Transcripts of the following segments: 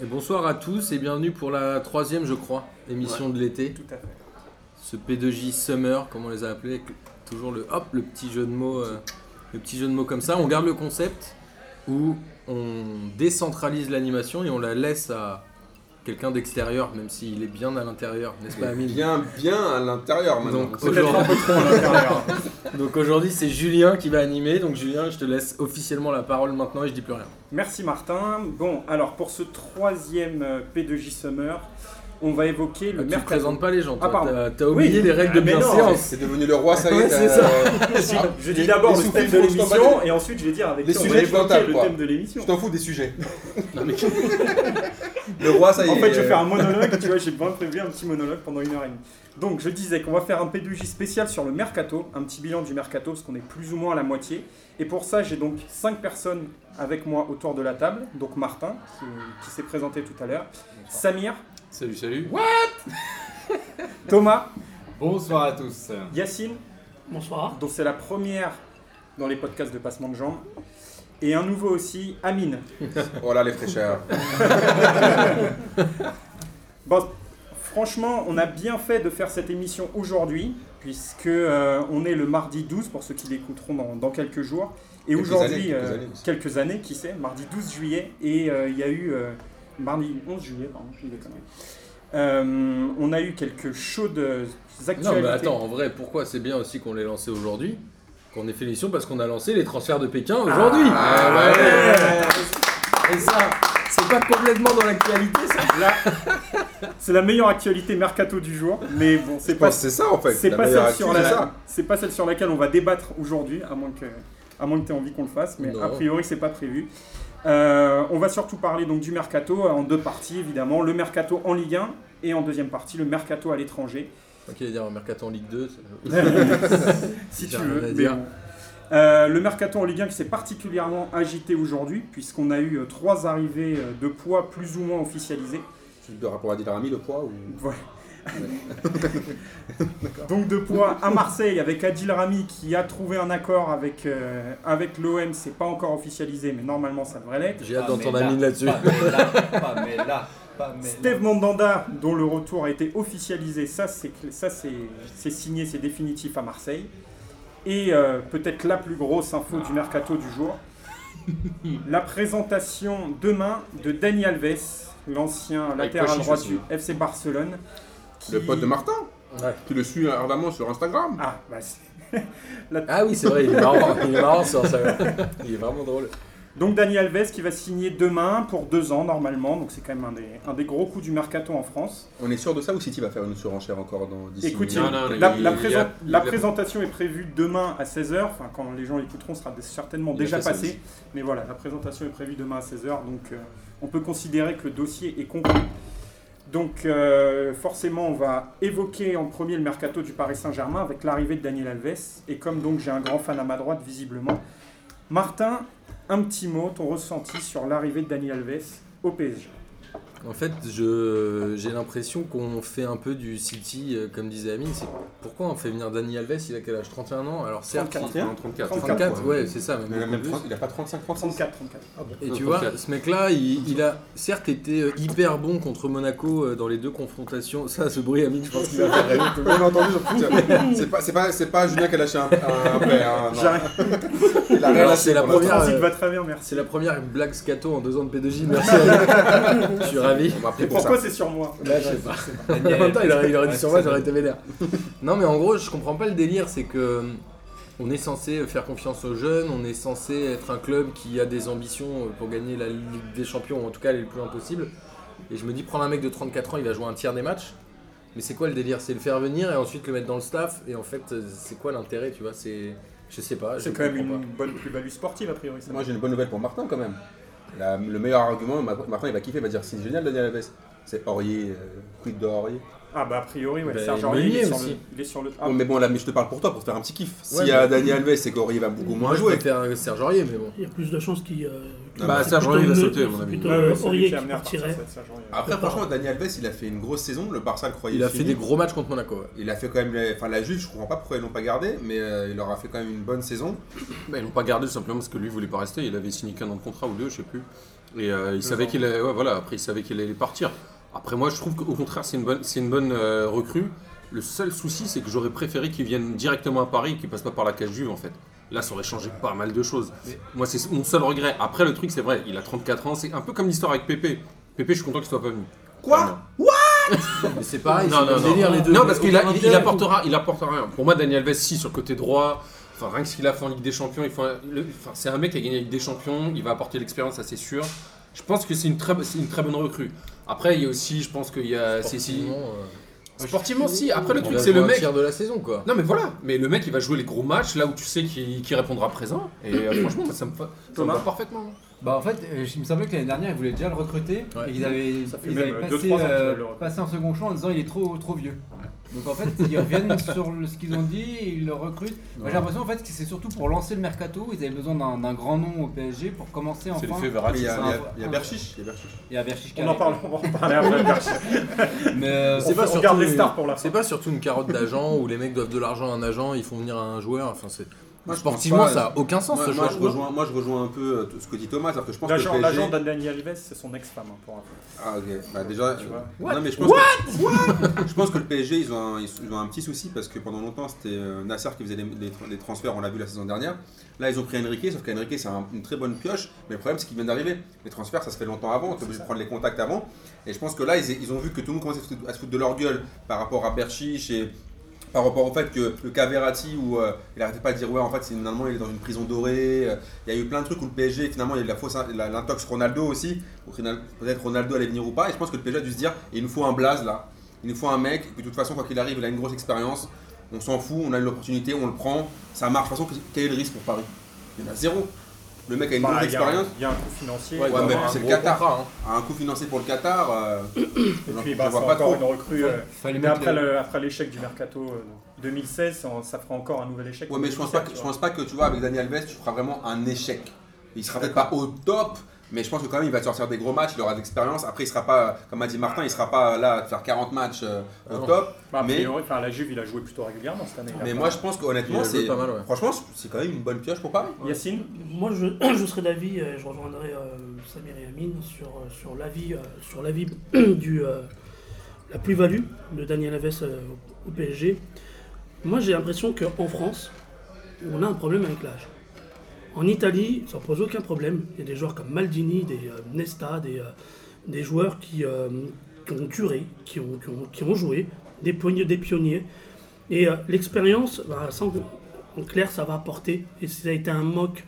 Et bonsoir à tous et bienvenue pour la troisième, je crois, émission de l'été. Tout à fait. Ce P2J Summer, comme on les a appelés, avec toujours le hop, le petit jeu de mots, euh, le petit jeu de mots comme ça. On garde le concept où on décentralise l'animation et on la laisse à quelqu'un d'extérieur, même s'il est bien à l'intérieur, n'est-ce pas, Amine Bien, bien à l'intérieur maintenant. Donc C'est Donc aujourd'hui, c'est Julien qui va animer. Donc Julien, je te laisse officiellement la parole maintenant et je dis plus rien. Merci Martin. Bon, alors pour ce troisième euh, P2J Summer, on va évoquer le Ah, tu mercato. présentes pas les gens. Ah, toi. pardon. T'as- T'as oublié Oui. les règles de Ah, bienséance. C'est devenu le roi, ça y est. Ouais, c'est ça. Ah, Je dis les- d'abord les le thème de l'émission et ensuite je vais dire avec Les qui on sujets va évoquer le quoi. thème de l'émission. Je t'en fous des sujets. Non, mais- Le roi, ça y est. En fait, je vais euh, faire un monologue, tu vois, j'ai bien prévu un petit monologue pendant une heure et demie. Donc, je disais qu'on va faire un P2J spécial sur le mercato, un petit bilan du mercato, parce qu'on est plus ou moins à la moitié. Et pour ça, j'ai donc cinq personnes avec moi autour de la table. Donc, Martin, qui, qui s'est présenté tout à l'heure, Samir, Salut, salut. Thomas, Bonsoir à tous. Yacine, Bonsoir. dont c'est la première dans les podcasts de passement de jambes. Et un nouveau aussi, Amine. Voilà les fraîcheurs. Bon, franchement, on a bien fait de faire cette émission aujourd'hui, puisque euh, on est le mardi 12 pour ceux qui l'écouteront dans, dans quelques jours. Et aujourd'hui, quelques euh, quelques années, qui sait, mardi 12 juillet, et euh, il y a eu euh, mardi 11 juillet, pardon, je. Euh, on a eu quelques chaudes actualités. Non, mais attends, en vrai, pourquoi c'est bien aussi qu'on l'ait lancé aujourd'hui? Qu'on ait fait l'émission parce qu'on a lancé les transferts de Pékin aujourd'hui Ah, ouais. Et ça, c'est pas complètement dans l'actualité ça Là, c'est la meilleure actualité mercato du jour, mais bon, c'est Je pas pense que c'est ça en fait. C'est pas, celle sur actu, c'est la- ça. c'est pas celle sur laquelle on va débattre aujourd'hui, à moins que à moins que tu aies envie qu'on le fasse, mais Non. a priori c'est pas prévu. Euh, on va surtout parler donc du mercato euh, en deux parties évidemment, le mercato en Ligue 1 et en deuxième partie le mercato à l'étranger, Ok, dire un mercato en Ligue 2. c'est- si tu veux. bon. Euh, le mercato en Ligue 1 qui s'est particulièrement agité aujourd'hui puisqu'on a eu euh, trois arrivées euh, de poids plus ou moins officialisées. Tu dois rapport à Adil Rami le poids ou? Voilà. Donc de poids à Marseille avec Adil Rami qui a trouvé un accord avec, euh, avec l'OM, c'est pas encore officialisé mais normalement ça devrait l'être. J'ai hâte Pas d'entendre Amine là-dessus. Pas mais là, pas mais là, pas mais là. Steve Mandanda dont le retour a été officialisé, ça c'est ça c'est c'est signé, c'est définitif à Marseille. Et euh, peut-être la plus grosse info du mercato du jour, la présentation demain de Dani Alves, l'ancien latéral Kochic droit du FC Barcelone. qui- Le pote de Martin. Ouais. Tu le suis ardemment sur Instagram. Ah, bah c'est- Ah oui, c'est vrai, il est marrant. Il est marrant sur ça. Il est vraiment drôle. Donc Dani Alves qui va signer demain pour deux ans normalement, donc c'est quand même un des, un des gros coups du mercato en France. On est sûr de ça ou City va faire une surenchère encore dans d'ici Écoute, une- Non, non, la, il- présent- a- présentation est prévue demain à 16h, enfin quand les gens l'écouteront sera certainement déjà passé, mais voilà, la présentation est prévue demain à 16h, donc euh, on peut considérer que le dossier est conclu. Donc euh, forcément on va évoquer en premier le mercato du Paris Saint-Germain avec l'arrivée de Daniel Alves, et comme donc j'ai un grand fan à ma droite visiblement, Martin, un petit mot, ton ressenti sur l'arrivée de Daniel Alves au PSG. En fait, je j'ai l'impression qu'on fait un peu du City, euh, comme disait Amine. C'est pourquoi on fait venir Dani Alves Il a quel âge 31 ans? Alors certes, 31. Non, 34. 34, ouais, c'est ça. Il beaucoup même plus. 30 il a pas 35, 36 34, 34. Et Non, tu vois, 34. ce mec-là, il, il a certes été euh, hyper bon contre Monaco euh, dans les deux confrontations. Ça, ce bruit, Amine, je pense qu'il. On a entendu, je- C'est pas, c'est pas, c'est pas Julien qui a lâché un, un. Il euh. C'est la première blague scato en deux ans de P2J. Merci. Ravi. On m'a pour pourquoi c'est sur moi Là, je sais pas. En Daniel, même temps, il aurait, il aurait dit sur moi, j'aurais été vénère. Non, mais en gros, je comprends pas le délire. C'est que euh, on est censé faire confiance aux jeunes, on est censé être un club qui a des ambitions euh, pour gagner la Ligue des Champions, ou en tout cas aller le plus loin possible. Et je me dis, prendre un mec de 34 ans, il va jouer un tiers des matchs. Mais c'est quoi le délire? C'est le faire venir et ensuite le mettre dans le staff. Et en fait, euh, c'est quoi l'intérêt, tu vois? C'est, je sais pas. C'est quand même une bonne plus-value sportive a priori. Ça. Moi j'ai une bonne nouvelle pour Martin quand même. Le meilleur argument, Ma- Martin il va kiffer, il va dire c'est génial Daniel Alves. C'est Aurier, euh, quid de Aurier. Ah bah a priori, ouais, Bah, Serge Aurier, il est, sur aussi. le, il est sur le. Ah, Bon, mais bon là mais je te parle pour toi pour te faire un petit kiff. Ouais, S'il y a mais- Daniel Alves c'est qu'Aurier va beaucoup moins Moi, je jouer. euh, Serge Aurier, mais bon. Il y a plus de chances qu'il. euh, Ah Bah, Serge Aurier va sauter, à mon avis. plutôt ouais, ouais, lui Aurier qui partirait. Après franchement Daniel Alves il a fait une grosse saison, le Barça le croyait Il a fait des gros matchs contre Monaco. ouais. Il a fait quand même, enfin la Juve, je comprends pas pourquoi ils l'ont pas gardé, mais euh, il leur a fait quand même une bonne saison. Bah, ils l'ont pas gardé simplement parce que lui voulait pas rester. Il avait signé qu'un an de contrat ou deux, je sais plus. Et euh, il savait qu'il ouais, voilà, après il savait qu'il allait partir. Après moi je trouve qu'au contraire c'est une bonne, c'est une bonne euh, recrue. Le seul souci c'est que j'aurais préféré qu'il vienne directement à Paris et qu'il passe pas par la cage Juve en fait. Là ça aurait changé pas mal de choses. Moi c'est mon seul regret. Après le truc c'est vrai, il a 34 ans, c'est un peu comme l'histoire avec Pépé. Pépé je suis content qu'il soit pas venu. Quoi Mais c'est pareil, Non, non, non. délire les deux. Non, parce qu'il il, apportera, il apportera rien. Pour moi, Daniel Alves, si, sur le côté droit, enfin, rien que ce qu'il a fait en Ligue des Champions, il faut un- le- enfin, c'est un mec qui a gagné la Ligue des Champions, il va apporter l'expérience, ça c'est sûr. Je pense que c'est une, très, c'est une très bonne recrue. Après, il y a aussi, je pense qu'il y a. Sportivement, euh, Sportivement, si. Après, le truc, c'est le mec. tiers de la saison, quoi. Non, mais voilà. Mais le mec, il va jouer les gros matchs là où tu sais qu'il répondra présent. Et euh, franchement, ça me, fa- ça me Thomas va parfaitement. Bah en fait, euh, il me semblait que l'année dernière, ils voulaient déjà le recruter Ouais. et qu'ils avaient, ils avaient passé, ans euh, passé un second choix en disant il est trop, trop vieux. Donc en fait, ils reviennent sur le- ce qu'ils ont dit et ils le recrutent. Moi, J'ai l'impression en fait que c'est surtout pour lancer le mercato. Ils avaient besoin d'un grand nom au PSG pour commencer enfin. C'est l'effet Verratti. Il y a, il y a- il y a Berchiche. il y a Berchiche. On en parle, on va en parler après. Mais euh, C'est On pas surtout garde les une- stars pour la C'est pas surtout une carotte d'agent où les mecs doivent de l'argent à un agent, ils font venir un joueur. Enfin, c'est. Moi, je pense Sportivement, pas- ça a aucun sens Moi, ce moi, choix. je rejoins, moi, je rejoins un peu euh, tout ce que dit Thomas, c'est-à-dire que je pense que L'agent l'agent Alves, c'est son ex-femme, hein, pour. Ah ok, bah déjà... Tu euh, vois. non mais je pense, que, je pense que le PSG, ils ont, un, ils ont un petit souci parce que pendant longtemps, c'était euh, Nasser qui faisait les, les tra- les transferts, on l'a vu la saison dernière. Là, ils ont pris Enrique, sauf qu'Enrique, c'est un- une très bonne pioche, mais le problème, c'est qu'il vient d'arriver. Les transferts, ça se fait longtemps avant, tu es obligé de prendre les contacts avant. Et je pense que là, ils, ils ont vu que tout le monde commençait à se foutre- à se foutre de leur gueule par rapport à Berchiche et par rapport au fait que le cas où euh, il arrêtait pas de dire ouais en fait finalement il est dans une prison dorée euh, il y a eu plein de trucs où le PSG finalement il y a eu la fausse l'intox Ronaldo aussi peut-être Ronaldo allait venir ou pas et je pense que le PSG a dû se dire il nous faut un blaze là. Il nous faut un mec et puis de toute façon quoi qu'il arrive il a une grosse expérience on s'en fout on a l'opportunité on le prend ça marche. De toute façon quel est le risque pour Paris? Il y en a zéro le mec a une Bah, expérience Il y a un coût financier. Ouais, ouais, mais un c'est le Qatar. contrat, hein. un coût financier pour le Qatar euh, Et puis, je bah, vois c'est pas encore trop une recrue. euh, fallait mais après le- le- après l'échec du mercato euh, 2016, ça- ça fera encore un nouvel échec. Ouais, mais je pense pas que, je pense pas que tu vois avec Daniel Alves, tu feras vraiment un échec. Il sera peut-être pas au top, mais je pense que quand même il va te sortir des gros matchs, il aura de l'expérience. Après, il sera pas, comme a dit Martin, il sera pas là à te faire 40 matchs euh, au Ah non. top. Bah, a mais- priori, enfin, la Juve, il a joué plutôt régulièrement cette année. Mais moi, je pense qu'honnêtement, c'est pas mal, ouais. franchement, c'est quand même une bonne pioche pour Paris. Yacine Moi, je, je serais d'avis, euh, je rejoindrai euh, Samir et Amine sur, sur l'avis euh, sur l'avis du euh, la plus-value de Daniel Alves euh, au PSG. Moi, j'ai l'impression qu'en France, on a un problème avec l'âge. En Italie, ça ne pose aucun problème. Il y a des joueurs comme Maldini, des euh, Nesta, des, euh, joueurs qui, euh, qui ont duré, qui ont, joué, des pionniers. Des pionniers. Et l'expérience, bah, en clair, ça va apporter. Et ça a été un mock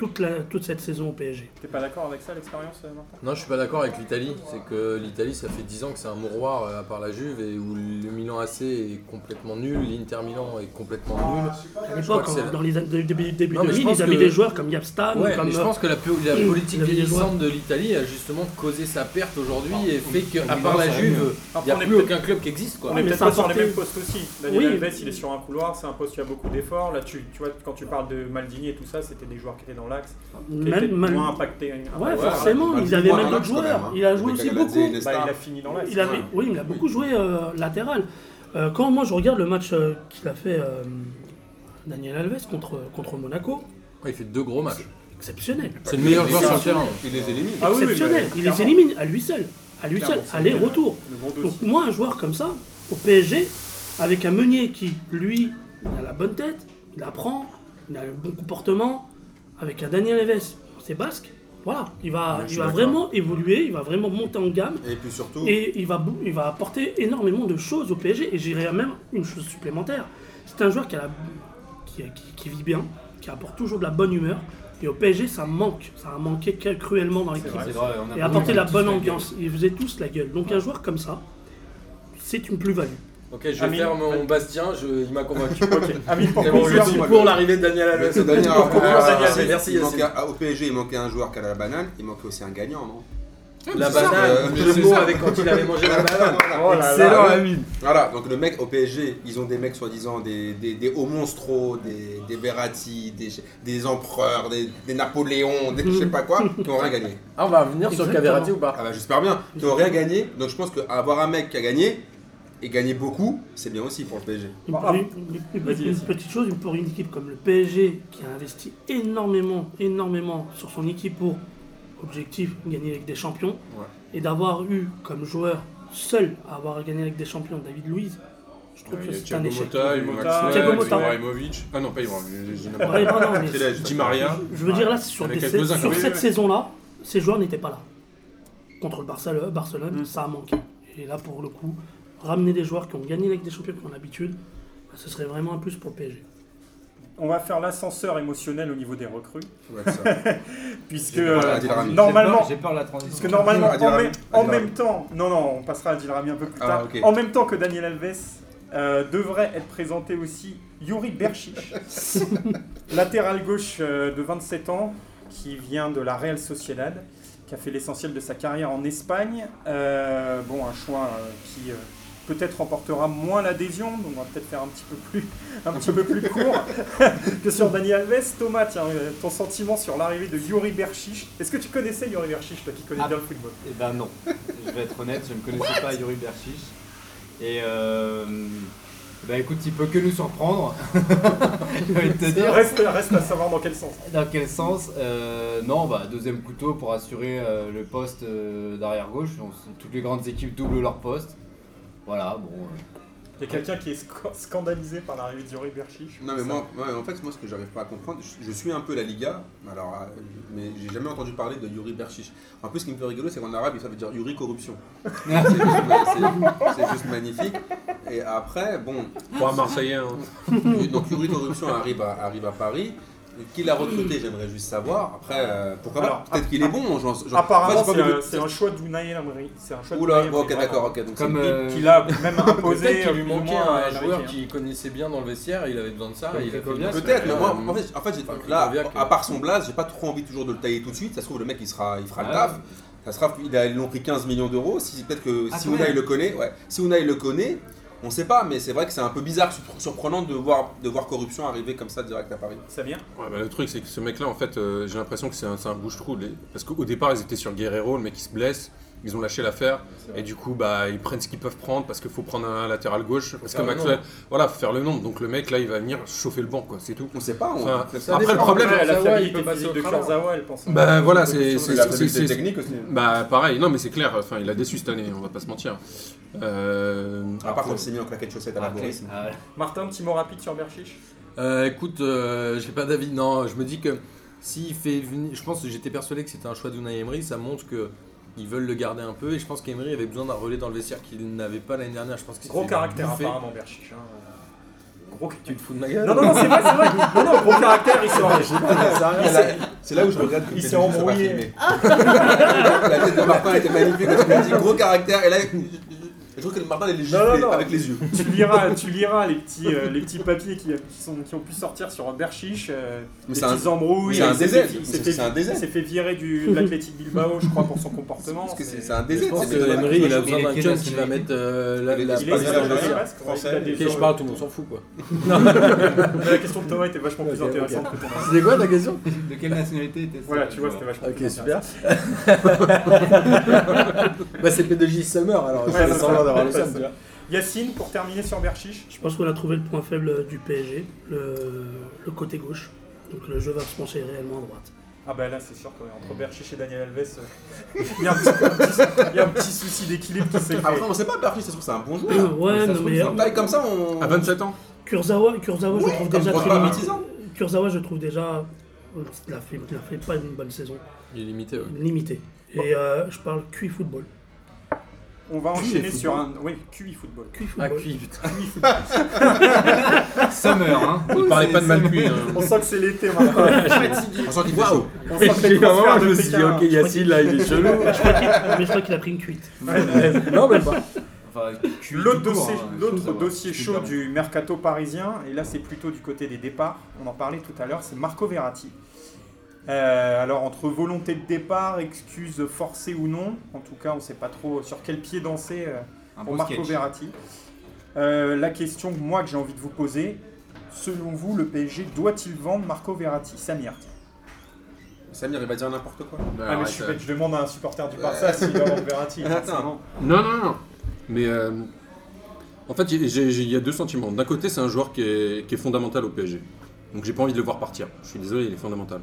toute, la, toute cette saison au PSG. T'es pas d'accord avec ça, l'expérience, euh, Martin? Non, je suis pas d'accord avec l'Italie. C'est que l'Italie, ça fait 10 ans que c'est un mouroir euh, à part la Juve et où le Milan AC est complètement nul, l'Inter Milan est complètement nul. À l'époque, la- dans les début, début, Non, mais je 2000, pense ils avaient que- des joueurs comme Yapstam, Ouais, comme je euh, pense que la, politique vieillissante de l'Italie a justement causé sa perte aujourd'hui et fait qu'à part la Juve, il n'y a plus aucun club qui existe. Quoi. On est mais peut-être ça pas sur les mêmes postes aussi. Daniel. Alves, il est sur un couloir, c'est un poste qui a beaucoup d'efforts. Là, tu, tu vois, quand tu parles de Maldini et tout ça, c'était des joueurs qui étaient dans l'axe, qui même- moins impactés. Ouais, Ouais, forcément, ils avaient même d'autres joueurs. même, hein. Il a joué Avec aussi beaucoup. Bah, il a fini dans l'axe. Il avait, oui, il a beaucoup joué euh, latéral. Euh, quand moi je regarde le match euh, qu'il a fait euh, Daniel Alves contre, contre Monaco, Ouais, il fait deux gros matchs. exceptionnel. C'est le meilleur joueur sur le terrain. Il les élimine. Ah oui, oui, exceptionnel. il les élimine à lui seul. À lui seul, aller-retour. Donc moi, un joueur comme ça, au PSG, avec un Meunier qui, lui, il a la bonne tête, il apprend, il a le bon comportement, avec un Daniel Alves, c'est basque, voilà, il va, Ouais, il va vraiment évoluer, il va vraiment monter en gamme. Et puis surtout, Et il va, il va apporter énormément de choses au PSG. Et j'irais même une chose supplémentaire. C'est un joueur qui, a la- qui, qui- qui vit bien, qui apporte toujours de la bonne humeur. Et au PSG, ça manque. Ça a manqué cru- cruellement dans l'équipe. Et apporter la bonne ambiance. Ils faisaient tous la gueule. Donc un joueur comme ça, c'est une plus-value. Ok, je vais Amine. faire mon Bastien, je- il m'a convaincu. Ok, Amine, pour C'est bon, je suis pour l'arrivée de Daniel Alves. Daniel c'est- Alves. Merci il manquait- au PSG, il manquait un joueur qui a la banane, il manquait aussi un gagnant, non? La banane, euh, le mot ça. avec quand il avait mangé la banane. Oh là là. Excellent, là. Amine. Voilà, donc le mec au PSG, ils ont des mecs soi-disant des, des, des hauts monstros, des, des Verratti, des, des empereurs, des, des Napoléons, des je sais pas quoi, qui ont rien gagné. Ah, on va revenir sur le Exactement. Caverati ou pas? Ah bah j'espère bien, qui ont rien gagné, donc je pense qu'avoir un mec qui a gagné, et gagné beaucoup, c'est bien aussi pour le PSG. Une, ah, une- une- petite chose pour une équipe comme le PSG qui a investi énormément, énormément sur son équipe pour objectif, gagner avec des champions, Ouais. et d'avoir eu comme joueur seul à avoir gagné avec des champions David Luiz, je trouve que c'est un échec. Motta, il y a Thiago Max Thiago Lech, Motta. Ibrahimovic. Ah non, pas Ibrahimovic. Di Maria. je veux dire là, sur, des- cette saison-là, ces joueurs n'étaient pas là. Contre le Barça- le Barcelone, Mm. ça a manqué. Et là, pour le coup, ramener des joueurs qui ont gagné avec des champions qui ont l'habitude, bah, ce serait vraiment un plus pour le PSG. On va faire l'ascenseur émotionnel au niveau des recrues, Ouais, c'est ça. puisque euh, normalement, J'ai peur de la transition. Parce que normalement, en, Rami. même- en temps, non, non, on passera à Adil Rami un peu plus Ah, tard. En même temps que Daniel Alves, euh, devrait être présenté aussi Yuri Berchic, latéral gauche euh, de 27 ans, qui vient de la Real Sociedad, qui a fait l'essentiel de sa carrière en Espagne. Euh, bon, un choix euh, qui euh, peut-être remportera moins l'adhésion, donc on va peut-être faire un petit peu plus, un petit peu plus court que sur Daniel Alves. Thomas, tiens, euh, ton sentiment sur l'arrivée de Yuri Berchic. Est-ce que tu connaissais Yuri Berchic, toi qui connais Ah. bien le football? Eh ben non, je vais être honnête, je ne connaissais pas Yuri Berchiche. Et euh, bah écoute, il peut que nous surprendre. Te dire. Reste, reste à savoir dans quel sens. Dans quel sens Euh, Non, bah deuxième couteau pour assurer euh, le poste euh, d'arrière gauche. On Toutes les grandes équipes doublent leur poste. Voilà, bon. euh, Il y a quelqu'un qui est sc- scandalisé par l'arrivée de Yuri Berchic. Non mais moi, ouais, en fait moi ce que j'arrive pas à comprendre, je, je suis un peu la Liga, alors euh, mais j'ai jamais entendu parler de Yuri Berchiche. En plus ce qui me fait rigoler c'est qu'en arabe ça veut dire Yuri corruption. c'est juste, c'est- c'est juste magnifique. Et après bon, Pour un Marseillais. hein. donc Yuri corruption arrive à, arrive à Paris. Qui l'a recruté, j'aimerais juste savoir. Après, euh, pourquoi Alors, pas Peut-être qu'il est bon. Apparemment, c'est un, un choix d'Unai Emery. C'est un choix Oula, d'Unai bon, Emery, ok, d'accord, vraiment. ok. Donc Comme euh, Qu'il a même imposé. Peut-être qu'il lui manquait un euh, joueur qu'il connaissait bien dans le vestiaire, il avait besoin de ça. Il Peut-être, mais moi, Euh, en fait, en là, à part son blaze, j'ai pas trop envie toujours de le tailler tout de suite. Ça se trouve, le mec, il, sera, il fera le taf. Ça sera, il a, ils l'ont pris 15 millions d'euros. Si, peut-être que Ah, si Unai le connaît, ouais, si Unai le connaît, on sait pas, mais c'est vrai que c'est un peu bizarre, surpre- surprenant de voir, de voir corruption arriver comme ça direct à Paris. Ça vient Ouais, bah, le truc, c'est que ce mec-là, en fait, euh, j'ai l'impression que c'est un, bouche-trou. les- Parce qu'au départ, ils étaient sur Guerrero, le mec il se blesse, ils ont lâché l'affaire, et du coup, bah, ils prennent ce qu'ils peuvent prendre parce qu'il faut prendre un latéral gauche. Parce que Maxwell, voilà, faut faire le nombre. Donc le mec, là, il va venir chauffer le banc, quoi, c'est tout. On sait pas. On, Enfin, c'est ça ça. Après, le problème, la fiabilité peut passer physique de. Kurzawa, elle pense. Bah voilà, c'est. C'est technique aussi. Bah pareil, non mais c'est clair, enfin il a déçu cette année, on va pas se mentir. Euh, À part quand il s'est mis en claquette chaussette à la ah, Boris. ah, ouais. Martin, petit mot rapide sur Berchic Euh, écoute, euh, j'ai pas d'avis. Non, je me dis que s'il fait venir. Je pense que j'étais persuadé que c'était un choix d'Unai Emery. Ça montre que. Ils veulent le garder un peu et je pense qu'Emery avait besoin d'un relais dans le vestiaire qu'il n'avait pas l'année dernière. Je pense qu'il s'est Gros caractère apparemment Berchic. hein. Gros Tu te fous de ma gueule Non, non, non, c'est vrai, c'est vrai. Non, non, gros caractère, il. C'est là- C'est là où je regrette que Il s'est embrouillé. La tête de Martin était magnifique quand il a dit gros caractère. Et là, je trouve que Martin il est Non, non, giflé non. avec les yeux. tu liras, tu liras les petits, euh, les petits papiers qui, qui sont, qui ont pu sortir sur Berchiche, euh, Mais les c'est un- petites embrouilles. c'est un fait- il s'est c'est- fait- c'est un DZ. Il s'est fait virer du, de l'Athletic Bilbao, je crois, pour son comportement. Parce que c'est C'est- c'est un Je DZ. pense c'est que Emery il a besoin d'un jeune qui va mettre euh, la, je basque, Ok, je parle, tout le monde s'en fout quoi. Mais La question de Thomas était vachement plus intéressante que ton C'était quoi ta question? De quelle nationalité était Voilà, tu vois, c'était vachement Ok, plus super. intéressant. bah c'est P2J Summer alors D'avoir le tu vois. Yacine, pour terminer sur Berchiche. Je pense qu'on a trouvé le point faible du PSG, le, le côté gauche. Donc le jeu va se pencher réellement à droite. Ah bah là c'est sûr qu'entre Berchiche et Daniel Alves, euh, il y, a un petit- un petit- il y a un petit souci d'équilibre qui s'est fait. Après, on sait pas, Berchi, ça se trouve, c'est un bon joueur. ouais, non, mais taille comme ça, on. à 27 ans Kurzawa, Kurzawa je trouve déjà très limité. 26 ans. Kurzawa, je trouve déjà. Il a fait, il a fait pas une bonne saison. Il est limité, ouais. Limité. Et euh, je parle QI football. On va QI enchaîner football. sur un. Oui, QI football. QI Ah, football. cuit, putain. Summer, hein. Il parlait pas de mal cuit. hein. On sent que c'est l'été maintenant. Fatigué. On sent qu'il fait chaud. On sent que les J'ai un moment, transferts je me suis dit, ok, Yacine là il est chelou. Mais je crois qu'il a pris une cuite. non, même pas. Enfin, QI L'autre dossier, hein, dossier chaud du mercato parisien, et là c'est plutôt du côté des départs, on en parlait tout à l'heure, c'est Marco Verratti. Euh, alors entre volonté de départ, excuses forcées ou non, en tout cas on ne sait pas trop sur quel pied danser euh, pour Marco sketch. Verratti. Euh, la question moi que j'ai envie de vous poser, selon vous le PSG doit-il vendre Marco Verratti? Samir Samir, il va dire n'importe quoi. Bah, Ah mais je, suis bête, je demande à un supporter du Barça s'il doit vendre Verratti. Attends. Non, non, non. Mais euh, en fait, il y a deux sentiments. D'un côté, c'est un joueur qui est, qui est fondamental au PSG. Donc j'ai pas envie de le voir partir. Je suis désolé, il est fondamental.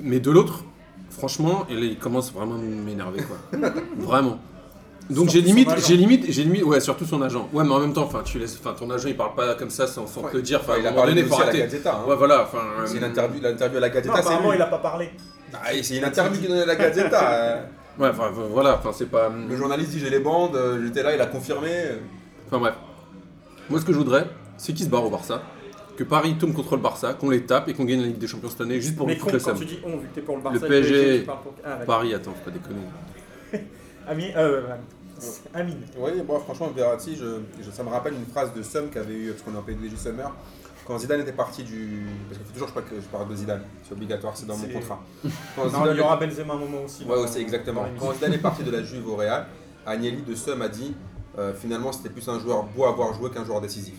Mais de l'autre, Franchement, il commence vraiment à m'énerver, quoi. vraiment. Donc j'ai limite, j'ai limite, j'ai limite, ouais, surtout son agent. Ouais, mais en même temps, enfin, tu laisses, enfin, ton agent, il parle pas comme ça sans, sans te le dire. Enfin, il a parlé donné, aussi à la. Gazzetta. hein. Ouais, voilà, enfin. C'est une euh, interview, l'interview à la Non, apparemment, lui. il a pas parlé. Ah, c'est une interview qui donnait à la Gazzetta. euh. Ouais, enfin, voilà, enfin, c'est pas. Le journaliste dit j'ai les bandes, euh, j'étais là, il a confirmé. euh. Enfin bref. Moi, ce que je voudrais, c'est qu'ils se barrent au Barça, que Paris tourne contre le Barça, qu'on les tape et qu'on gagne la Ligue des Champions cette année, juste pour Mais le quand seum. tu dis on, vu que t'es pour le Barça Le PSG, pour- Ah. Paris, attends, faut pas déconner. Amine, euh, Amine. Oui, bon, franchement, Verratti, je, je- ça me rappelle une phrase de Sum qu'avait eu, parce qu'on est en PDG Summer, quand Zidane était parti du. Parce qu'il faut toujours je crois que je parle de Zidane, c'est obligatoire, c'est dans mon contrat. Quand Non, Zidane il y aura Benzema un moment aussi. Ouais, c'est exactement. Quand Zidane est parti de la Juve au Real, Agnelli de Sum a dit euh, finalement c'était plus un joueur beau à avoir joué qu'un joueur décisif.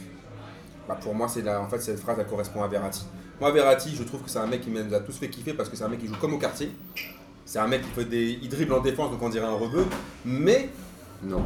Bah, pour moi, c'est la, en fait, cette phrase elle correspond à Verratti. Moi, Verratti, je trouve que c'est un mec qui nous a tous fait kiffer parce que c'est un mec qui joue comme au quartier. C'est un mec qui fait des, il dribble en défense, donc on dirait un rebeu. Mais, Non.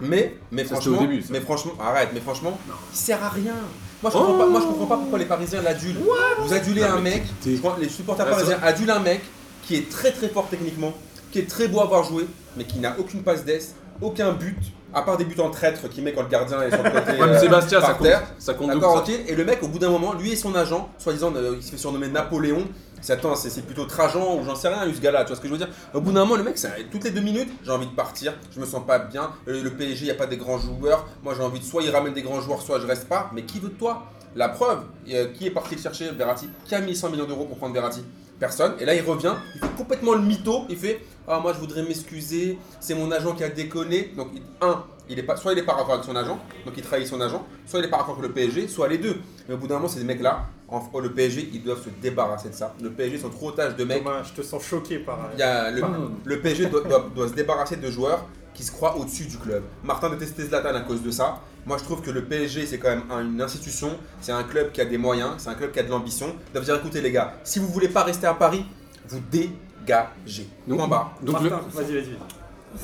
mais, mais Ça, c'était au franchement, début, mais franchement, arrête, mais franchement, il sert à rien. Moi, je comprends pas, moi, je comprends pas pourquoi les Parisiens l'adulent. Vous adulez Non, un mec, les supporters Là, parisiens adulent un mec qui est très très fort techniquement, qui est très beau à voir jouer, mais qui n'a aucune passe d'ess, aucun but, à part des buts en traître qu'il met quand le gardien est sur le côté. Ouais, mais euh, Sébastien, ça compte, ça D'accord, ok. Et le mec, au bout d'un moment, lui et son agent, soi-disant, euh, il se fait surnommer Napoléon. C'est attends, c'est c'est plutôt Trajan ou j'en sais rien, ce gars-là. Tu vois ce que je veux dire Au bout d'un moment, le mec, ça- toutes les deux minutes, j'ai envie de partir. Je me sens pas bien. Euh, Le PSG, il n'y a pas des grands joueurs. Moi, j'ai envie de soit il ramène des grands joueurs, soit je reste pas. Mais qui veut de toi? La preuve, euh, qui est parti le chercher Verratti? Qui a mis 100 millions d'euros pour prendre Verratti? Personne. Et là, il revient, il fait complètement le mytho. Il fait Ah, moi, je voudrais m'excuser. C'est mon agent qui a déconné. Donc, il- un, il est pas, soit il est pas raccord avec son agent, donc il trahit son agent, soit il est pas raccord avec le PSG, soit les deux. Mais au bout d'un moment, ces mecs-là, oh, le PSG, ils doivent se débarrasser de ça. Le PSG sont trop otages de mecs. Thomas, je te sens choqué par. Il y a le, PSG doit, doit- doit se débarrasser de joueurs qui se croient au-dessus du club. Martin détestait Zlatan à cause de ça. Moi, je trouve que le PSG, c'est quand même un- une institution. C'est un club qui a des moyens, c'est un club qui a de l'ambition. Ils doivent dire écoutez, les gars, si vous voulez pas rester à Paris, vous dégagez. Donc, Point barre. donc le- Martin, vas-y, vas-y.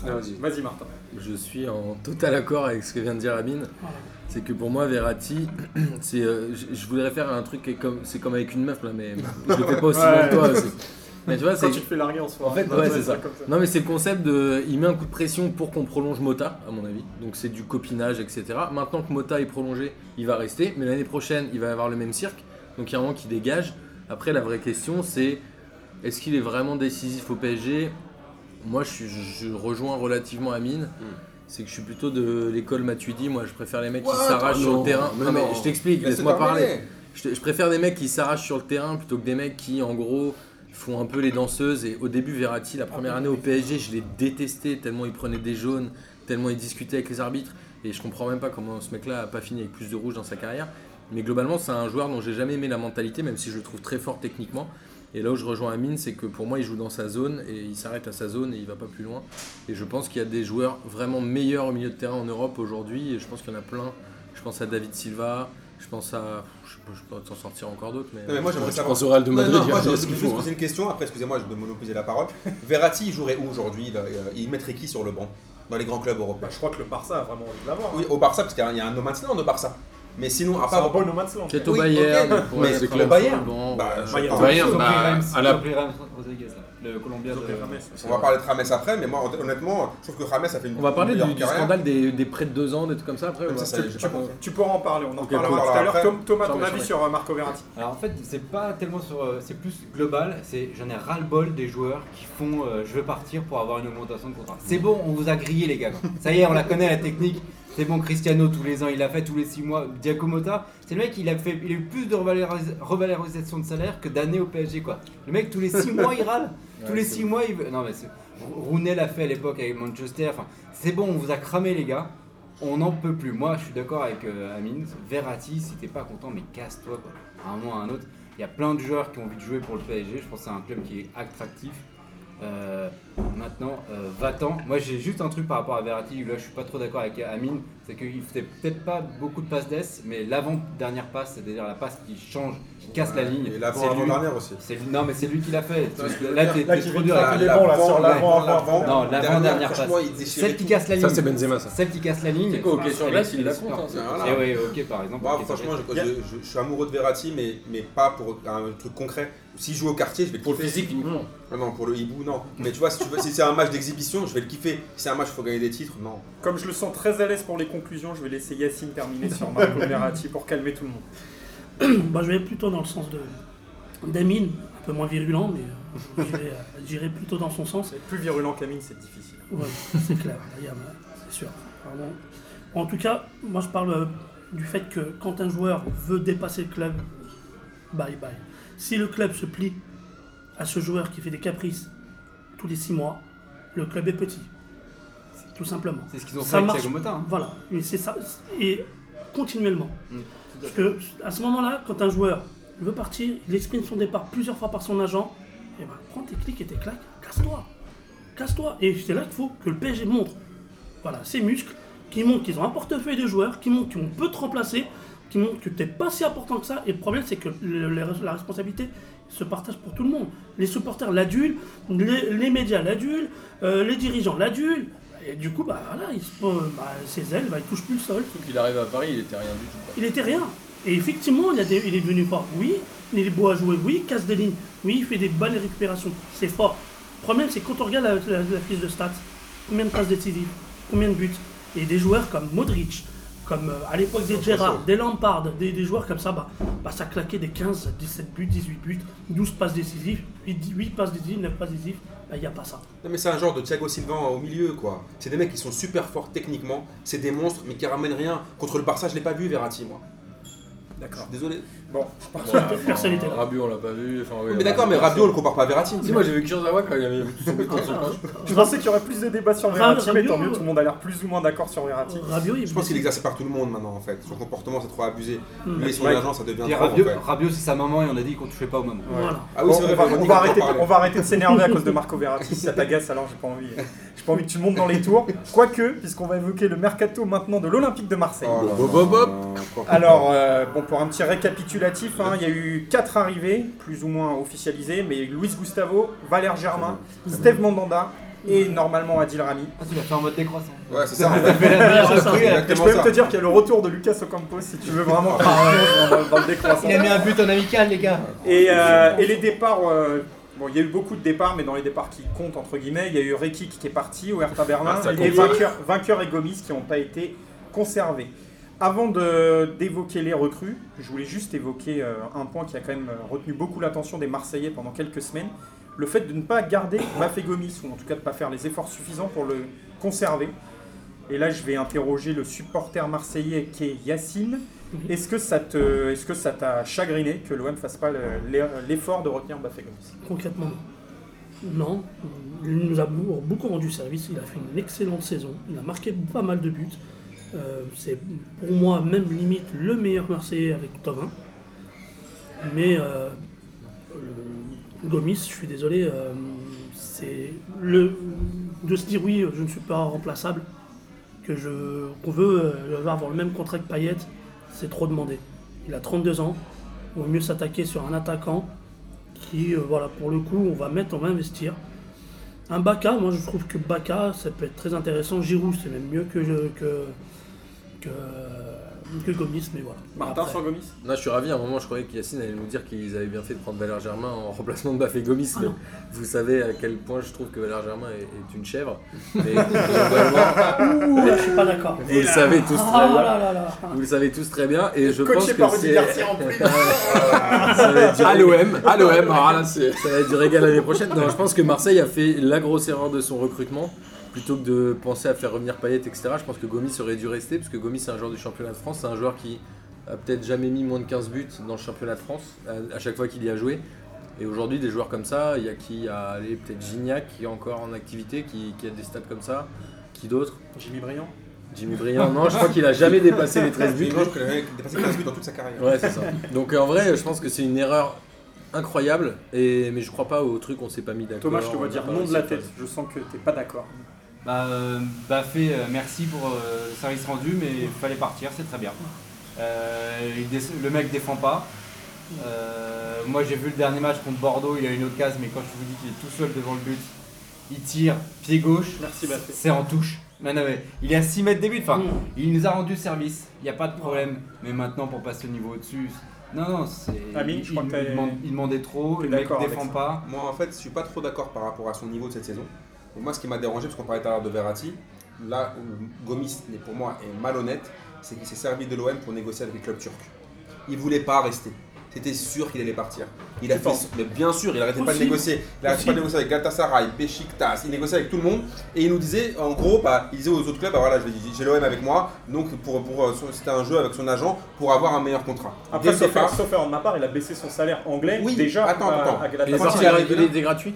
Vas-y. Vas-y, Martin. Je suis en total accord avec ce que vient de dire Amine. C'est que pour moi, Verratti, c'est, euh, je, voudrais faire un truc qui est comme, c'est comme avec une meuf là, mais je le fais pas aussi Ouais. bien que toi. Mais tu vois, c'est, Quand tu te fais larguer en soirée. En fait, Non, ouais, ça, c'est ça. Non mais c'est le concept de, il met un coup de pression pour qu'on prolonge Mota, à mon avis. Donc c'est du copinage, etc. Maintenant que Mota est prolongé, il va rester, mais l'année prochaine, il va avoir le même cirque. Donc il y a un moment qui dégage. Après, la vraie question, c'est est-ce qu'il est vraiment décisif au PSG Moi, je, suis- je- rejoins relativement Amine. C'est que je suis plutôt de l'école Matuidi. Moi, je préfère les mecs qui s'arrachent sur le terrain. mais Non, mais non. je t'explique, laisse-moi parler. Je, je préfère des mecs qui s'arrachent sur le terrain plutôt que des mecs qui, en gros, font un peu les danseuses. Et au début, Verratti, la première année au PSG, je l'ai détesté tellement il prenait des jaunes, tellement il discutait avec les arbitres. Et je comprends même pas comment ce mec-là a pas fini avec plus de rouge dans sa carrière. Mais globalement, c'est un joueur dont j'ai jamais aimé la mentalité, même si je le trouve très fort techniquement. Et là où je rejoins Amine, c'est que pour moi, il joue dans sa zone et il s'arrête à sa zone et il va pas plus loin. Et je pense qu'il y a des joueurs vraiment meilleurs au milieu de terrain en Europe aujourd'hui. Et je pense qu'il y en a plein. Je pense à David Silva. Je pense à. Je, peux- je t'en sortir encore d'autres. Mais... Non, mais moi, j'aimerais Je savoir. pense au Real de Non, Madrid, non, a moi, je juste poser une question. Après, excusez-moi, je vais monopoliser la parole. Verratti, il jouerait où aujourd'hui il, euh, il mettrait qui sur le banc dans les grands clubs Bah, européens je crois que le Barça a vraiment envie de l'avoir. Oui, au Barça, parce qu'il y a- un no man's land au Barça. Mais sinon, à C'est un part. man's land. Peut-être au Bayern. Mais peu Bayern. Bah, je- Bayern. on- Bayern, Le Colombien. De- Rames. On va parler de Rames après, mais moi, honnêtement, je trouve que Rames a fait une. On va parler du, du scandale des, des prêts de deux ans, des trucs comme ça après. Comme ou ça, pas ça, Tu, tu- pas compris. tu pourras en parler, on en Ok, parlera tout à l'heure. Thomas, ton avis sur euh, Marco Verratti Alors en fait, c'est pas tellement sur. euh, c'est plus global. C'est j'en ai ras-le-bol des joueurs qui font euh, je veux partir pour avoir une augmentation de contrat. C'est bon, on vous a grillé les gars. Ça y est, on la connaît la technique. C'est bon, Cristiano tous les ans, il l'a fait tous les 6 mois. Diacomota, c'est le mec, il a fait, il a eu plus de revaloris- revalorisation de salaire que d'années au PSG quoi. Le mec tous les 6 mois il râle. Tous les c'est 6 mois il veut. Non mais c'est. Rooney l'a fait à l'époque avec Manchester. Enfin, c'est bon, on vous a cramé les gars. On n'en peut plus. Moi, je suis d'accord avec euh, Amine. Verratti, si t'es pas content, mais casse-toi quoi. À un moment ou à un autre. Il y a plein de joueurs qui ont envie de jouer pour le PSG. Je pense que c'est un club qui est attractif. Euh, maintenant, euh, va-t'en. Moi, j'ai juste un truc par rapport à Verratti. Là, je suis pas trop d'accord avec Amine. C'est qu'il faisait peut-être pas beaucoup de passes d'ess, mais l'avant-dernière passe, c'est-à-dire la passe qui change, qui casse la ligne. Et l'avant c'est avant lui. dernière aussi. Non, mais c'est lui qui l'a fait. Là, t'es là, t'es qui trop dur avec la- là, sur l'avant, l'avant, Non, l'avant-dernière passe. Celle qui casse la ligne. Ça, c'est Benzema, ça. Celle qui casse la ligne. C'est quoi, ok, sur est- il la compte, ouais, ok, par exemple. Ok, franchement, je, suis amoureux de Verratti, mais pas pour un truc concret. S'il joue au quartier, je vais le Pour le kiffer. physique uniquement. Non, non, pour le hibou, non. Mais tu vois, si, tu veux, si c'est un match d'exhibition, je vais le kiffer. Si c'est un match où il faut gagner des titres, non. Comme je le sens très à l'aise pour les conclusions, je vais laisser Yacine terminer sur Marco Verratti pour calmer tout le monde. Bah, je vais plutôt dans le sens de d'Amine, un peu moins virulent, mais euh, j'irai, euh, j'irai plutôt dans son sens. Plus virulent qu'Amine, c'est difficile. Ouais, c'est clair, a- c'est sûr. Pardon. En tout cas, moi je parle euh, du fait que quand un joueur veut dépasser le club, bye bye. Si le club se plie à ce joueur qui fait des caprices tous les six mois, le club est petit. Tout simplement. C'est ce qu'ils ont Ça fait avec marche. Thiago Motta. hein. Voilà, c'est ça, et continuellement. Mm, Parce que à ce moment-là, quand un joueur veut partir, il exprime son départ plusieurs fois par son agent, et ben prends tes clics et tes claques, casse-toi. Casse-toi. Et c'est là qu'il faut que le PSG montre voilà, ses muscles, qui montrent qu'ils ont un portefeuille de joueurs, qui montrent qu'on peut te remplacer, qui montrent que tu n'es pas si important que ça. Et le problème, c'est que le- le- la responsabilité se partage pour tout le monde. Les supporters l'adulent, les, les médias l'adulent, euh, les dirigeants l'adulent. Et du coup, bah, voilà, il se, bah, ses ailes, bah, il touche plus le sol. Il arrive à Paris, il était rien du tout. Il était rien. Et effectivement, il, y a des- il est devenu fort. Oui, il est beau à jouer. Oui, il casse des lignes. Oui, il fait des bonnes récupérations. C'est fort. Le problème, c'est quand on regarde la, la- la fiche de stats, combien de passes décisives, combien de buts. Et des joueurs comme Modric, comme euh, à l'époque des Gérard, des Lampard, des, des joueurs comme ça, bah, bah, ça claquait des 15, 17 buts, 18 buts, 12 passes décisives, 8, 8 passes décisives, 9 passes décisives. Bah, Il n'y a pas ça. Non mais c'est un genre de Thiago Silva au milieu quoi. C'est des mecs qui sont super forts techniquement, c'est des monstres mais qui ramènent rien. Contre le Barça je l'ai pas vu Verratti moi. D'accord. Désolé. Bon, Personne n'était là. Rabiot, on l'a pas vu. Enfin, mais d'accord mais Rabiot on le compare pas à Verratti. Si, moi j'ai vu Kurzawa quand il avait tout son but contre son poche. je pensais qu'il y aurait plus de débats sur Ra- Verratti, mais tant mieux, euh, tout le monde a l'air plus ou moins d'accord sur Verratti. Rabiot, Je pense qu'il est exercé par tout le monde maintenant en fait. Son comportement c'est trop abusé. Hmm. Lui et son Ouais. agent ça devient trop en Rabiot, fait. Rabiot, c'est sa maman et on a dit qu'on touchait pas au. Ah vrai, on, va, arrêter, de s'énerver à cause de Marco Verratti, si ça t'agace alors j'ai pas envie. J'ai pas envie que tu montes dans les tours. Quoique, puisqu'on va évoquer le mercato maintenant de l'Olympique de Marseille. Oh. Alors, euh, bon, pour un petit récapitulatif, hein, il y a eu quatre arrivées, plus ou moins officialisées, mais Luis Gustavo, Valère Germain, Steve Mandanda et normalement Adil Rami. Ah, tu l'as fait en mode décroissant. Ouais c'est ça fait. je peux même ça. te dire qu'il y a le retour de Lucas Ocampos si tu veux vraiment plonge dans, dans le décroissant. Il a mis un but en amical, les gars. Et, euh, et les départs, euh, bon, il y a eu beaucoup de départs, mais dans les départs qui comptent, entre guillemets, il y a eu Rekik qui est parti au Hertha Berlin Ah, et vainqueur, vainqueur et Gomis qui n'ont pas été conservés. Avant d'évoquer les recrues, je voulais juste évoquer euh, un point qui a quand même euh, retenu beaucoup l'attention des Marseillais pendant quelques semaines. Le fait de ne pas garder Bafé Gomis, ou en tout cas de ne pas faire les efforts suffisants pour le conserver. Et là, je vais interroger le supporter marseillais qui est Yacine. Est-ce que ça te, est-ce que ça t'a chagriné que l'OM fasse pas le- l'e- l'effort de retenir Bafé Gomis Concrètement, non. Il nous a beaucoup rendu service. Il a fait une excellente saison. Il a marqué pas mal de buts. Euh, c'est pour moi même limite le meilleur Marseillais avec Thauvin. Mais euh, Gomis, je suis désolé, euh, c'est le de se dire oui, je ne suis pas remplaçable, que je qu'on veut avoir le même contrat que Payet, c'est trop demandé. Il a 32 ans. Il vaut mieux s'attaquer sur un attaquant qui, voilà, pour le coup, on va mettre, on va investir. Un Baka, moi je trouve que Baka, ça peut être très intéressant. Giroud, c'est même mieux que, que, que Gomis, mais voilà. Martin Après, sur Gomis Non, je suis ravi. À un moment, je croyais que Yacine allait nous dire qu'ils avaient bien fait de prendre Valère Germain en remplacement de Bafé Gomis. Ah mais vous savez à quel point je trouve que Valère Germain est, est une chèvre. Mais globalement, Ouh, là, je suis pas d'accord. vous le savez tous très Ah bien. là là là. Vous le savez tous très bien. Et je Coaché pense que par Rudy c'est. Garcia en plus. ça va être du À l'OM, à l'OM, là c'est. Ça va être du régal l'année prochaine. Non, je pense que Marseille a fait la grosse erreur de son recrutement. Plutôt que de penser à faire revenir Payet, etc., je pense que Gomis aurait dû rester, parce que Gomis c'est un joueur du championnat de France, c'est un joueur qui a peut-être jamais mis moins de 15 buts dans le championnat de France, à, à chaque fois qu'il y a joué. Et aujourd'hui, des joueurs comme ça, il y a qui a allé peut-être Gignac qui est encore en activité, qui, qui a des stats comme ça. Qui d'autre? Jimmy Briand Jimmy Briand, non, je crois qu'il a jamais dépassé les 13 buts. Je connais dépassé 15 buts dans toute sa carrière. Ouais, c'est ça. Donc en vrai, je pense que c'est une erreur incroyable, et, mais je crois pas au truc, on s'est pas mis d'accord. Thomas, je te vois dire non de la tête. Je sens que t'es pas d'accord. Bah, euh, Baffé, euh, merci pour euh, le service rendu, mais il fallait partir, c'est très bien. Euh, le mec défend pas. Euh, moi j'ai vu le dernier match contre Bordeaux, il a une occasion, mais quand je vous dis qu'il est tout seul devant le but, il tire pied gauche, c'est en touche. Non, non, mais il est à 6 mètres des buts, enfin, Mm. il nous a rendu service, il n'y a pas de problème. Mais maintenant, pour passer au niveau au-dessus, Non, non, c'est. Amine, je il, crois que il il demandait trop, le mec avec défend pas. Moi, en fait, je suis pas trop d'accord par rapport à son niveau de cette saison. Et moi, ce qui m'a dérangé, parce qu'on parlait tout à l'heure de Verratti, là où Gomis, pour moi, est malhonnête, c'est qu'il s'est servi de l'OM pour négocier avec les clubs turcs. Il voulait pas rester. C'était sûr qu'il allait partir. Il a fait, mais bien sûr, il arrêtait pas de négocier. Il arrêtait pas de négocier avec Galatasaray, Besiktas, il négociait avec tout le monde. Et il nous disait, en gros, bah, il disait aux autres clubs, bah voilà, j'ai l'OM avec moi, donc pour, pour, euh, c'était un jeu avec son agent pour avoir un meilleur contrat. Après, sauf, de ma part, il a baissé son salaire anglais Oui, déjà attends, à, attends. à Galatasaray. Quand parti, il est gratuit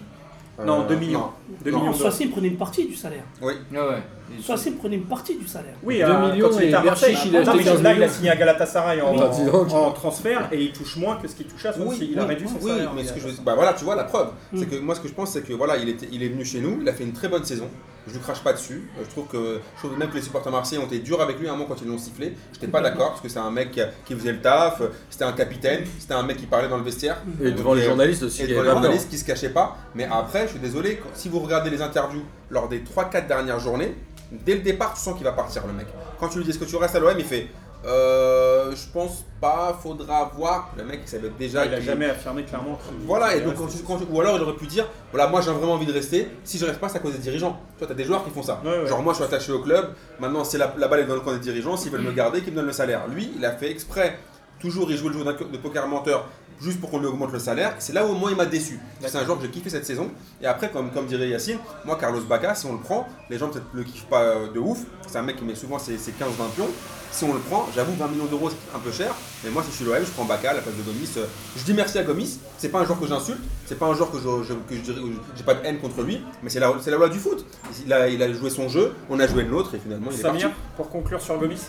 Non, 2 millions. non. 2 Non. millions Non, d'euros. Soisy prenait une partie du salaire. Oui. Ouais, ouais. Soisy prenait une partie du salaire. Oui, 2 euh, millions quand il et était à Marseille, Berchiche, il a non, acheté mais 15 là, il a millions. signé à Galatasaray en, dis donc. en transfert et il touche moins que ce qu'il touchait à Oui, Il a réduit son oui, salaire. mais ce que je veux bah voilà, tu vois la preuve. Mm. C'est que moi ce que je pense c'est que voilà, il était il est venu chez nous, il a fait une très bonne saison. Je lui crache pas dessus. Euh, Je trouve que je trouve même que les supporters marseillais ont été durs avec lui à un moment quand ils l'ont sifflé. J'étais pas d'accord parce que c'est un mec qui, qui faisait le taf, euh, c'était un capitaine, c'était un mec qui parlait dans le vestiaire. Et devant les Et- journalistes aussi. Et il y devant avait les pas journalistes qui se cachaient pas. Mais après, je suis désolé, quand- si vous regardez les interviews lors des 3-4 dernières journées, dès le départ, tu sens qu'il va partir le mec. Quand tu lui dis est-ce que tu restes à l'OM, il fait euh, je pense pas, faudra voir. Le mec il savait déjà Il a jamais affirmé clairement. voilà, et donc quand tu- quand tu- ou alors il aurait pu dire voilà, moi j'ai vraiment envie de rester, si je reste pas, c'est à cause des dirigeants. Tu vois, t'as des joueurs qui font ça. Ouais, ouais. Genre, moi je suis attaché au club, maintenant c'est la, la balle est dans le camp des dirigeants, s'ils veulent me garder, qu'ils me donnent le salaire. Lui, il a fait exprès, toujours il joue le jeu de poker menteur, juste pour qu'on lui augmente le salaire. C'est là où moi il m'a déçu. C'est un joueur que j'ai kiffé cette saison. Et après, comme, comme dirait Yacine, moi Carlos Baca, si on le prend, les gens peut-être le kiffent pas euh, de ouf. C'est un mec qui met souvent ses, ses 15-20 pions. Si on le prend, j'avoue 20 millions d'euros c'est un peu cher, mais moi si je suis l'OM, je prends Baca à la place de Gomis. Euh, Je dis merci à Gomis, c'est pas un joueur que j'insulte, c'est pas un joueur que je, je- que je dirais, j'ai pas de haine contre lui, mais c'est la, c'est la loi du foot. Il a, il a joué son jeu, on a joué le nôtre et finalement il est Samir, parti. pour conclure sur Gomis.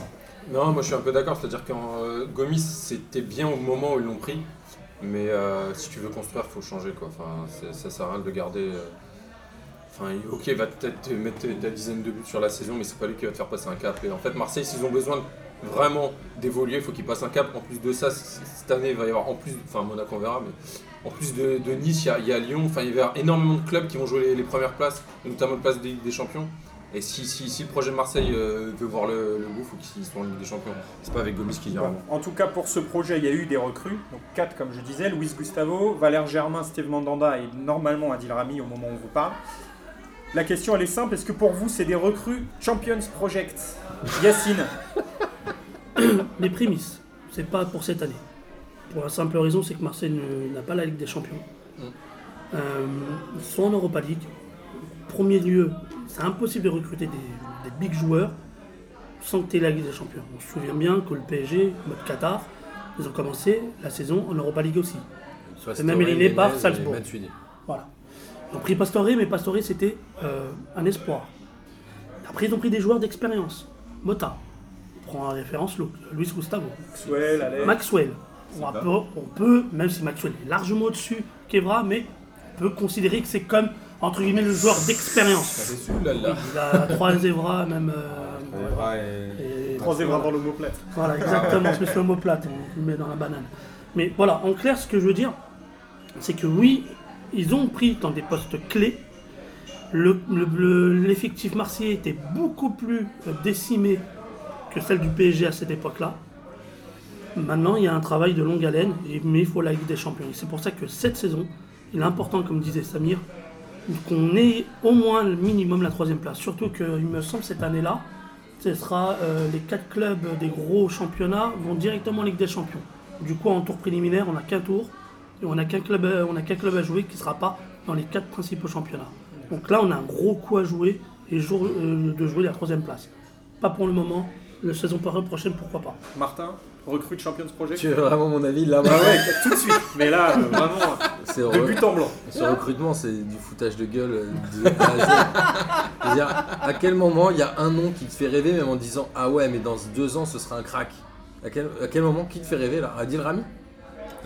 Non, moi je suis un peu d'accord, c'est-à-dire que Gomis c'était bien au moment où ils l'ont pris, mais euh, si tu veux construire, faut changer quoi. Enfin, ça sert à rien de garder. euh. Enfin, ok, va peut-être mettre ta dizaine de buts sur la saison, mais c'est pas lui qui va te faire passer un cap. Et en fait, Marseille, s'ils ont besoin vraiment d'évoluer, il faut qu'ils passent un cap. En plus de ça, cette année, il va y avoir, en plus, enfin Monaco on verra, mais en plus de, Nice, il y, a, Lyon. Enfin, il y avoir énormément de clubs qui vont jouer les, les premières places, notamment la place des, des champions. Et si, si, si le projet de Marseille euh, veut voir le, le bout, il faut qu'ils soient en Ligue des Champions. C'est pas avec Gomis qui ira. Bon, en tout cas, pour ce projet, il y a eu des recrues. Donc 4, comme je disais, Luis Gustavo, Valère Germain, Steve Mandanda et normalement Adil Rami au moment où on vous parle. La question, elle est simple. Est-ce que pour vous, c'est des recrues Champions Project? Yacine Les prémices, c'est pas pour cette année. Pour la simple raison, c'est que Marseille n'a pas la Ligue des Champions. Euh, ils sont en Europa League. Premier lieu, c'est impossible de recruter des, des big joueurs sans que tu aies la Ligue des Champions. On se souvient bien que le PSG, mode Qatar, ils ont commencé la saison en Europa League aussi. C'est même éliminé par Salzbourg. Voilà. Ils ont pris Pastore, mais Pastore c'était euh, un espoir. Après, ils ont pris des joueurs d'expérience. Mota, on prend en référence Lu- Luis Gustavo. Maxwell, Alex. Maxwell. On peut, on peut, même si Maxwell est largement au-dessus qu'Evra, mais on peut considérer que c'est comme, entre guillemets, le joueur d'expérience. Il a trois Evra, même. euh, et- Trois zébras dans l'homoplate. voilà, exactement, me suis homoplate, on le met dans la banane. Mais voilà, en clair, ce que je veux dire, c'est que oui, ils ont pris dans des postes clés. Le- le- le- L'effectif marseillais était beaucoup plus décimé que celle du PSG à cette époque-là. Maintenant, il y a un travail de longue haleine, et- mais il faut la Ligue des Champions. Et c'est pour ça que cette saison, il est important, comme disait Samir, qu'on ait au moins le minimum la troisième place. Surtout qu'il me semble cette année-là, ce sera euh, les quatre clubs des gros championnats vont directement en Ligue des Champions. Du coup, en tour préliminaire, on n'a qu'un tour et on n'a qu'un club, à- on a qu'un club à jouer qui ne sera pas dans les quatre principaux championnats. Donc là, on a un gros coup à jouer et euh, de jouer la troisième place. Pas pour le moment. La saison prochaine, pourquoi pas. Martin, recrue de Champions Project Tu veux vraiment mon avis là Ah ouais, tout de suite. Mais là, euh, vraiment, C'est de but en blanc. Ce recrutement, c'est du foutage de gueule. euh, de A à à quel moment il y a un nom qui te fait rêver, même en disant Ah ouais, mais dans deux ans, ce sera un crack à quel, à quel moment qui te fait rêver là? Adil Rami?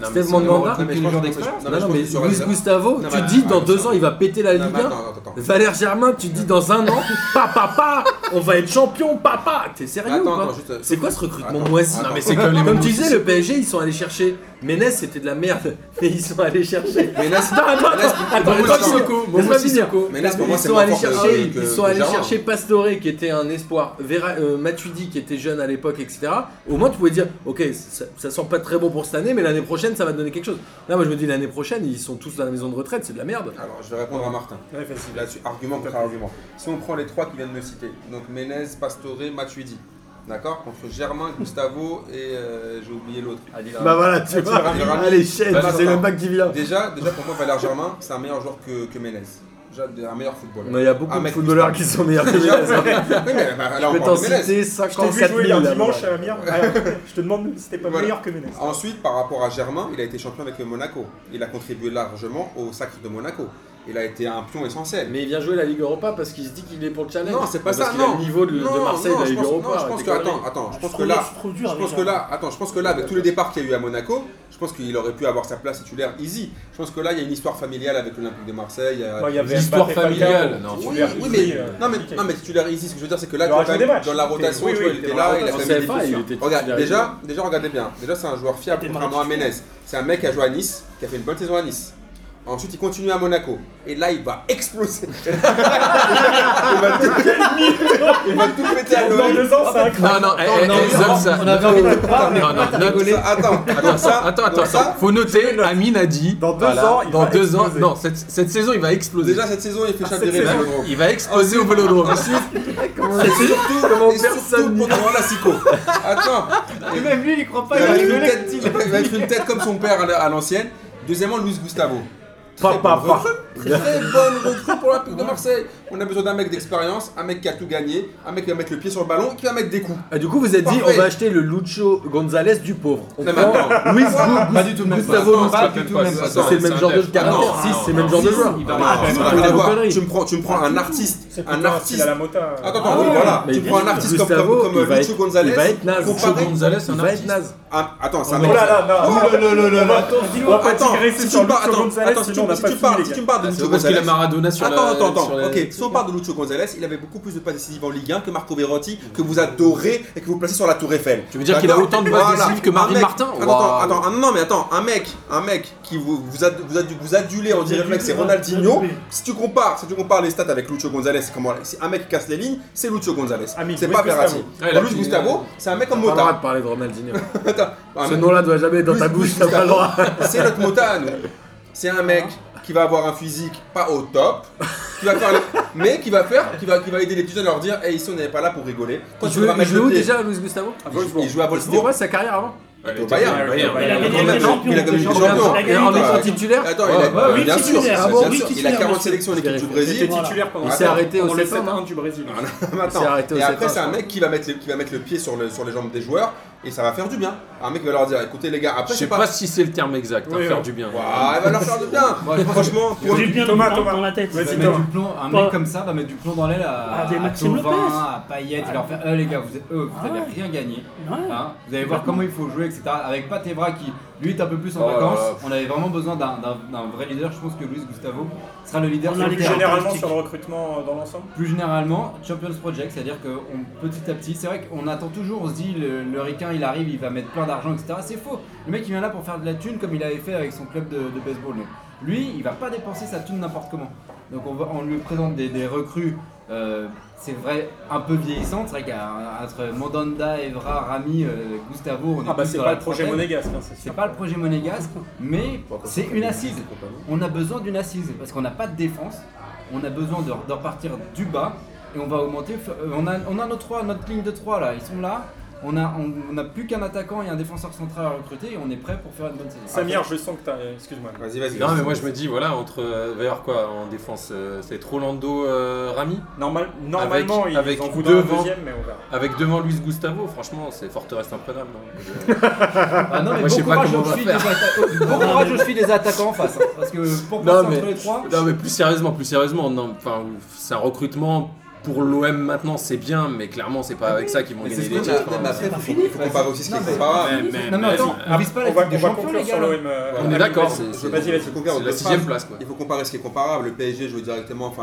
Steve Mandanda non, mais je Luis Gustavo, Non, tu dis dans deux ans, il va péter la Ligue mais 1. attends, attends, attends. Valère Germain, tu te dis dans un an, papa, papa, on va être champion, papa. T'es sérieux ou pas euh, C'est quoi ce recrutement moisi attends. Non, mais c'est comme tu disais, le PSG, ils sont allés chercher Ménez c'était de la merde, mais ils sont allés chercher. Là, Attends, attends, attends, là, pour moi, Ils sont allés chercher, ils sont allés chercher Pastore qui était un espoir, Vera, euh, Matuidi qui était jeune à l'époque, etc. Au moins tu pouvais dire, ok, ça, ça sent pas très bon pour cette année, mais l'année prochaine ça va te donner quelque chose. Là moi je me dis l'année prochaine ils sont tous dans la maison de retraite, c'est de la merde. Alors, je vais répondre à Martin. Ouais. Là-dessus, argument contre argument. Si on prend les trois qui viennent de citer, donc Menez, Pastore, Matuidi, d'accord Contre Germain, Gustavo et euh, j'ai oublié l'autre. Bah voilà, tu vois, allez chaîne, Bah, c'est attends. même pas qui vient. Déjà, déjà pour moi, Valère Germain, c'est un meilleur joueur que, que Menez. Déjà, un meilleur footballeur. Mais il y a beaucoup Un de mec footballeurs qui sont meilleurs que Déjà, Menez. hein. oui, mais bah, là, Je on peux t'en parle de Menez. citer Je t'ai vu 54 jouer 000 hier là, dimanche, voilà. Amir. Ah, Je te demande si c'était pas Voilà. meilleur que Ménez. Ensuite, par rapport à Germain, il a été champion avec Monaco. Il a contribué largement au sacre de Monaco. Il a été un pion essentiel. Mais il vient jouer la Ligue Europa parce qu'il se dit qu'il est pour le challenge. Non, c'est pas Parce ça, qu'il a non. le niveau de, de Non, Marseille non, de la Ligue pense- Europa. Non, je pense que, attends, attends, je pense que là, je pense que là, attends, je pense que là, avec tous les départs qu'il y a eu à Monaco, je pense qu'il aurait pu avoir sa place titulaire easy. Je pense que là, il y a une histoire familiale avec l'Olympique de Marseille. il y a- Bon, il y avait L'histoire Mbappé, familiale, non. Oui, mais, euh, non, mais, non, mais titulaire easy, ce que je veux dire, c'est que là, dans la rotation, il était là, il a était Regarde, déjà, déjà, regardez bien. Déjà, c'est un joueur fiable, contrairement à. Menez. C'est un mec qui a joué à Nice, qui a fait une bonne saison à Nice. Ensuite, il continue à Monaco. Et là, il va exploser. il, va tout... il va tout péter à Dans l'OM. ans, c'est. Non, non, eh, eh, non, eh, non, ça. on avait envie de te croire, mais Non, non, Ça, Attends, Attends, ça, attends, attends, ça. Faut noter, Amine a dit. Dans deux voilà, ans, il dans va deux ans, exploser. non, cette, cette saison il va exploser. Déjà, cette saison, il fait Ah, saison. Vélodrome. il va exploser au vélodrome. Et surtout, Comment personne pour le classico. Attends, Et même lui, il croit pas, il il va, va être une tête, il va- il va être une tête comme son père à l'ancienne. Deuxièmement, Luis Gustavo. Très pas, bonne recrue. Très bonne recrue pour l'Olympique de Marseille. On a besoin d'un mec d'expérience, un mec qui a tout gagné, un mec qui va mettre le pied sur le ballon, qui va mettre des coups. Ah, du coup, vous êtes dit, Parfait. on va acheter le Lucho Gonzalez du pauvre. On Non, mais prend attends. Luis Pas du tout le même Gustavo poste. Luis Pas Gustavo. du tout le même Attends, poste. C'est le même c'est genre un de caractère. Non, Si, non, c'est le non, même genre de joueur. il va Non, c'est conneries. Tu me prends, tu me prends un artiste, C'est un un artiste. la mota. Attends, attends, Ah oui, ouais, voilà. mais Tu prends un artiste comme, Gustavo, comme, comme il va Lucho être- Gonzalez. Il va être naze. comparé- Lucho Gonzalez, Il un va être artiste. naze. Ah, attends, c'est un Oh mec. là là, non. Oh là là là là là. On va pas Attends, digresser si tu sur me parles, Lucho attends, Gonzalez, attends, si tu sinon on me- n'a si pas tu fini, parles, si tu me parles de C'est Lucho parce qu'il a Gonzalez. Maradona sur la. Attends, attends, attends. la- Ok, si on parle de Lucho Gonzalez, il avait beaucoup plus de passes décisives en Ligue 1 que Marco Verratti, que vous adorez et que vous placez sur la Tour Eiffel. Tu veux dire qu'il a autant de passes décisives que mec- Martin Attends, attends, attends, non mais attends, un mec, un mec qui vous vous, ad- vous, ad- vous adulez, le mec c'est Ronaldinho. Si tu compares, si tu compares les stats avec Lucho Gonzalez, c'est comment C'est un mec qui casse les lignes, c'est Lucho Gonzalez. Ami, C'est pas. Verratti. Ah, Luis Gustavo, c'est un mec comme Mota. de parler de Ronaldinho. Ce nom-là doit jamais être dans ta bouche, t'as pas le droit. c'est notre mota. C'est un mec qui va avoir un physique pas au top, qui va faire le- mais qui va faire, qui va, qui va aider les petits jeunes à leur dire, hey, ici on n'est pas là pour rigoler. Quand Il tu vas jouait il mettre jouait le où pied- déjà, Luis Gustavo Il joue- Il joue à C'était Wolfsburg. quoi sa carrière avant Au Bayern. Il a Quand gagné même, des il a champions, gagné des des champions. champions. Il a Et en gagné étant des titulaire Attends, il a, ouais, oui, bien sûr, titulaire, bien ah bon, sûr. oui, il a titulaire, 40 bien sélections en équipe du Il Brésil. était titulaire pendant Il s'est arrêté au pendant le 7-1 du Brésil. Attends. Il s'est arrêté au Et après, c'est un mec qui va mettre, les, qui va mettre le pied sur, le, sur les jambes des joueurs et ça va faire du bien. Un mec va leur dire écoutez les gars, Je après, sais c'est pas pas. si c'est le terme exact, hein, Oui, faire oui. du bien. Ouah, il va leur faire du bien. Franchement, pour J'ai bien Thomas, Thomas, Thomas. dans la tête. Vas-y, Thomas. du plomb, un Pas- mec comme ça va mettre du plomb dans l'aile à, Ah, des à Lopez. à Payet, il leur fait Euh les gars, vous, êtes, eux, vous avez Ouais. rien gagné. Ouais. Hein, vous allez voir comment il faut jouer, etc. Avec Patevra qui, lui, est un peu plus en Oh vacances. On avait vraiment besoin d'un d'un- d'un vrai leader. Je pense que Luis Gustavo sera le leader On sur le. Généralement sur le recrutement euh, dans l'ensemble. Plus généralement, Champions Project, c'est-à-dire que on- petit à petit, c'est vrai qu'on attend toujours, on se dit le, le ricain il arrive, il va mettre plein d'argent, etc. C'est faux. Le mec il vient là pour faire de la thune comme il avait fait avec son club de, de baseball. Donc, lui, il va pas dépenser sa thune n'importe comment. Donc on, va- on lui présente des, des recrues, euh, c'est vrai, un peu vieillissantes. C'est vrai qu'entre Mondanda, Evra, Rami, euh, Gustavo, on est Ah bah c'est dans pas la le projet trentaine. monégasque, hein, c'est pas le projet monégasque, mais c'est une assise. On a besoin d'une assise parce qu'on n'a pas de défense. On a besoin de, de repartir du bas et on va augmenter. euh, On a, on a nos trois, notre ligne de 3 là, ils sont là. On a, on, on a plus qu'un attaquant et un défenseur central à recruter et on est prêt pour faire une bonne saison. Samir, je sens que t'as. Excuse-moi. Vas-y, vas-y. Non mais moi je me dis voilà entre euh, il va y avoir quoi en défense euh, c'est Rolando euh, Rami Normal, normalement, Avec- ils avec en devant- deuxième, mais on verra. avec devant Luis Gustavo franchement c'est forteresse imprenable. hein. Ah non, mais Moi, je sais pas courage comment on va chevilles des bon courage attaquants en face. hein, parce que pour Non, passer mais- entre les trois. Non mais plus sérieusement plus sérieusement non enfin c'est un recrutement pour l'OM maintenant c'est bien mais clairement c'est pas avec ça qu'ils vont Mais gagner des titres. Mais hein. après, il faut, il faut comparer aussi ce qui est comparable. Non mais attends, on vise pas la Ligue conclure sur l'OM. euh, On est d'accord, c'est- la sixième place. Il faut comparer ce qui est comparable. Le PSG joue directement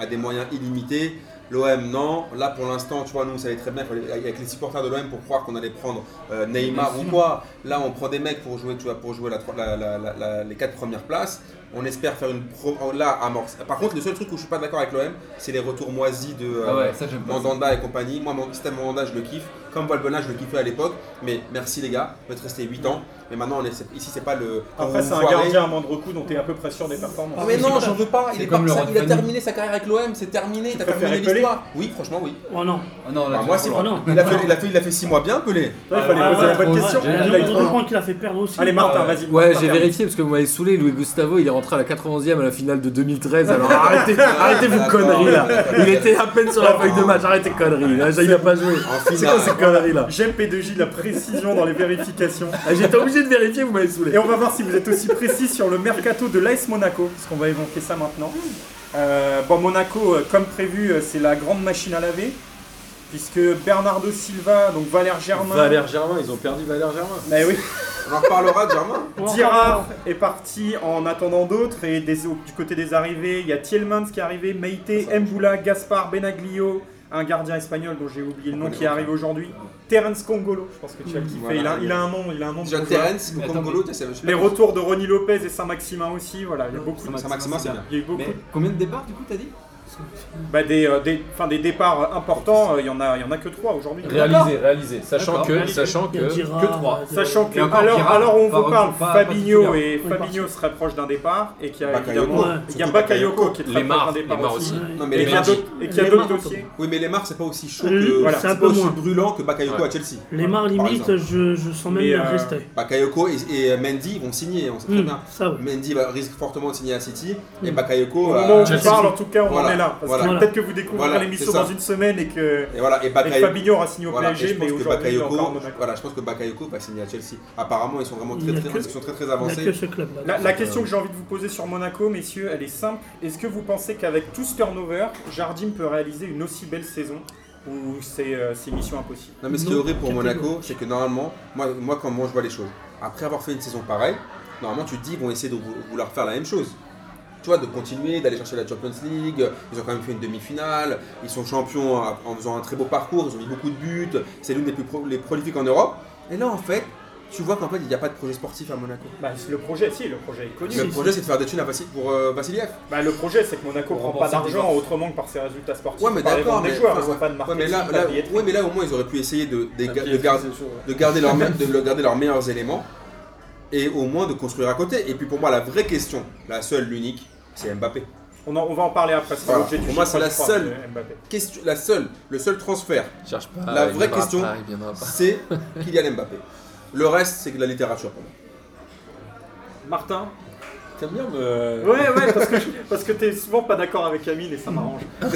a des moyens illimités. L'OM, non. Là, pour l'instant, tu vois, nous, ça allait très bien avec les supporters de l'OM pour croire qu'on allait prendre euh, Neymar ou quoi. Là, on prend des mecs pour jouer, tu vois, pour jouer la, tro- la- la- la- la- les quatre premières places. On espère faire une pro. Là, amorce. Par contre, le seul truc où je suis pas d'accord avec l'OM, c'est les retours moisis de euh, Ah ouais, ça. Mandanda et compagnie. Moi, mon système Mandanda, je le kiffe. Comme Valbuena, je le kiffais à l'époque. Mais merci les gars, vous êtes restés 8 ans. Mais maintenant, on est, ici, c'est pas le. Après, c'est un gardien à moindre coût dont tu es à peu près sûr des performances. Ah mais non, j'en veux pas. Il, est comme ça- il a terminé sa carrière avec l'OM, c'est terminé, t'as terminé l'histoire. Oui, franchement, oui. Oh non. Ah non, là, Bah, tu moi, c'est Oh. Il a fait, il a fait, il a fait 6 mois bien, Pelé. Il fallait Ah, poser la bonne question. ouais, Il a Je qu'il a fait perdre aussi. Allez, Martin, Euh, vas-y. Ouais, j'ai vérifié parce que vous m'avez saoulé. Louis Gustavo, il est rentré à la 91e à la finale de 2013. Alors arrêtez, arrêtez vos conneries là. Il était à peine sur la feuille de match. Arrêtez conneries. Il a pas joué. En C'est finale. quoi ces conneries là J'aime P2J, la précision dans les vérifications. Ah, J'étais obligé de vérifier, vous m'avez saoulé. Et on va voir si vous êtes aussi précis sur le mercato de l'AS Monaco, parce qu'on va évoquer ça maintenant. Euh, bon, Monaco, euh, comme prévu, euh, c'est la grande machine à laver, puisque Bernardo Silva, donc Valère Germain, Valère Germain, ils ont perdu Valère Germain. Bah oui, On en reparlera de Germain. Dirard est parti en attendant d'autres, et des- du côté des arrivées, il y a Thielmans qui est arrivé, Meite, Mboula, Gaspard, Benaglio, un gardien espagnol dont j'ai oublié le nom qui arrive aujourd'hui, Terence Congolo, je pense que tu as kiffé, Voilà. il, a, il a un nom, il a un nom joueur. Terence, Mais Kongolo, c'est Les retours de Ronny Lopez et Saint-Maximin aussi, voilà, il y a beaucoup de Saint-Maximin, c'est bien. Il y a eu beaucoup Mais combien de départs du coup t'as dit? Bah des, euh, des, enfin, des départs importants, euh, il y en a, il y en a que trois aujourd'hui. Réalisé, réalisé. Sachant D'accord, que, réalisé. sachant que. Girard, que trois. euh, Sachant que Et encore alors, Girard, alors on pas vous parle pas- pas Fabinho et Oui, Fabinho serait proche d'un départ et qu'il y a Bakayoko. évidemment Ouais. il y a Bakayoko qui est très Lemar, proche d'un départ Lemar aussi. aussi. Non, mais Et les qu'il y a Lemar, d'autres et qu'il y a Lemar, d'autres dossiers. Oui, mais Lemar, c'est pas aussi chaud Euh, que. voilà, c'est un c'est peu pas aussi moins. brûlant que Bakayoko Ouais. à Chelsea. Lemar, Par limite, exemple. je, je sens même Mais, bien euh, rester. Bakayoko et, et Mendy vont signer, on sait très bien. ça, ouais. Mendy va, risque fortement de signer à City et Mm. Bakayoko. Au euh, moment où on Chelsea. parle, en tout cas, on Voilà, en est là. Parce voilà. que peut-être que vous découvrirez Voilà, l'émission dans une semaine et que, Et voilà, et et que Bakayoko. Fabinho aura signé au PSG, je mais pense que aujourd'hui voilà, je pense que Bakayoko va signer à Chelsea. Apparemment, ils sont vraiment très très, que- ils sont très très que avancés. ce club là. La, la question que j'ai envie de vous poser sur Monaco, messieurs, elle est simple. Est-ce que vous pensez qu'avec tout ce turnover, Jardim peut réaliser une aussi belle saison ou c'est euh, mission impossible? Non, mais ce qui est horrible pour. Monaco, c'est que normalement, moi, moi, comment je vois les choses, après avoir fait une saison pareille, normalement, tu te dis, ils vont essayer de vou- vouloir faire la même chose. Tu vois, de continuer, d'aller chercher la Champions League. Ils ont quand même fait une demi-finale. Ils sont champions en faisant un très beau parcours. Ils ont mis beaucoup de buts. C'est l'une des plus pro- les prolifiques en Europe. Et là, en fait, tu vois qu'en fait, il n'y a pas de projet sportif à Monaco. bah, c'est Le projet, si, le projet est connu. Le Si, projet, c'est de faire des thunes à Vassil- pour euh, Vassiliev. Bah, le projet, c'est que Monaco Pour prend pas d'argent autrement que par ses résultats sportifs. Ouais, mais d'accord. Mais, joueurs, enfin, ils ont pas de ouais, marketing, mais là, pas là- de ouais, mais là, au moins, ils auraient pu essayer de, de, de garder, de garder, leurs me- de garder leurs meilleurs éléments et au moins de construire à côté. Et puis pour moi, la vraie question, la seule, l'unique, c'est Mbappé. On, en- on va en parler après. c'est Voilà. l'objet du Pour moi, c'est la seule. Question, la seule, le seul transfert, Cherche pas. La vraie question- c'est Kylian Mbappé. Le reste, c'est de la littérature pour moi. Martin T'aimes bien me. Ouais, ouais, parce que, parce que t'es souvent pas d'accord avec Amine et ça m'arrange.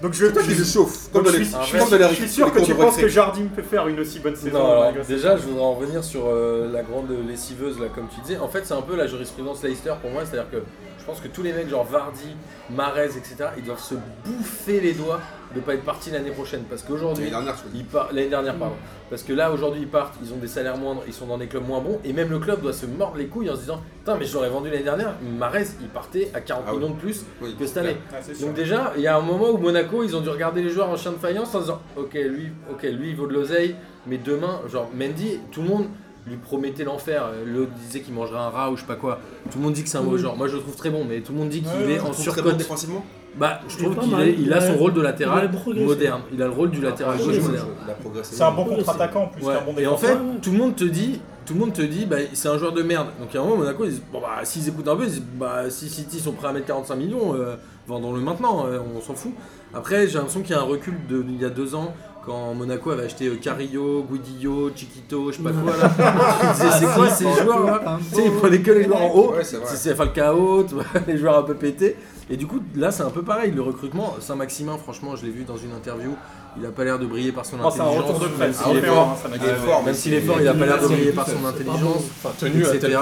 Donc je, je, chauffes, comme donc je suis, je je sûr les que tu penses que Jardim peut faire une aussi bonne saison. Non, alors, malgré ça. déjà, je voudrais en revenir sur euh, la grande lessiveuse, là, comme tu disais. En fait, c'est un peu la jurisprudence Leicester pour moi. C'est-à-dire que je pense que tous les mecs, genre Vardy, Marez, etc., ils doivent se bouffer les doigts de pas être partis l'année prochaine. Parce qu'aujourd'hui, L'année dernière, je ils l'année dernière, pardon. Parce que là, aujourd'hui, ils partent, ils ont des salaires moindres, ils sont dans des clubs moins bons, et même le club doit se mordre les couilles en se disant Putain, mais je l'aurais vendu l'année dernière. Marez, il partait à 40 Ah oui. millions de plus Oui, que cette année. Ah. Donc déjà, il y a un moment où Monaco, ils ont dû regarder les joueurs en chien de faïence en se disant, ok, lui, ok, lui, il vaut de l'oseille, mais demain, genre Mendy, tout le monde lui promettait l'enfer. L'autre disait qu'il mangerait un rat ou je sais pas quoi. Tout le monde dit que c'est un mauvais joueur. Moi, je le trouve très bon, mais tout le monde dit qu'il Ouais, est en trouve très bon surcote. défensivement. Bah, je Il trouve qu'il il a son rôle de Il latéral a progressé. moderne. Il a le rôle du latéral gauche moderne. Il. C'est un bon contre-attaquant en plus Ouais. qu'un bon Et en fait, tout le monde te dit, tout le monde te dit, bah, c'est un joueur de merde. Donc à un moment, Monaco, ils disent, bon bah, s'ils écoutent un peu, ils disent, bah, si City sont prêts à mettre 45 millions, euh, vendons-le maintenant, euh, on s'en fout. Après, j'ai l'impression qu'il y a un recul de, il y a deux ans. Quand Monaco avait acheté euh, Carillo, Guidillo, Chiquito, je sais pas quoi là. Tu disais, c'est quoi ces joueurs là Tu sais, ils prenaient que les joueurs en haut. Ouais, c'est Falcao, les joueurs un peu pétés. Et du coup, là, c'est un peu pareil. Le recrutement, Saint-Maximin, franchement, je l'ai vu dans une interview. Il a pas l'air de briller par son Oh, c'est un intelligence. retour de même presse. s'il Il est fort. Même s'il est fort, il a pas l'air de briller par son intelligence, etc.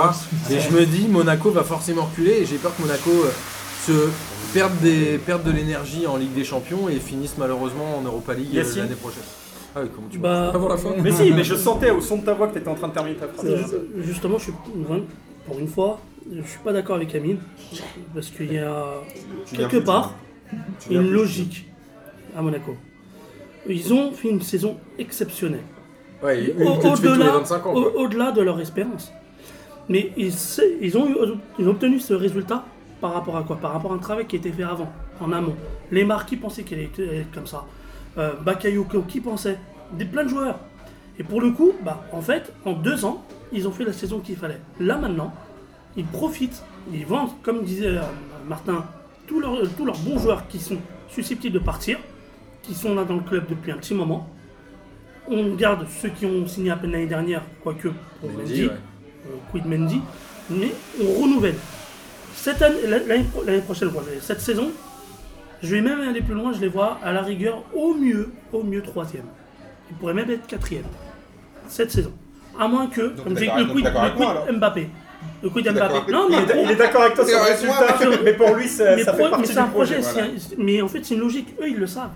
Et je me dis, Monaco va forcément reculer et j'ai peur que Monaco euh, se perde, des, perde de l'énergie en Ligue des Champions et finisse malheureusement en Europa League euh, l'année prochaine. Ah oui, comment tu Bah, Avant la fin Mais si, mais je sentais au son de ta voix que t'étais en train de terminer ta phrase. Euh, Justement, je suis pour une fois, je suis pas d'accord avec Amine parce qu'il y a Tu quelque part, Tu une logique à Monaco. Ils ont fait une saison exceptionnelle. Ouais, Au- tu Au-delà 25 ans. au- de leur espérance. Mais ils, ils ont, eu- ils ont obtenu ce résultat par rapport à quoi? Par rapport à un travail qui a été fait avant, en amont. Les marques qui pensaient qu'elle était être comme ça. Euh, Bakayoko qui pensait? Des, plein de joueurs. Et pour le coup, bah, en fait, en deux ans, ils ont fait la saison qu'il fallait. Là maintenant, ils profitent, ils vendent, comme disait euh, Martin, tous leurs, tous leurs bons joueurs qui sont susceptibles de partir, qui sont là dans le club depuis un petit moment. On garde ceux qui ont signé à peine l'année dernière, quoique pour Mendy, Mendy, ouais. euh, quid Mendy, mais on renouvelle. Cette année, l'année pro- l'année prochaine, moi, je- cette saison, je vais même aller plus loin, je les vois à la rigueur au mieux, au mieux troisième. Ils pourraient même être quatrième. Cette saison. À moins que, Donc, comme j'ai d'accord- le quid, le. Mbappé. Le quid Mbappé. Non, Il mais est, il est d'accord avec toi sur le C'est résultat, mais pour lui, ça, mais, ça pro- fait mais partie c'est un du projet. projet, voilà. c'est un- mais en fait c'est une logique, eux ils le savent.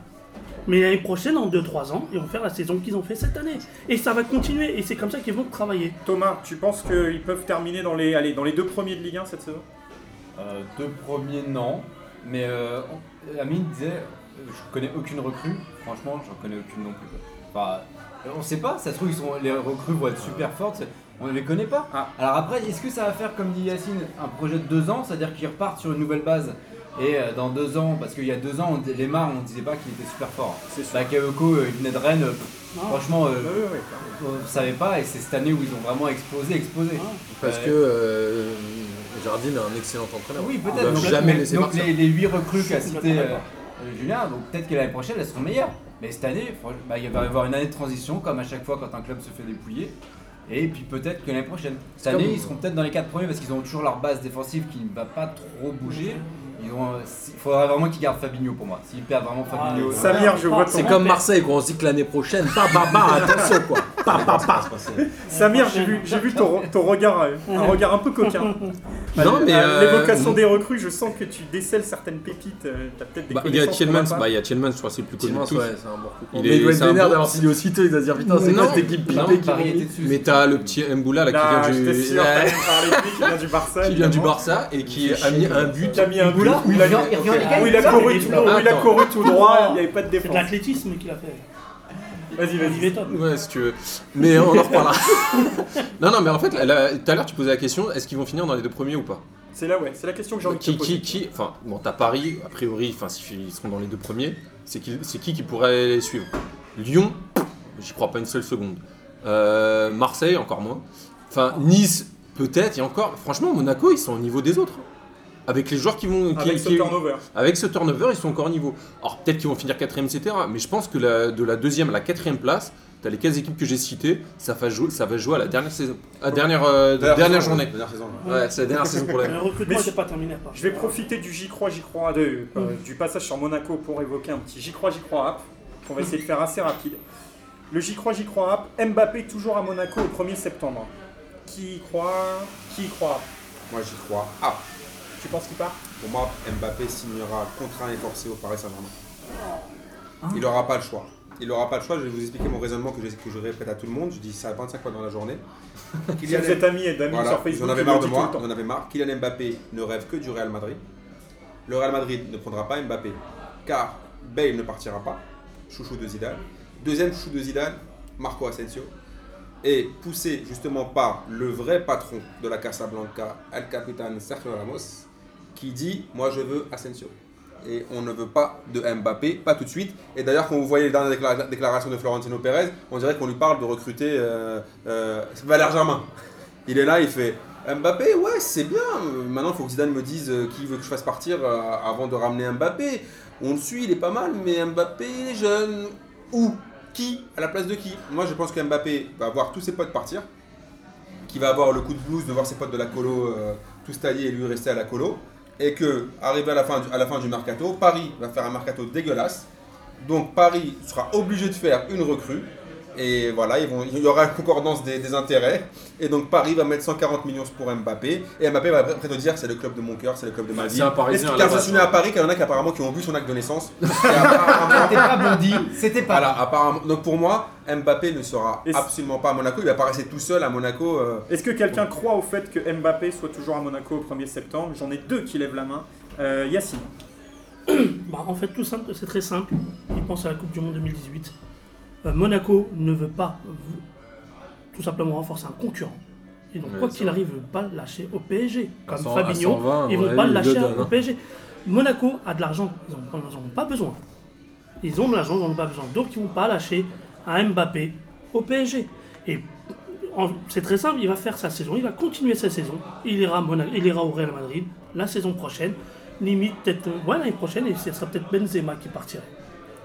Mais l'année prochaine, en 2-3 ans, ils vont faire la saison qu'ils ont fait cette année. Et ça va continuer, et c'est comme ça qu'ils vont travailler. Thomas, tu penses qu'ils peuvent terminer dans les, allez, dans les deux premiers de Ligue 1 cette saison? Euh, deux premiers, non. Mais euh, Amine disait euh, Je connais aucune recrue. Franchement, j'en connais aucune non plus. Enfin, euh, on sait pas, ça se trouve, ils sont, les recrues vont être super fortes. On ne les connaît pas. Ah. Alors après, est-ce que ça va faire, comme dit Yacine, un projet de deux ans? C'est-à-dire qu'ils repartent sur une nouvelle base et dans deux ans, parce qu'il y a deux ans, on, les Mars, on disait pas qu'il était super fort. C'est. Bakayoko, il venait de Rennes. Non. Franchement, euh, on savait pas et c'est cette année où ils ont vraiment explosé, explosé. Parce Ouais. que euh, Jardim est un excellent entraîneur. Oui, peut-être. Donc, jamais donc, laisser donc partir. les, les 8 recrues qu'a cité euh, euh, Julien, donc peut-être que l'année prochaine elles seront meilleures. Mais cette année, bah, il va y avoir une année de transition, comme à chaque fois quand un club se fait dépouiller. Et puis peut-être que l'année prochaine. Cette année, ils seront peut-être dans les 4 premiers parce qu'ils ont toujours leur base défensive qui ne va pas trop bouger. Ils ont, euh, il faudra vraiment qu'ils gardent Fabinho pour moi. S'ils perdent vraiment Fabinho. Ah, Samir, je vois C'est ton... comme Marseille, quoi. On se dit que l'année prochaine, bah, bah, bah, attention, quoi. Bah, bah, bah. Samir, j'ai vu, j'ai vu ton, ton regard, euh, un regard un peu coquin. Non, mais, À euh, L'évocation des recrues, je sens que tu décèles certaines pépites. euh, T'as peut-être des Bah, il y a pas. bah, il y a je crois que c'est le plus connu ouais, c'est un bon coup. Il Mais est- il doit être c'est vénère d'avoir signé aussitôt. Il doit se dire Putain, c'est quoi cette équipe pipée qui. Mais t'as le petit Mboula là, qui vient du, qui vient Barça. qui vient du. Barça et qui a mis un but. Où il a, il couru tout, blanc. où il a Attends. couru tout droit, il n'y avait pas de C'est de défense. l'athlétisme qu'il a fait. Vas-y, Il vas-y. m'étonne. Ouais, si tu veux. Mais on en reparlera. non, non, mais en fait, là, là, tout à l'heure, tu posais la question est-ce qu'ils vont finir dans les deux premiers ou pas? C'est là, ouais, c'est la question que j'ai envie de te poser. qui, qui, enfin, bon, t'as Paris, a priori, enfin, s'ils seront dans les deux premiers, c'est qui, c'est qui qui pourrait les suivre? Lyon, j'y crois pas une seule seconde. Euh, Marseille, encore moins. Enfin, Nice, peut-être, et encore. Franchement, Monaco, ils sont au niveau des autres. Avec les joueurs qui vont. qui- Avec ce qui- turnover. avec ce turnover, ils sont encore au niveau. Alors peut-être qu'ils vont finir quatrième, etc. Mais je pense que la- de la deuxième à la quatrième place, t'as les 15 équipes que j'ai citées, ça va jouer, ça va jouer à la dernière saison, à la dernière, euh, dernière, saison, journée. Dernière saison. Ouais, c'est la dernière saison pour la. Le recrutement pas terminé. Je vais profiter du J'y crois, J'y crois, de, euh, du passage sur Monaco pour évoquer un petit J'y crois, J'y crois app, qu'on va essayer de faire assez rapide. Le J'y crois, J'y crois app, Mbappé toujours à Monaco au 1er septembre. Qui y croit? Qui y croit? Moi j'y crois. Ah, Tu penses qu'il part? Pour moi, Mbappé signera contraint et forcé au Paris Saint-Germain. Il n'aura pas le choix. Il n'aura pas le choix. Je vais vous expliquer mon raisonnement que je, que je répète à tout le monde. Je dis ça 25 fois dans la journée. Si vous êtes amis et d'amis Voilà, sur Facebook, en avez il marre de moi, temps. en avez marre. Kylian Mbappé ne rêve que du Real Madrid. Le Real Madrid ne prendra pas Mbappé car Bale ne partira pas. Chouchou de Zidane. Deuxième chouchou de Zidane, Marco Asensio. Et poussé justement par le vrai patron de la Casablanca, El Capitan Sergio Ramos, qui dit Moi je veux Asensio. Et on ne veut pas de Mbappé, pas tout de suite. Et d'ailleurs, quand vous voyez les dernières déclara- déclarations de Florentino Pérez, on dirait qu'on lui parle de recruter euh, euh, Valère Germain. Il est là, il fait Mbappé, ouais, c'est bien. Maintenant, il faut que Zidane me dise euh, qui veut que je fasse partir avant de ramener Mbappé. On le suit, il est pas mal, mais Mbappé, il est jeune. Où Qui À la place de qui? Moi, je pense que Mbappé va voir tous ses potes partir. Qui va avoir le coup de blues de voir ses potes de la colo euh, tous et lui rester à la colo. Et que, arrivé à la, fin du, à la fin du mercato, Paris va faire un mercato dégueulasse. Donc Paris sera obligé de faire une recrue. Et voilà, ils vont, il y aura une concordance des, des intérêts. Et donc Paris va mettre 140 millions pour Mbappé. Et Mbappé va après te dire c'est le club de mon cœur, c'est le club de ma vie. C'est un Parisien Car je suis né à Paris, qu'il y en a qui apparemment qui ont vu son acte de naissance. C'était pas Bondy, c'était pas. voilà, apparemment. Donc pour moi, Mbappé ne sera absolument pas à Monaco. Il va pas rester tout seul à Monaco. euh, Est-ce que quelqu'un croit au fait que Mbappé soit toujours à Monaco au 1er septembre? J'en ai deux qui lèvent la main. Euh, Yacine. Bah, en fait, tout simple, c'est très simple. Il pense à la Coupe du Monde 2018. Euh, Monaco ne veut pas tout simplement renforcer un concurrent. Et donc, Ouais, quoi qu'il arrive, ils ne pas le lâcher au PSG. À Comme 100, à Fabinho, 120, ils ne ouais, vont pas le lâcher donne, au hein. PSG. Monaco a de l'argent. Ils n'en ont pas besoin. Ils ont de l'argent, ils n'en ont pas besoin. Donc, ils ne vont pas lâcher un Mbappé au PSG. Et c'est très simple, il va faire sa saison, il va continuer sa saison. Il ira, à Mona- il ira au Real Madrid la saison prochaine. Limite, peut-être, ouais, l'année prochaine, et ce sera peut-être Benzema qui partirait.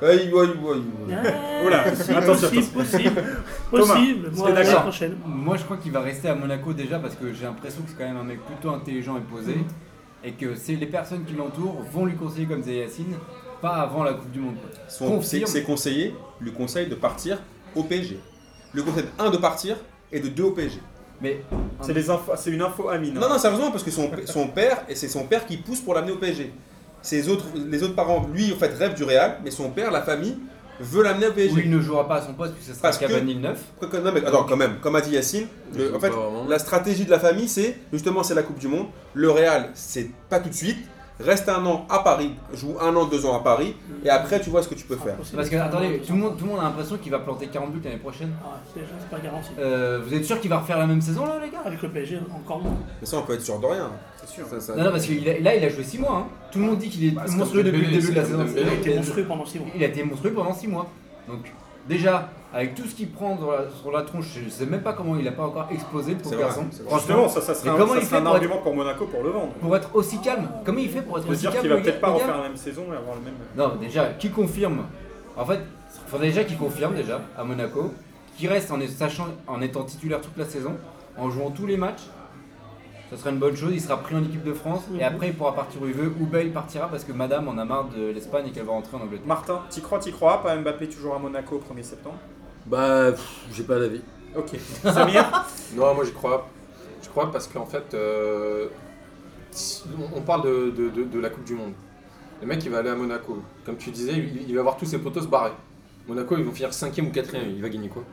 Aïe, aïe, aïe. Ah, Oula, possible, attention, possible, possible, Thomas, possible. Moi, l'année d'accord prochaine. Moi, je crois qu'il va rester à Monaco déjà parce que j'ai l'impression que c'est quand même un mec plutôt intelligent et posé. Et que c'est les personnes qui l'entourent vont lui conseiller comme Yassine, pas avant la Coupe du Monde. quoi. Son, Confirme. ses, conseillers lui conseillent de partir au PSG. Le conseil un de partir et de deux au PSG. Mais C'est les infos- c'est une info Amine. Non, non, sérieusement, parce que son, son père, et c'est son père qui pousse pour l'amener au PSG. Ses autres, les autres parents, lui, en fait, rêvent du Real, mais son père, la famille, veut l'amener au PSG. où il ne jouera pas à son poste puisque ce sera Parce que- Cavani le 9. Quoi que- non, mais attends, quand même, comme a dit Yacine, le- en fait, la stratégie de la famille, c'est justement, c'est la Coupe du Monde. Le Real, c'est pas tout de suite. Reste un an à Paris, joue un an, deux ans à Paris, et après, tu vois ce que tu peux faire. Parce que, attendez, tout le monde, tout le monde a l'impression qu'il va planter 40 buts l'année prochaine. Ah, c'est déjà, c'est pas garanti. Euh, vous êtes sûr qu'il va refaire la même saison là, les gars? Avec le PSG, encore moins. Mais ça, on peut être sûr de rien. C'est sûr. Ça, ça- Non, non, parce que là, il a joué 6 mois. hein. Tout le monde dit qu'il est Bah, monstrueux depuis le début de la saison. Il a été monstrueux pendant 6 mois. Il a été monstrueux pendant 6 mois. Donc, déjà, avec tout ce qu'il prend sur la, sur la tronche, je sais même pas comment il a pas encore explosé le pauvre garçon. Justement, ça, ça serait un, comment ça il fait un pour être- argument pour Monaco pour le vendre. Pour être aussi calme, comment il fait pour être aussi dire calme qu'il va peut-être pas refaire la même saison et avoir le même. Non, déjà, qui confirme? En fait, il faudrait déjà qu'il confirme déjà à Monaco, qu'il reste en, sachant, en étant titulaire toute la saison, en jouant tous les matchs. Ça serait une bonne chose, il sera pris en équipe de France et Mhm. après il pourra partir où il veut. Ou ben il partira parce que madame en a marre de l'Espagne et qu'elle va rentrer en Angleterre. Martin, t'y crois, t'y crois pas? Mbappé toujours à Monaco au 1er septembre? Bah, j'ai pas d'avis. Ok. Samir Non, moi j'y crois. Je crois parce qu'en fait, euh, on- parle de, de- de- de la Coupe du Monde. Le mec, il va aller à Monaco. Comme tu disais, il, il va voir tous ses potos se barrer. Monaco, ils vont finir 5ème ou 4ème. Il va gagner quoi?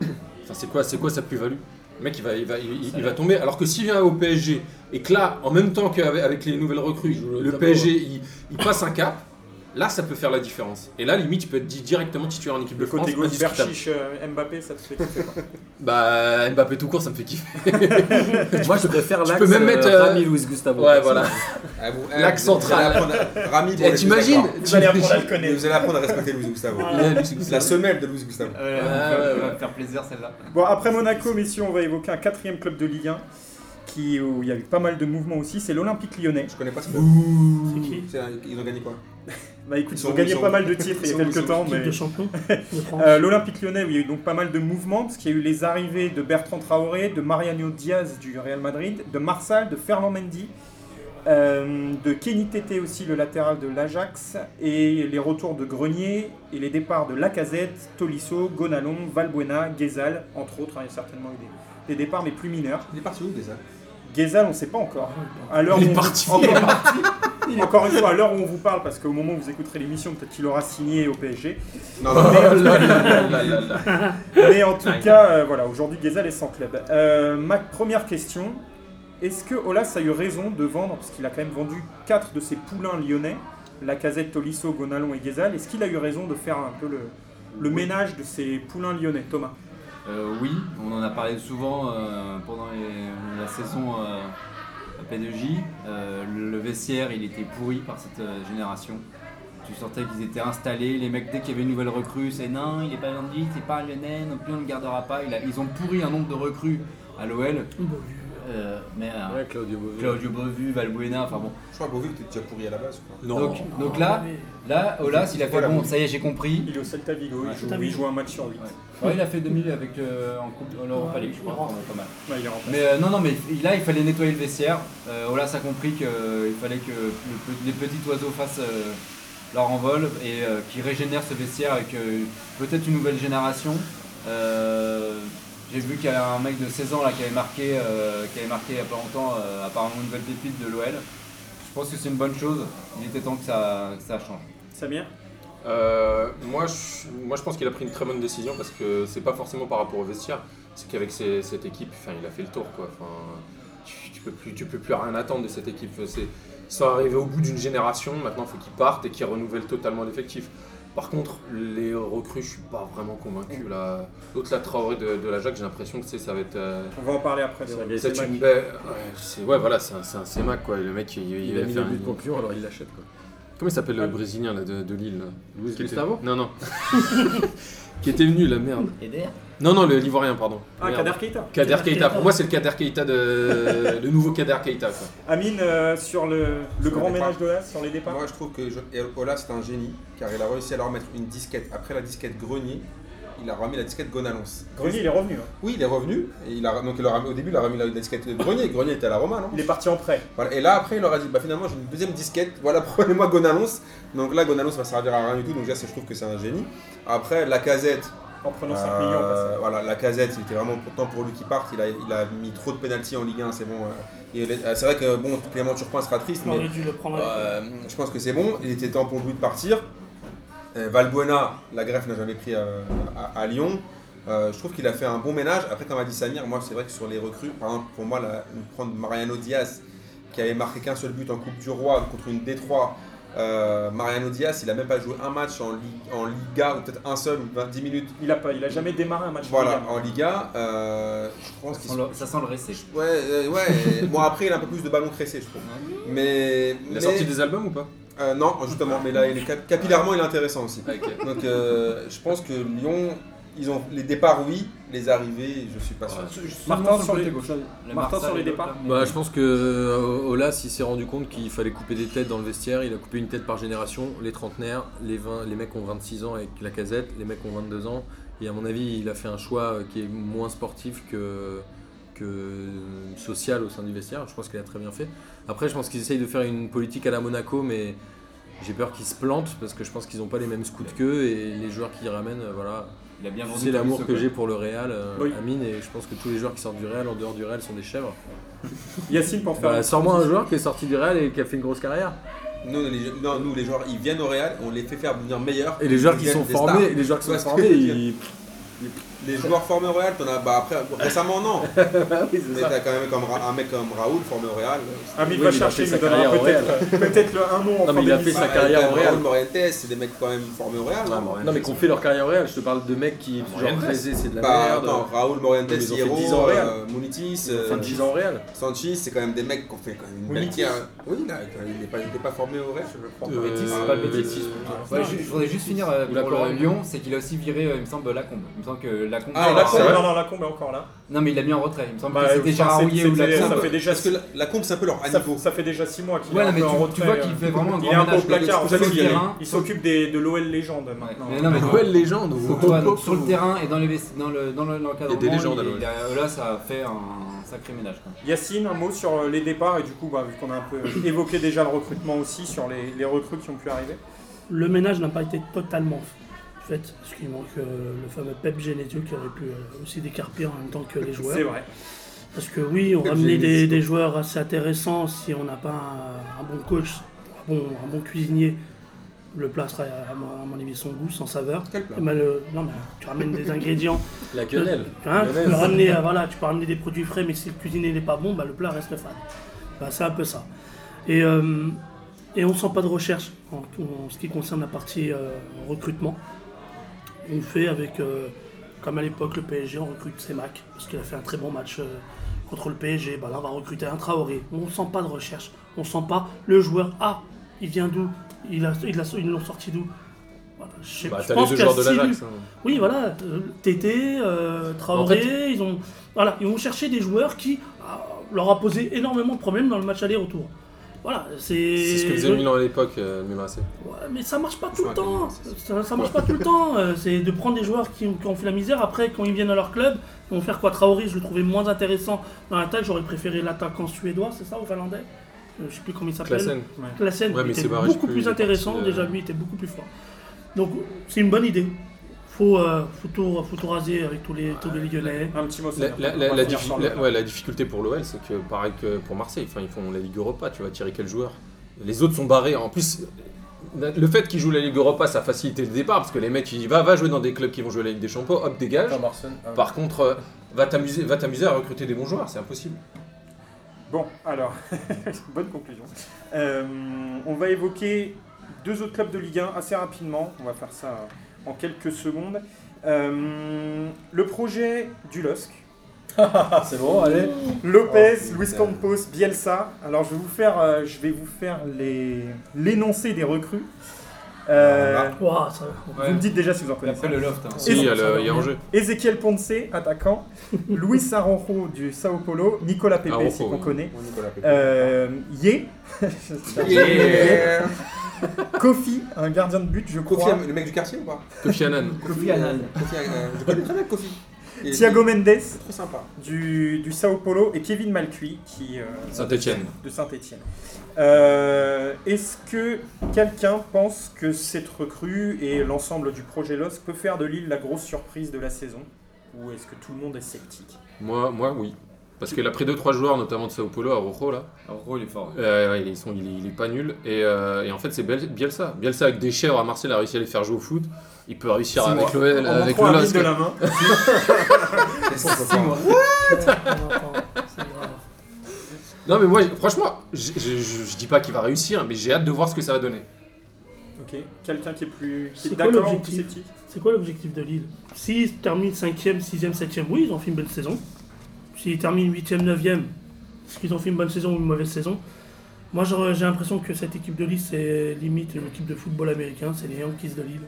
Enfin, c'est quoi, c'est quoi sa plus-value? Le mec, il va, il, va, il, il- il va tomber. Alors que s'il vient au PSG et que là, en même temps qu'avec avec les nouvelles recrues, le PSG, il, il passe un cap. Là, ça peut faire la différence. Et là, limite, il peut être directement titulaire en équipe Le de France. côté gauche euh, Mbappé, ça te fait kiffer quoi. Bah, Mbappé tout court, ça me fait kiffer. Moi, je préfère Tu l'axe peux même mettre, euh, euh, Rami Luis Gustavo. Ouais, voilà. Ah, vous- L'axe central. apprendre à- Rami, Et t'imagines. Vous allez apprendre à le connaître. Vous allez apprendre à respecter Louis Gustavo. La semelle de Louis Gustavo. Ça va faire plaisir celle-là. Bon, après Monaco, messieurs, on va évoquer un quatrième club de Ligue 1 qui, où il y a eu pas mal de mouvements aussi. C'est l'Olympique lyonnais. Je connais pas ce club. C'est qui? Ils ont gagné quoi? Bah écoute, Ils ont gagné pas mal de titres il y a quelques temps. Mais- de. Euh, L'Olympique lyonnais, où il y a eu donc pas mal de mouvements, parce qu'il y a eu les arrivées de Bertrand Traoré, de Mariano Diaz du Real Madrid, de Marsal, de Fernand Mendy, euh, de Kenny Tété aussi, le latéral de l'Ajax, et les retours de Grenier, et les départs de Lacazette, Tolisso, Gonalon, Valbuena, Guézal, entre autres, hein, il y a certainement eu des, des départs, mais plus mineurs. Il est parti où déjà Guézal, on ne sait pas encore. À l'heure Il est où on- parti. Encore, encore une fois, à l'heure où on vous parle, parce qu'au moment où vous écouterez l'émission, peut-être qu'il aura signé au PSG. Non, non. Mais en tout cas, euh, voilà, aujourd'hui, Guézal est sans club. Euh, ma première question, est-ce que Olas a eu raison de vendre, parce qu'il a quand même vendu 4 de ses poulains lyonnais, Lacazette, Tolisso, Gonalon et Guézal, est-ce qu'il a eu raison de faire un peu le, le ménage de ces poulains lyonnais, Thomas? Euh, oui, on en a parlé souvent euh, pendant les- la saison euh, P2J. Euh, le, vestiaire, il était pourri par cette euh, génération. Tu sentais qu'ils étaient installés. Les mecs, dès qu'il y avait une nouvelle recrue, c'est non, il est pas vendu, c'est pas un lyonnais, non plus on ne le gardera pas. Ils ont pourri un nombre de recrues à l'OL. Euh, mais euh, Ouais, Claudio Bovu. Claudio Bovu, Valbuena, enfin bon. Je crois que Beauvue était déjà pourri à la base. Quoi. Non. Donc, donc là, là, Olas, il a fait Voilà. bon, ça y est, j'ai compris. Il est au Celta Vigo, Ouais, il, joue, Celta il Vigo. joue un match sur 8. Ouais. Ouais, il a fait 2000 avec euh, en coupe en Europa League, je crois, pas mal. Ouais, il est remplacé. Mais euh, non, non, mais il- là, il fallait nettoyer le vestiaire. Euh, Olas a compris qu'il fallait que le pe- les petits oiseaux fassent euh, leur envol et euh, qu'ils régénèrent ce vestiaire avec euh, peut-être une nouvelle génération. Euh, J'ai vu qu'il y a un mec de 16 ans là, qui avait marqué, euh, qui avait marqué il n'y a pas longtemps, euh, apparemment une nouvelle pépite de l'OL. Je pense que c'est une bonne chose. Il était temps que ça, que ça change. Samir? Euh, moi, je, moi, je pense qu'il a pris une très bonne décision parce que c'est pas forcément par rapport au vestiaire, c'est qu'avec cette équipe, enfin, il a fait le tour, quoi. Enfin, tu, tu peux plus, tu peux plus rien attendre de cette équipe. C'est, Ils sont arrivés au bout d'une génération, maintenant il faut qu'ils partent et qu'ils renouvellent totalement l'effectif. Par contre, les recrues, je suis pas vraiment convaincu. Là. L'autre, la Traoré de, de la Jacques, j'ai l'impression que ça va être. euh, On va en parler après. C'est une belle. Ouais, voilà, c'est un, un CEMAC, quoi. Le mec, il, il, Il a a mis fait un- but Lyon, alors il l'achète quoi. Comment il s'appelle le Brésilien là, de, de Lille là était- Gustavo Non, non. qui était venu, la merde. Eder Non, non, le l'Ivoirien, pardon. Ah, Merde. Kader Keita. Kader Kader Keita. Keita. Pour moi, c'est le Kader Keita de. le nouveau Kader Keita, quoi. Amine, euh, sur le, le Sur grand les ménage départs. de l'As, sur les départs Moi, je trouve que Jo- et Ola, c'est un génie, car il a réussi à leur mettre une disquette. Après la disquette Grenier, il a remis la disquette Gonalons. Grenier, il est revenu. hein. Oui, il est revenu. Et il a, donc il leur a au début, il a remis la disquette Grenier. Grenier était à la Roma, non? Il est parti en prêt. Voilà. Et là, après, il leur a dit bah, finalement, j'ai une deuxième disquette. Voilà, prenez-moi Gonalons. Donc là, Gonalons va servir à rien du tout. Donc, là, c'est- je trouve que c'est un génie. Après, la casette. En prenant 5 Euh, millions passage. voilà, la casette, c'était vraiment pourtant pour lui qui parte. Il a, il a mis trop de pénalty en Ligue 1, c'est bon. euh, euh, c'est vrai que bon, Clément Turpin sera triste, mais dû le prendre euh, je pense que c'est bon. Il était temps pour lui de partir. Euh, Valbuena, la greffe n'a jamais pris euh, à, à Lyon. Euh, je trouve qu'il a fait un bon ménage. Après, comme a dit Samir, moi c'est vrai que sur les recrues, par exemple pour moi, la, prendre Mariano Diaz, qui avait marqué qu'un seul but en Coupe du Roi contre une Détroit. Euh, Mariano Diaz, il a même pas joué un match en, en Liga, ou peut-être un seul, ou 20 10 minutes. Il a, pas, il a jamais démarré un match. Voilà, Ligue un. en Liga. euh, je pense Ça qu'il sent le- Ça sent le récé. Ouais, euh, ouais. bon, après, il a un peu plus de ballon cressé, je trouve. Mais. Il a mais- sorti des albums ou pas? Euh, non, justement, mais là, il est cap- capillairement, il est intéressant aussi. Ok. Donc, euh, je pense que Lyon, ils ont les départs, oui, les arrivées, je suis pas sûr. Martin, sur les- Martin, sur départs. Bah, je pense que euh, Olas il s'est rendu compte qu'il fallait couper des têtes dans le vestiaire. Il a coupé une tête par génération. Les trentenaires, les, 20, les mecs ont 26 ans avec la casette, les mecs ont 22 ans. Et à mon avis, il a fait un choix euh, qui est moins sportif que, que social au sein du vestiaire. Je pense qu'il a très bien fait. Après, je pense qu'ils essayent de faire une politique à la Monaco, mais j'ai peur qu'ils se plantent parce que je pense qu'ils n'ont pas les mêmes scouts qu'eux et les joueurs qu'ils ramènent, euh, voilà. Il a bien vendu. C'est l'amour que j'ai pour le Real, euh, Oui. Amine, et je pense que tous les joueurs qui sortent du Real, en dehors du Real, sont des chèvres. Yacine, pour faire. Bah, Sors-moi un joueur qui est sorti du Real et qui a fait une grosse carrière. Nous, les, non, nous, les joueurs, ils viennent au Real, on les fait faire devenir meilleurs. Et les joueurs qui sont formés, les joueurs qui sont formés, ils. Les joueurs formés au Real, t'en as, bah après, récemment, non. oui, Mais t'as quand même comme Ra- un mec comme Raoul formé au Real. Oui, va il a chercher, il donnera peut-être peut-être le un nom en Non, mais il a fait sa carrière au Real. Raoul Morientes, c'est des mecs quand même formés au Real. non Non, mais qu'on fait leur carrière au Real, je te parle de mecs qui, genre, Morientes. Fraisé, c'est de la Bah, merde. attends, Raoul Morientes, Mais Hierro, 10 ans au Real. euh, Munitis, ont euh, fait 10 ans au Real. Sanchi, c'est quand même des mecs qui ont fait quand même une belle. Oui, là, il n'est pas, formé au Real, je crois. Euh, Betis, Ah, pas le euh, euh, je, voudrais juste finir euh, pour. Lyon, c'est qu'il a aussi viré, euh, il me semble, Lacombe. Il me semble que Lacombe. Ah, Non, non, non, la Combe est encore là. Non, mais il l'a mis en retrait. Il me semble Bah, que c'était ou Lacombe. ça fait déjà Parce que la, la combe, c'est un peu leur Ça, niveau. ça fait déjà 6 mois qu'il Ouais, est non, mais en tu, tu retrait, vois euh. qu'il fait vraiment un Il grand est un peu ménage placard. sur le il- terrain. Il s'occupe des- de l'OL légende maintenant. Nouvelle légende. Sur le terrain et dans, l'encadrement, Il y a des légendes à il- l'OL. il là ça a fait un sacré ménage. Yacine, un mot sur euh, les départs et du coup, bah, vu qu'on a un peu évoqué déjà le recrutement aussi, sur les, les recrues qui ont pu arriver. Le ménage n'a pas été totalement fait, parce qu'il manque euh, le fameux Pep Genesio qui aurait pu euh, aussi décarper en même temps que les joueurs. C'est vrai. Parce que oui, on ramenait des, des joueurs assez intéressants si on n'a pas un, un bon coach, un bon, un bon cuisinier. Le plat serait à mon, à mon avis son goût, sans saveur. Quel plat ben, le- non, mais tu ramènes des ingrédients. La quenelle. Hein, tu, peux ramener, euh, voilà, tu peux ramener des produits frais, mais si le cuisinier n'est pas bon, bah, le plat reste fade. Bah, c'est un peu ça. Et, euh, et on ne sent pas de recherche en, en ce qui concerne la partie euh, recrutement. On fait avec, euh, comme à l'époque, le PSG, on recrute Semac, parce qu'il a fait un très bon match euh, contre le PSG. Bah, là, on va recruter un Traoré. On ne sent pas de recherche. On ne sent pas le joueur. Ah, il vient d'où? Il a, il a- Ils l'ont sorti d'où? Voilà, je sais- Bah, je pense les deux qu'il y a joueurs de l'Ajax. hein. oui, voilà, euh, Tété, euh, Traoré, ils ont, voilà, ils chercher des joueurs qui leur a posé énormément de problèmes dans le match aller-retour. Voilà, c'est. C'est ce que faisait Milan à l'époque, euh, Milan AC. Ouais, mais ça marche pas tout le Ouais, temps. Ça, ça marche pas tout le temps. Euh, C'est de prendre des joueurs qui, ont- qui ont fait la misère. Après, quand ils viennent à leur club, ils vont faire quoi? Traoré, je le trouvais moins intéressant dans l'attaque. J'aurais préféré l'attaquant suédois, c'est ça, ou finlandais? Euh, Je sais plus comment il s'appelle. Classen. La scène Ouais, mais était beaucoup plus, plus il intéressant, euh, déjà lui était beaucoup plus fort. Donc c'est une bonne idée. Faut, euh, faut, tout, faut tout raser avec tous les, tous les Lyonnais. Un petit mot La, sur la- on la- va la finir diffi- sur le- la- ouais, la difficulté pour l'OL, c'est que pareil que pour Marseille, enfin, ils font la Ligue Europa, tu vas tirer quel joueur Les autres sont barrés. En plus, le fait qu'ils jouent la Ligue Europa, ça facilite le départ parce que les mecs, ils va, va jouer dans des clubs qui vont jouer la Ligue des Champions, hop, dégage. Ah, Par contre, euh, va t'amuser va t'amuser à recruter des bons joueurs, c'est impossible. Bon, alors, bonne conclusion. Euh, on va évoquer deux autres clubs de Ligue 1 assez rapidement. On va faire ça en quelques secondes. Euh, le projet du LOSC. Ah, c'est bon, allez. Lopez, Oh, Luis. Campos, Bielsa. Alors je vais vous faire, euh, je vais vous faire les l'énoncé des recrues. Euh, ça- Vous me dites déjà si vous en connaissez. après le loft. hein. Si, il y a, le- y a. Ezequiel Ponce, attaquant. Luis Aranjo du Sao Paulo. Nicolas Pepe, Aranjo, si qu'on connaît. Bon, Nicolas Pepe. Euh, Yé. Yeah. Kofi, un gardien de but, je Kofi, crois. le mec du quartier ou pas Kofi Annan. Kofi Annan. Kofi, euh, je connais très bien Kofi. Est- Thiago Mendes Trop sympa. du, du Sao Paulo et Kevin Malcuit qui euh, Saint-Etienne. de Saint-Etienne. Est-ce que quelqu'un pense que cette recrue et l'ensemble du projet LOS peut faire de Lille la grosse surprise de la saison? Ou est-ce que tout le monde est sceptique? Moi, moi, oui. Parce qu'il a pris 2-3 joueurs, notamment de Sao Paulo, à Rojo, là. Ro, il est fort. Euh, ouais, ils sont, il, est, il est pas nul. Et, euh, et en fait, c'est Biel- Bielsa. Bielsa, avec des chèvres à Marseille, a réussi à les faire jouer au foot. Il peut réussir avec On avec le un LOSC. de la main. Non, mais moi, franchement, je, dis pas qu'il va réussir, mais j'ai hâte de voir ce que ça va donner. Ok. Quelqu'un qui est plus C'est quoi d'accord ou plus l'objectif sceptique C'est quoi l'objectif de Lille S'ils terminent 5ème, 6ème, 7ème, oui, ils ont fait une bonne saison. S'ils terminent 8ème, 9ème, est-ce qu'ils ont fait une bonne saison ou une mauvaise saison Moi, j'ai l'impression que cette équipe de Lille, c'est limite une équipe de football américain, c'est les Yankees de Lille.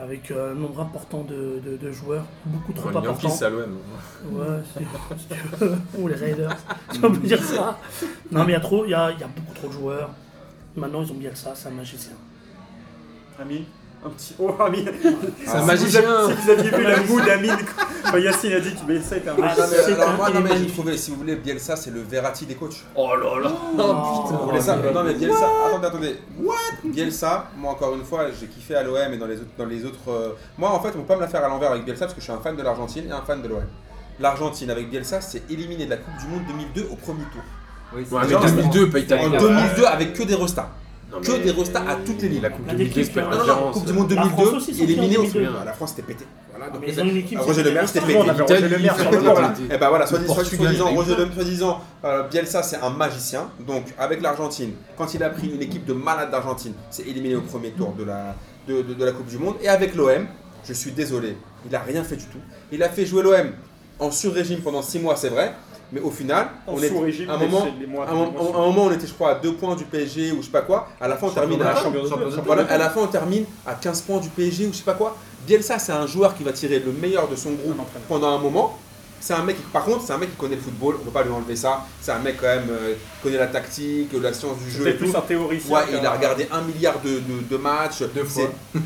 Avec euh, un nombre important de, de- de joueurs, beaucoup trop les Yankees, importants. c'est à l'OM. Ouais, si, tu veux. Ou les Raiders, si on peut dire ça. Non, mais il y, a trop- il y a, y a beaucoup trop de joueurs. Maintenant, ils ont bien ça, c'est un magicien. Ami? Un petit. Oh, Ami C'est un Si magicien. vous avez- Si vous aviez vu la mood d'Amine quand Yacine a dit que Bielsa était un Ah, magicien. Non, alors moi, non, mais j'ai trouvé, si vous voulez, Bielsa, c'est le Verratti des coachs. Oh là là Vous voulez ça Non, mais Bielsa, attendez, attendez. What Bielsa, moi, encore une fois, j'ai kiffé à l'OM et dans les autres. Dans les autres euh, Moi, en fait, on peut pas me la faire à l'envers avec Bielsa parce que je suis un fan de l'Argentine et un fan de l'OM. L'Argentine avec Bielsa, c'est éliminé de la Coupe du Monde 2002 au premier tour. Oui, c'est Ouais, mais Genre, 2002, paye ta En ligue. 2002, avec que des restas. Non, Que des restas à toutes les lignes. La Coupe 2002, pas hein. une Non, non. Coupe du Monde La France 2002, aussi, sont éliminé en au 2002. Ah, La France était pétée. Voilà, donc Mais ils ont une équipe. Ah, Roger Le Maire, c'était monde pété. Roger Le Maire sur le L'Italie, banc. Voilà. Et bah voilà, soi-disant, Roger. Le- soi-disant, euh, Bielsa c'est un magicien. Donc avec l'Argentine, quand il a pris une équipe de malades d'Argentine, c'est éliminé au premier tour de la, de, de- de la Coupe du Monde. Et avec l'OM, je suis désolé, il a rien fait du tout. Il a fait jouer l'OM en sur-régime pendant 6 mois, c'est vrai. Mais au final, on est à un moment, les mois un, moment- à un moment, on était, je crois, à 2 points du PSG ou je sais pas quoi. À la fin, on termine à, la fin, on termine à 15 points du PSG ou je sais pas quoi. Bielsa, c'est un joueur qui va tirer le meilleur de son groupe pendant un moment. C'est un mec, qui- par contre, c'est un mec qui connaît le football, on peut pas lui enlever ça. C'est un mec quand même euh, qui connaît la tactique, la science du jeu C'est tout. plus un théoricien. Ouais, il a regardé un milliard de, de- de matchs. Deux fois.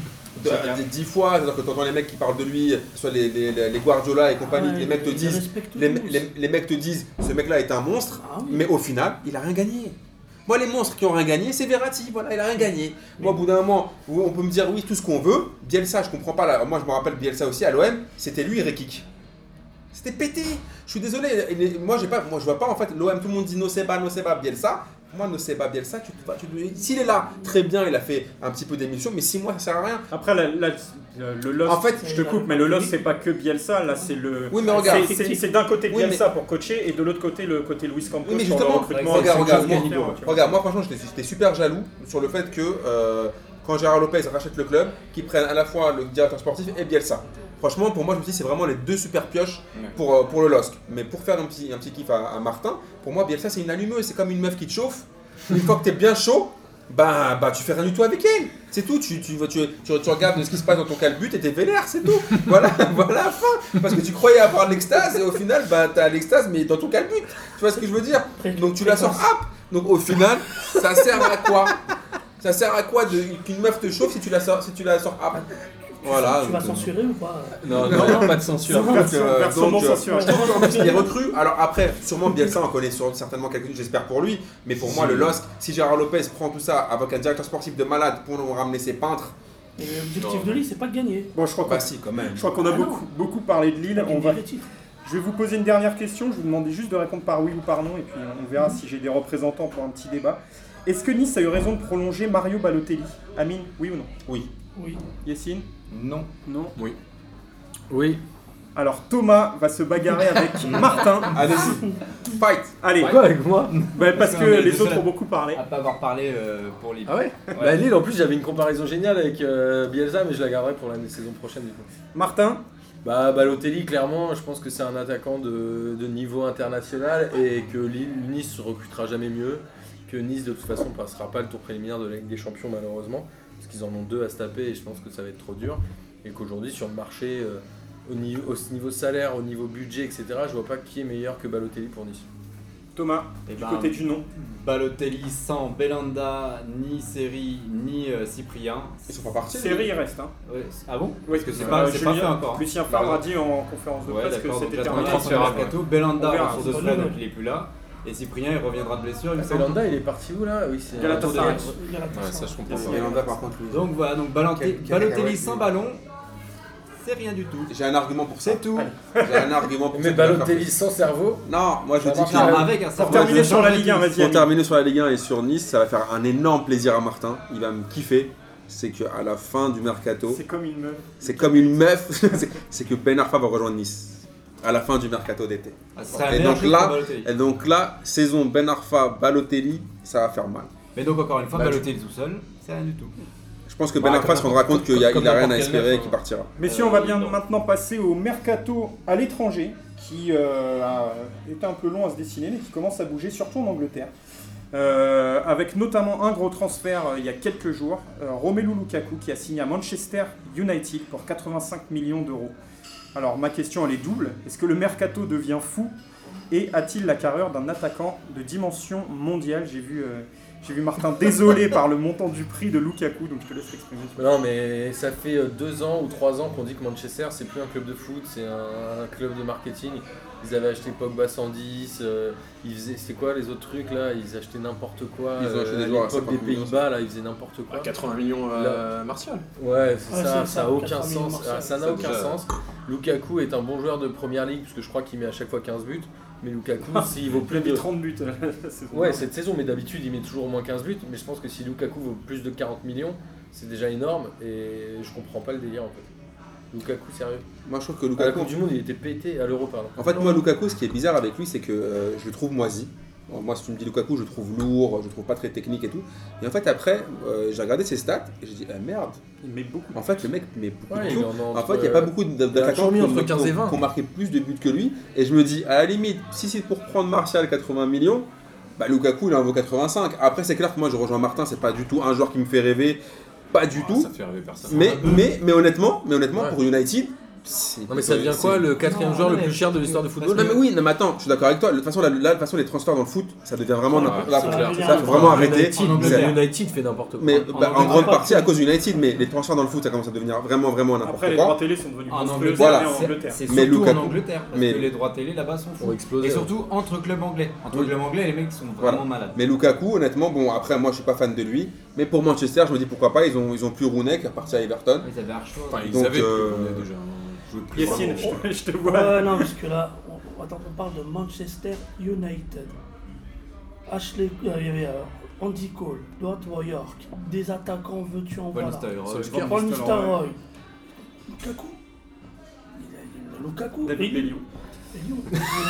dix fois, c'est-à-dire que tu entends les mecs qui parlent de lui, soit les, les, les- Guardiola et compagnie, Ouais, les mecs te disent, les, les- les mecs te disent, ce mec-là est un monstre, Ah oui. mais au final, il a rien gagné. Moi, les monstres qui ont rien gagné, c'est Verratti, voilà, il a rien gagné. Moi, au bout d'un moment, on peut me dire oui, tout ce qu'on veut. Bielsa, je comprends pas. Là. Moi, je me rappelle Bielsa aussi à l'OM, c'était lui, Rekik. C'était pété. Je suis désolé. Moi, j'ai pas, moi, je vois pas en fait l'OM. Tout le monde dit Noseba, Noseba, Bielsa. Moi, Noseba, Bielsa, tu, te vas- tu, s'il est là, très bien, il a fait un petit peu d'émission, mais six mois, ça sert à rien. Après, la- la- le, Lost, En fait, je te coupe, mais le Lost, c'est pas que Bielsa, là, c'est le. Oui, mais regarde. c'est- d'un côté Oui, Bielsa pour coacher et de l'autre côté le côté Luis Campos Oui, mais pour le justement, recrutement. regarde, regarde, moi, tu vois. Regarde, moi franchement j'étais super jaloux sur le fait que euh, quand Gérard Lopez rachète le club, qu'ils prennent à la fois le directeur sportif et Bielsa. Franchement, pour moi, je me dis c'est vraiment les deux super pioches pour, euh, pour le LOSC. Mais pour faire un petit, un petit kiff à, à Martin, pour moi, Bielsa c'est une allumeuse, c'est comme une meuf qui te chauffe. Une fois que t'es bien chaud, bah, bah tu fais rien du tout avec elle. C'est tout, tu, tu, tu, tu, tu regardes ce qui se passe dans ton calbut et t'es vénère, c'est tout. Voilà, voilà la fin. Parce que tu croyais avoir l'extase et au final, bah t'as l'extase mais dans ton calbut. Tu vois ce que je veux dire? Donc tu la sors hop Donc au final, ça sert à quoi? Ça sert à quoi qu'une meuf te chauffe si tu la sors, si tu la sors hop Voilà. Tu vas donc, censurer ou pas? Non, non, pas de censure. donc, euh, donc, euh, les recrues, alors après, sûrement Bielsa en connaît sur- certainement quelques-unes, j'espère pour lui, mais pour moi, le LOSC, si Gérard Lopez prend tout ça avec un directeur sportif de malade pour nous ramener ses peintres, Et L'objectif de Lille, c'est pas de gagner. Bon, je crois qu'on bah si, quand même. je crois qu'on a Ah beaucoup, beaucoup parlé de Lille. On va, je vais vous poser une dernière question. Je vous demande juste de répondre par oui ou par non, et puis on verra si j'ai des représentants pour un petit débat. Est-ce que Nice a eu raison de prolonger Mario Balotelli? Amine, oui ou non? Oui. Oui. Yessine? Non. Non Oui. Alors Thomas va se bagarrer avec Martin. Allez-y, fight Allez, Quoi avec moi bah, parce Parce que les les autres ont beaucoup parlé. À pas avoir parlé euh, pour Lille. Ah ouais, Bah Lille en plus j'avais une comparaison géniale avec euh, Bielsa mais je la garderai pour la saison prochaine du coup. Martin, Bah Balotelli clairement je pense que c'est un attaquant de, de niveau international et que Lille, Nice recrutera jamais mieux. Que Nice de toute façon passera pas le tour préliminaire de la Ligue des Champions malheureusement. Parce qu'ils en ont deux à se taper et je pense que ça va être trop dur. Et qu'aujourd'hui sur le marché, euh, au, niveau, au niveau salaire, au niveau budget, etc. Je vois pas qui est meilleur que Balotelli pour Nice. Thomas, Eh du ben, côté du nom. Balotelli sans Belanda, ni Seri, ni euh, Cyprien. Ils sont pas partis. Série, il reste. Hein. Ouais, ah bon Oui, Parce que c'est euh, pas, pas Julien- fait encore. hein. Lucien Favre a dit en conférence de Ouais, presse que c'était terminé. transfert à. Belanda On verra, ressort de pas donc il est plus là. Et Cyprien, il reviendra de blessure, il. Belanda il est parti où là Oui c'est Galatasaray. Ouais, ça je comprends. Belanda, par contre, lui. Donc voilà, donc Balotelli sans ballon, c'est rien du tout. J'ai un argument pour ça. C'est tout. J'ai un argument pour Mais. Balotelli sans cerveau Non, moi je dis avec un Pour cerveau, terminer je sur la Ligue 1, tout. vas-y. Pour terminer sur la Ligue 1 et sur Nice, ça va faire un énorme plaisir à Martin. Il va me kiffer. C'est qu'à la fin du mercato, C'est comme une meuf. c'est comme une meuf. c'est- c'est que Ben Arfa va rejoindre Nice. À la fin du mercato d'été. Ah, Et donc là- pour Balotelli. Et donc là, saison Ben Arfa, Balotelli, ça va faire mal. Mais donc encore une fois, Bah, Balotelli tout seul, c'est rien du tout. Je pense que Bah, Ben Arfa se rendra compte qu'il a, comme il a rien à espérer neuf, et qu'il hein. partira. Messieurs, on va Euh, bien maintenant passer au mercato à l'étranger, qui euh, a été un peu long à se dessiner, mais qui commence à bouger, surtout en Angleterre. Euh, avec notamment un gros transfert euh, il y a quelques jours, euh, Romelu Lukaku qui a signé à Manchester United pour 85 millions d'euros. Alors ma question elle est double, est-ce que le mercato devient fou et a-t-il la carrure d'un attaquant de dimension mondiale? J'ai vu, euh, j'ai vu Martin désolé par le montant du prix de Lukaku, donc je te laisse l'exprimer. Non, mais ça fait euh, deux ans ou trois ans qu'on dit que Manchester, c'est plus un club de foot, c'est un club de marketing. Ils avaient acheté Pogba 110, euh, ils faisaient, c'est quoi les autres trucs là? Ils achetaient n'importe quoi. Ils ont acheté des à joueurs à l'époque 50 des Pays-Bas, là, ils faisaient n'importe quoi. 80 millions euh, Martial. Ouais, c'est Ouais, ça, a aucun 80 millions sens. Ah, Ça n'a aucun déjà- sens. Lukaku est un bon joueur de première ligue, parce que je crois qu'il met à chaque fois 15 buts. Mais Lukaku, s'il vaut plus de. 30 buts. c'est Ouais, cette saison, mais d'habitude, il met toujours au moins 15 buts. Mais je pense que si Lukaku vaut plus de 40 millions, c'est déjà énorme. Et je comprends pas le délire en fait. Lukaku, sérieux. Moi je trouve que À la Lukaku. Coupe du Monde, il était pété à l'Euro, pardon. En fait, moi, Lukaku, ce qui est bizarre avec lui, c'est que euh, je le trouve moisi. Moi, si tu me dis Lukaku, je le trouve lourd, je le trouve pas très technique et tout. Et en fait, après, euh, j'ai regardé ses stats et j'ai dit, ah merde, Il met beaucoup. en fait, le mec met beaucoup Ouais, de buts. en fait, il n'y a pas beaucoup d'attaquants toujours mis qui, entre ont- 15 et 20. qui ont marqué plus de buts que lui. Et je me dis, à la limite, si c'est pour prendre Martial 80 millions, bah, Lukaku, il en vaut 85. Après, c'est clair que moi, je rejoins Martin, c'est pas du tout un joueur qui me fait rêver. Pas du tout. Ça fait rêver personne. Mais, mais, mais honnêtement, mais honnêtement Ouais. pour United. Non, mais ça devient quoi le quatrième Non, joueur le plus cher de l'histoire du football Non mais oui, non mais attends, je suis d'accord avec toi. De toute façon, là, là, de toute façon, les transferts dans le foot, ça devient vraiment n'importe faut- ça, faut vraiment arrêter. United. United fait n'importe quoi. Mais En bah, grande partie à cause d'United, mais les transferts dans le foot, ça commence à devenir vraiment vraiment Après, n'importe les quoi. droits télé sont devenus En Angleterre, c'est- Angleterre. c'est Mais surtout Lukaku- en Angleterre, parce que les droits télé là-bas sont fous. exploser. Et surtout entre clubs anglais. Entre clubs anglais, les mecs sont vraiment malades. Mais Lukaku, honnêtement, bon après moi je suis pas fan de lui, mais pour Manchester, je me dis pourquoi pas, ils ont ils ont plus Rooney qui est reparti à Everton. Ils avaient ils avaient euh, déjà. Joué plus Yacine, vraiment. je te, je te vois. Ouais, non, parce que là, on, attends, on parle de Manchester United. Ashley, euh, il y avait euh, Andy Cole, Dwight York, des attaquants veux-tu en voilà. Paul Van Nistelrooy. Lukaku. Il a- Lukaku. David Bellion. Bellion.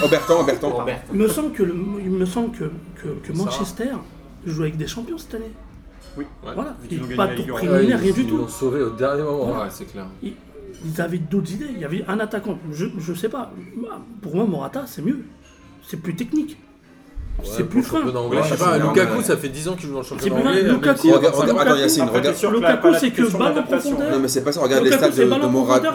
Obertan, Obertan. Robert. Il me semble que, le- il me semble que, que, que Manchester joue avec des champions cette année. Oui. Voilà. Ils ont Et gagné pas de tour Ouais, préliminaire, rien ils- du Ils tout. l'ont sauvé au dernier moment. Ouais, c'est clair. Ils, ils avaient d'autres idées. Il y avait un attaquant. Je, je sais pas. Pour moi, Morata, c'est mieux. C'est plus technique. c'est plus fin. championnat anglais. Ouais, je sais pas, Lukaku, ouais. ça fait 10 ans qu'il joue dans le C'est championnat anglais. Lukaku, si- Regarde, regarde, attends, Yacine, regarde. Lukaku, c'est que balle en profondeur. Non mais c'est pas ça, regarde les stats de,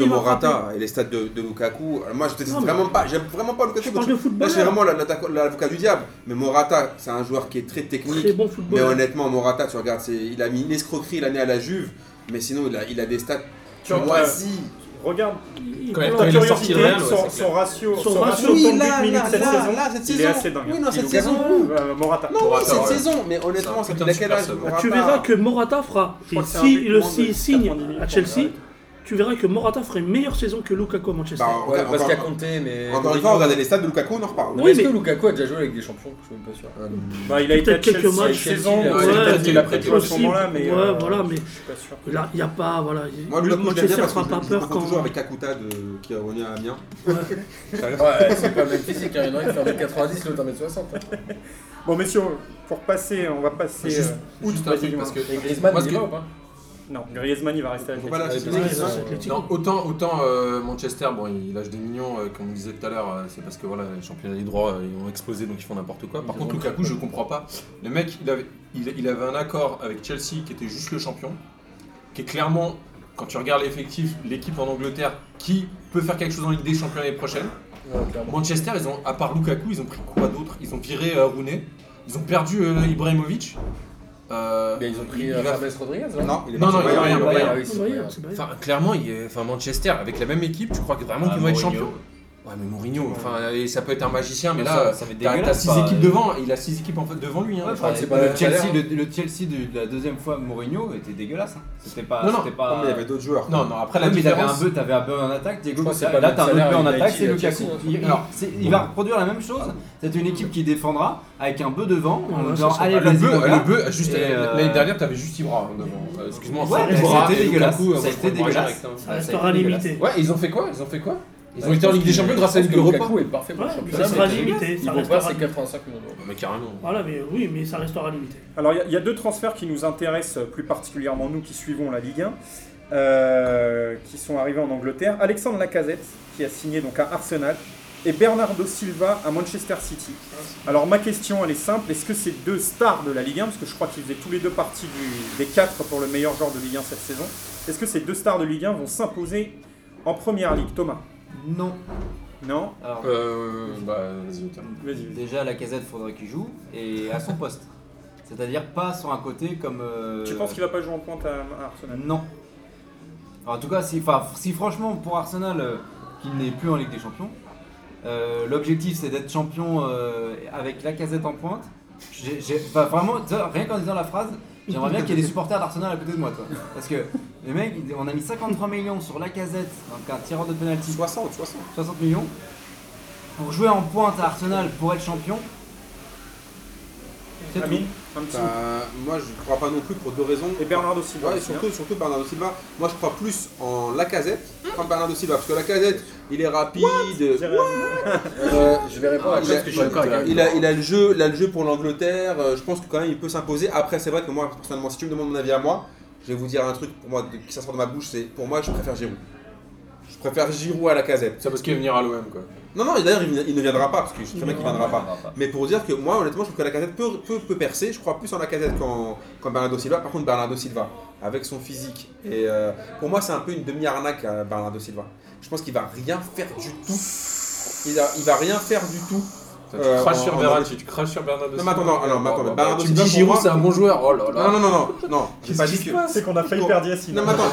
Morata et les stats de, de Lukaku. Alors, moi je déteste vraiment pas, j'aime vraiment pas Lukaku. Je parle de. Là c'est vraiment l'avocat du diable. Mais Morata, c'est un joueur qui est très technique. Très bon Mais honnêtement, Morata, tu regardes, il a mis une escroquerie l'année à la Juve, mais sinon il a, il a des stats Tu vois, moisis. Regarde, Quand quand il a sorti curiosité, le Real, ouais, son, son ratio, Son son ratio Oui, là, but minute là, cette là, saison, là, cette il est saison. assez dingue. Oui, non, cette saison. Euh, Morata. Non, oui, Morata, cette ouais. saison, mais C'est honnêtement, un ça fait de quel super âge. Morata Tu verras que Morata fera. Si s'il signe 90 minutes à Chelsea. Tu verras que Morata ferait une meilleure saison que Lukaku à Manchester. Bah, Ouais, encore- parce qu'il y a compté, mais. Encore une fois, regardez les stats de Lukaku, on en reparle. Mais Oui, Est-ce mais- que Lukaku a déjà joué avec des champions? Je suis même pas sûr. Bah, il a été à Peut-être quelques Chelsea matchs, cette saison, ouais, peut-être qu'il a joué à ce moment-là, mais Ouais, euh, voilà, mais- je suis pas sûr. Là, il n'y a pas. Voilà, Moi, Lukaku, Manchester ne fera pas peur quand. toujours avec Kakuta de, qui est revenu à Amiens. Ouais, c'est pas le même physique, hein. il y en a un qui fait 1m90, l'autre 1m60. hein. Bon, messieurs, pour passer, on va passer. Juste, euh, un truc, parce que Et Griezmann, il va ou pas Non, Griezmann, il va rester avec Faut pas les la Avec citer, les Ouais, Griezmann. c'est Atletico. Non, autant, autant euh, Manchester, bon, il lâche des millions, euh, comme on disait tout à l'heure, euh, c'est parce que voilà, les championnats des droits, euh, ils ont explosé, donc ils font n'importe quoi. Par Ils contre, ont- Lukaku, je comprends pas. Le mec, il avait, il, il avait un accord avec Chelsea qui était juste le champion, qui est clairement, quand tu regardes l'effectif, l'équipe en Angleterre qui peut faire quelque chose en Ligue des Champions l'année prochaine. Ouais. Manchester, ils ont, à part Lukaku, ils ont pris quoi d'autre? Ils ont viré euh, Rooney, ils ont perdu euh, Ibrahimovic. Euh, Mais ils ont pris il euh, va- James Rodriguez, là Non, il est Non, non, Bayern. il est au Ah Bayern. vrai. Enfin, clairement, il est- enfin, Manchester, avec la même équipe, tu crois que vraiment qu'ils vont être champions? Ouais, mais Mourinho, enfin, ça peut être un magicien, mais là, ça- ça va être t'as t'as dégueulasse, 6 pas- équipes devant, il a 6 équipes en fait devant lui. Hein. Ouais, Enfin, enfin, c'est le, pas le Chelsea, salaire. le, le Chelsea de la deuxième fois Mourinho était dégueulasse. hein. C'était pas. Non, non. c'était pas... Non, mais il y avait d'autres joueurs. Non, non, après Ouais, la mais t'avais un différence. t'avais un bœuf en attaque, Diego Costa, c'est pas et là t'as un bœuf en attaque, c'est Lukaku. Hein. Il, Alors, c'est- il va reproduire la même chose, c'est une équipe qui défendra avec un bœuf devant, en Ouais, disant ça, ça allez le vas-y bœuf, juste Et, euh, l'année dernière, t'avais juste Ibra devant. Euh, Excuse-moi, c'était dégueulasse. Comprends dégueulasse. hein. Ça restera limité. Ouais, ils ont fait quoi? Ils ont fait quoi? Ils ont été en Ligue des Champions grâce à Ligue Europa. Lukaku est parfait pour Ouais, le ça sera limité. Il Ça vaut pas restera ses limité. 85 millions d'euros. Mais carrément. Voilà, mais oui, mais ça restera limité. Alors, il y a- il y, a deux transferts qui nous intéressent plus particulièrement, nous qui suivons la Ligue 1, euh, qui sont arrivés en Angleterre. Alexandre Lacazette, qui a signé donc à Arsenal, et Bernardo Silva à Manchester City. Alors, ma question, elle est simple. Est-ce que ces deux stars de la Ligue 1, parce que je crois qu'ils faisaient tous les deux partie du- des quatre pour le meilleur joueur de Ligue 1 cette saison, est-ce que ces deux stars de Ligue 1 vont s'imposer en Première Ligue? Thomas Non. Non Alors, Euh, bah, vas-y. Vas-y, vas-y. déjà la casette faudrait qu'il joue et à son poste. C'est-à-dire pas sur un côté comme. euh, Tu penses qu'il va pas jouer en pointe à, à Arsenal? Non. Alors, en tout cas, si, enfin, si franchement pour Arsenal, euh, qu'il n'est plus en Ligue des Champions, euh, l'objectif c'est d'être champion euh, avec la casette en pointe. J'ai, j'ai- enfin, vraiment, tu vois, rien qu'en disant la phrase, j'aimerais bien qu'il y ait des supporters d'Arsenal à côté de moi. Toi. Parce que les mecs, on a mis 53 millions sur la casette, donc un tireur de penalty, 60, 60. 60 millions, pour jouer en pointe à Arsenal pour être champion. C'est tout. Amine Un petit Bah, moi, je crois pas non plus pour deux raisons. Et Bernardo Silva Ouais, aussi, hein. surtout, surtout Bernardo Silva. Moi, je crois plus en Lacazette qu'en Bernardo Silva. Parce que Lacazette, il est rapide. euh, Je vais répondre à il, a, parce que je suis d'accord avec il a- il a le jeu, il a le jeu pour l'Angleterre. euh, Je pense que quand même, il peut s'imposer. Après, c'est vrai que moi, personnellement, si tu me demandes mon avis à moi, je vais vous dire un truc pour moi de- qui ça sort de ma bouche. C'est pour moi, je préfère Giroud. Je préfère Giroud à Lacazette. C'est parce qu'il va venir à l'OM quoi. Non, non, et d'ailleurs, il, il ne viendra pas parce que je sais très bien qu'il viendra pas. viendra pas. Mais pour dire que moi, honnêtement, je trouve que la casette peut, peut, peut percer. Je crois plus en la casette qu'en qu'en Bernardo Silva. Par contre, Bernardo Silva, avec son physique, et euh, pour moi, c'est un peu une demi-arnaque, Bernardo Silva. Je pense qu'il va rien faire du tout. Il, a- il va rien faire du tout. Tu Euh, craches en- sur Verratti, tu craches sur Bernardo Non, mais attends, non, alors, mais attends, Bernardo Tu me dis Giroud, c'est un bon joueur. Oh là là. Non, non, non, non, non. J'ai pas dit que. C'est qu'on a failli Non. perdre Yacine. Non, mais attends,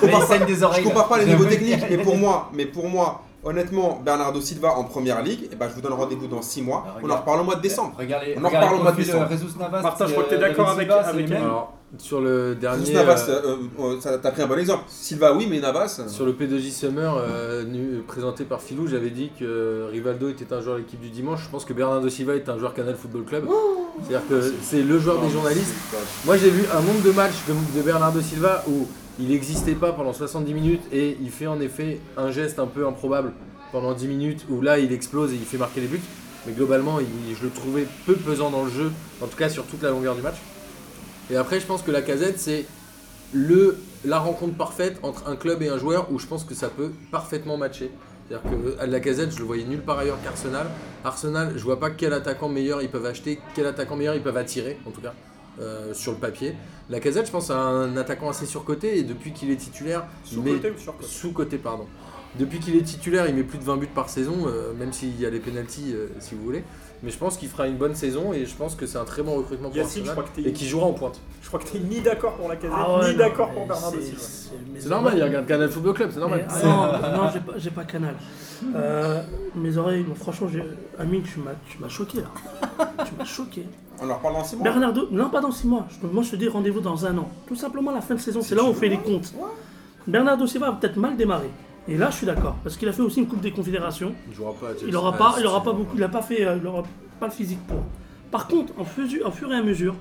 je compare pas les niveaux techniques, mais pour moi, mais pour moi, honnêtement, Bernardo Silva en première ligue, eh ben, je vous donne rendez-vous dans 6 mois. Ah, On en reparle au mois de décembre. Regardez, On en reparle au mois de décembre. euh, Navas. Martin, je crois que t'es euh, d'accord avec- Silva, avec les mêmes. Alors, sur le dernier. Navas, euh, t'as pris un bon exemple. Silva, oui, mais Navas. euh, Sur le P2J Summer euh, présenté par Philou, j'avais dit que Rivaldo était un joueur de l'équipe du dimanche. Je pense que Bernardo Silva est un joueur Canal Football Club. C'est-à-dire que c'est le joueur des journalistes. Moi j'ai vu un nombre de matchs de, de Bernardo Silva où il n'existait pas pendant 70 minutes et il fait en effet un geste un peu improbable pendant 10 minutes où là il explose et il fait marquer les buts. Mais globalement, je le trouvais peu pesant dans le jeu, en tout cas sur toute la longueur du match. Et après, je pense que la casette, c'est le, la rencontre parfaite entre un club et un joueur où je pense que ça peut parfaitement matcher. C'est-à-dire que à la casette, je le voyais nulle part ailleurs qu'Arsenal. Arsenal, je vois pas quel attaquant meilleur ils peuvent acheter, quel attaquant meilleur ils peuvent attirer, en tout cas, euh, sur le papier. La casette, je pense, à un attaquant assez surcoté et depuis qu'il est titulaire, Sous-côté sous-côté, pardon. Depuis qu'il est titulaire, il met plus de 20 buts par saison, euh, même s'il y a les pénalties, euh, si vous voulez. Mais je pense qu'il fera une bonne saison et je pense que c'est un très bon recrutement pour Yacine, je Arsenal crois que t'es- et qui jouera en pointe. Je crois que t'es ni d'accord pour la casette, Ah ouais, ni non, d'accord pour Bernardo c'est- Silva. c'est- normal, il regarde Canal Football Club, c'est normal. Mais- ah non, non, j'ai pas, j'ai pas Canal. Euh, mes oreilles, bon, franchement, j'ai- Amine, tu m'as, tu m'as choqué là. tu m'as choqué. On en reparle dans 6 mois. Bernardo, non pas dans 6 mois. Je- Moi je te dis rendez-vous dans un an. Tout simplement la fin de saison, c'est là où on fait les comptes. Bernardo Silva a peut-être mal démarré. Et là, je suis d'accord, parce qu'il a fait aussi une Coupe des Confédérations. Il jouera pas. Il n'aura pas, il aura pas beaucoup, il a pas fait, euh, il aura pas le physique pour. Par contre, en, fusu- en fur et à mesure,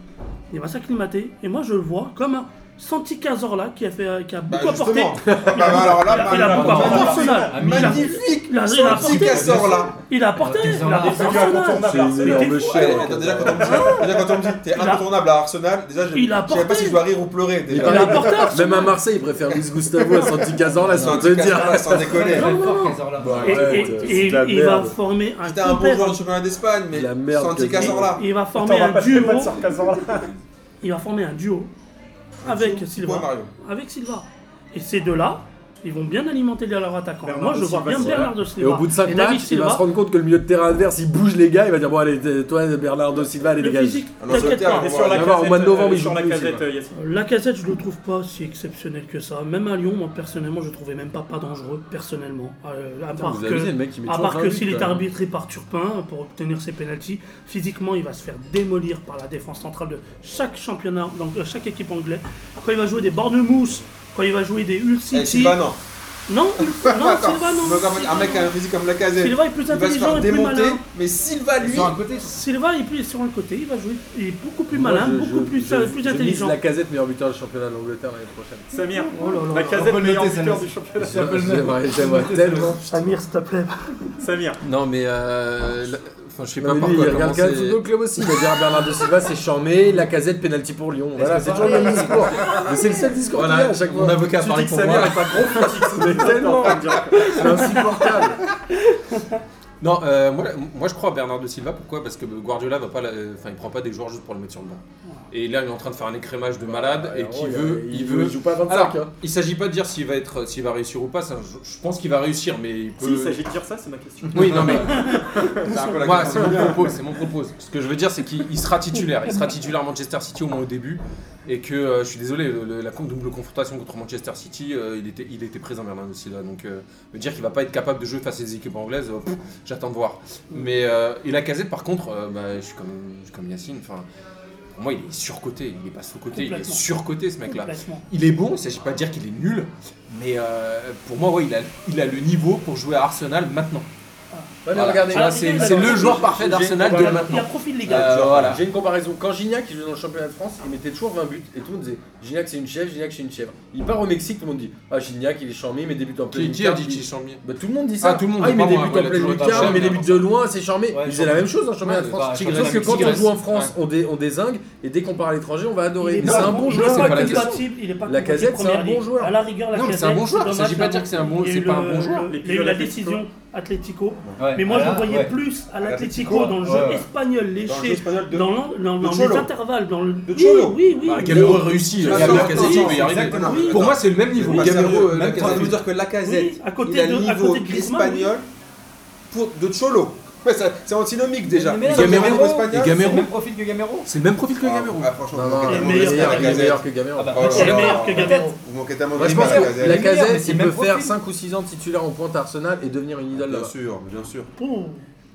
il va s'acclimater. Et moi, je le vois comme un Santi Cazorla qui a fait, euh, qui a Bah, beaucoup apporté. justement. Il a, Bah, bah, alors là, il a bah, beaucoup bah, apporté bah, à Arsenal. bah, Il a- Magnifique Il a, il a Santi apporté. Là Il a apporté. Il a apporté déjà, quand on me dit, déjà, quand on me dit t'es Il a- incontournable à Arsenal, déjà je Il a je sais pas apporté. si je dois rire ou pleurer. Il Déjà. Il a apporté à Arsenal. Même à Marseille, il préfère Luis Gustavo à Santi Cazorla, sans te Santi dire. Sans déconner. Et, il va former un C'était un bon compère- joueur du championnat d'Espagne, mais La merde Santi Cazorla. Il va former un duo. Il va former un duo avec. Mario. Avec Silva. Et ces deux-là, ils vont bien alimenter leur attaquant. Moi, je vois bien Bernardo Et Silva. au bout de 5 et David matchs, il va se rendre compte que le milieu de terrain adverse, il bouge les gars, il va dire Bon, allez, toi, Bernardo Silva, allez, Le dégage. t'inquiète pas. Et on sur va la avoir au mois de casette, novembre, euh, il sur joue la plus, casette, euh. La casette, je le trouve pas si exceptionnel que ça. Même à Lyon, moi personnellement, je le trouvais même pas pas dangereux, personnellement. Euh, à part que, mec, il met à toujours part 20 que buts, s'il est arbitré par Turpin pour obtenir ses pénalties, physiquement, il va se faire démolir par la défense centrale de chaque championnat, donc de chaque équipe anglaise. Quand il va jouer des Bournemouth, quand il va jouer des Hull Eh. Silva, non. Non, non, Attends, Silva, non. donc, en fait, Silva, un mec qui a un physique comme Lacazette, Silva est plus il va se intelligent faire et plus démonter, malin. mais Silva, lui, Sur un côté, Silva est plus sur un côté, il va jouer, il est beaucoup plus Moi, malin, je- beaucoup je- plus, je- plus je mise intelligent. la casette meilleur buteur du championnat d'Angleterre l'année prochaine. Samir, Oh là là la casette peut le meilleur noter, buteur ça, du championnat. J'aimerais j'aimerais tellement. Samir, s'il te plaît. Samir, Non, mais. euh, la- Enfin, je sais pas par lui, quoi il regarde commencer. le Football Club aussi. Il va dire à Bernardo Silva, c'est charmé, la casette, penalty pour Lyon. Voilà, c'est toujours le même discours. Mais c'est le seul discours qu'il y a à chaque mon fois. avocat tu parle dis que pour moi. est pas gros. Mais tellement. C'est insupportable. Non, euh, moi, moi je crois à Bernardo Silva. Pourquoi? Parce que Guardiola va pas, la- enfin, il prend pas des joueurs juste pour le mettre sur le banc. Et là, il est en train de faire un écrémage de malade et qui veut, il veut. Il joue pas à 25. Alors, hein. il s'agit pas de dire s'il va être, s'il va réussir ou pas. ça, je, je pense qu'il va réussir, mais il peut. Si, il s'agit de dire ça, c'est ma question. Oui, non mais c'est mon propos. C'est mon propos. Ce que je veux dire, c'est qu'il il sera titulaire. Il sera titulaire à Manchester City au moins au début, et que euh, je suis désolé, le- la double confrontation contre Manchester City, euh, il était, il était présent Bernardo Silva. Donc, euh, me dire qu'il va pas être capable de jouer face à des équipes anglaises, j'attends de voir. Mais euh, et la casette, par contre, bah, je suis comme, je suis comme Yacine. Enfin, pour moi, il est surcoté. Il est pas sous-côté. Il est surcoté, ce mec-là. Il est bon, il ne s'agit pas de dire qu'il est nul, mais pour moi, ouais, il, a, il a le niveau pour jouer à Arsenal maintenant. Mais Voilà. regardez, Ah, c'est le joueur parfait d'Arsenal j'ai- de Il a maintenant. profil, les Euh, voilà. J'ai une comparaison. Quand Gignac il jouait dans le championnat de France, il mettait toujours 20 buts et tout le monde disait Gignac c'est une chèvre, Gignac c'est une chèvre. Il part au Mexique, tout le monde dit Ah Gignac il est charmé, il met des buts en pleine Qui, qui a dit Il- qu'il chambie Bah, tout le monde dit ça. Ah, tout le monde, il met des buts en il a pleine toujours été lucarne, il met des buts de loin, c'est charmé. Ouais, il faisait la même chose dans le championnat de France. bah, Sauf que mais quand on joue en France, on, dé- on désingue et dès qu'on part à l'étranger, on va adorer. est Mais c'est un bon est joueur, c'est pas pas la question. est Casette, c'est un bon joueur. À la rigueur, la Non, mais c'est un Casette, bon joueur, il dommage s'agit pas de dire que c'est un bon- joueur. Il y a eu la décision Atlético. Ouais, Mais moi, je voyais ouais. plus à l'Atlético dans le jeu espagnol, Dans le jeu léché, espagnol de. dans, les intervalles, dans le. De oui, Cholo. oui, oui. Bah, oui. Réussit. Pour moi, c'est le même niveau. Gamero, euh, même dire que Lacazette, Oui, à côté il a de- de Cholo. Ouais, ça- c'est antinomique déjà. Mais le Gamero, niveau espagnol. et C'est Gamero. le même profil que Gamero C'est le même profil que Ah, Gamero. ah, franchement, Non, vous non, manquez il est tellement de meilleur, il est Lacazette. meilleur que Gamero. Ah bah, Oh là Il est là. meilleur que Gamero. Vous manquez tellement de Moi, je pense que Lacazette. la mais c'est le il même peut faire profil. 5 ou 6 ans de titulaire en pointe à Arsenal et devenir une idole Bien là-bas. sûr, bien sûr. Pouh.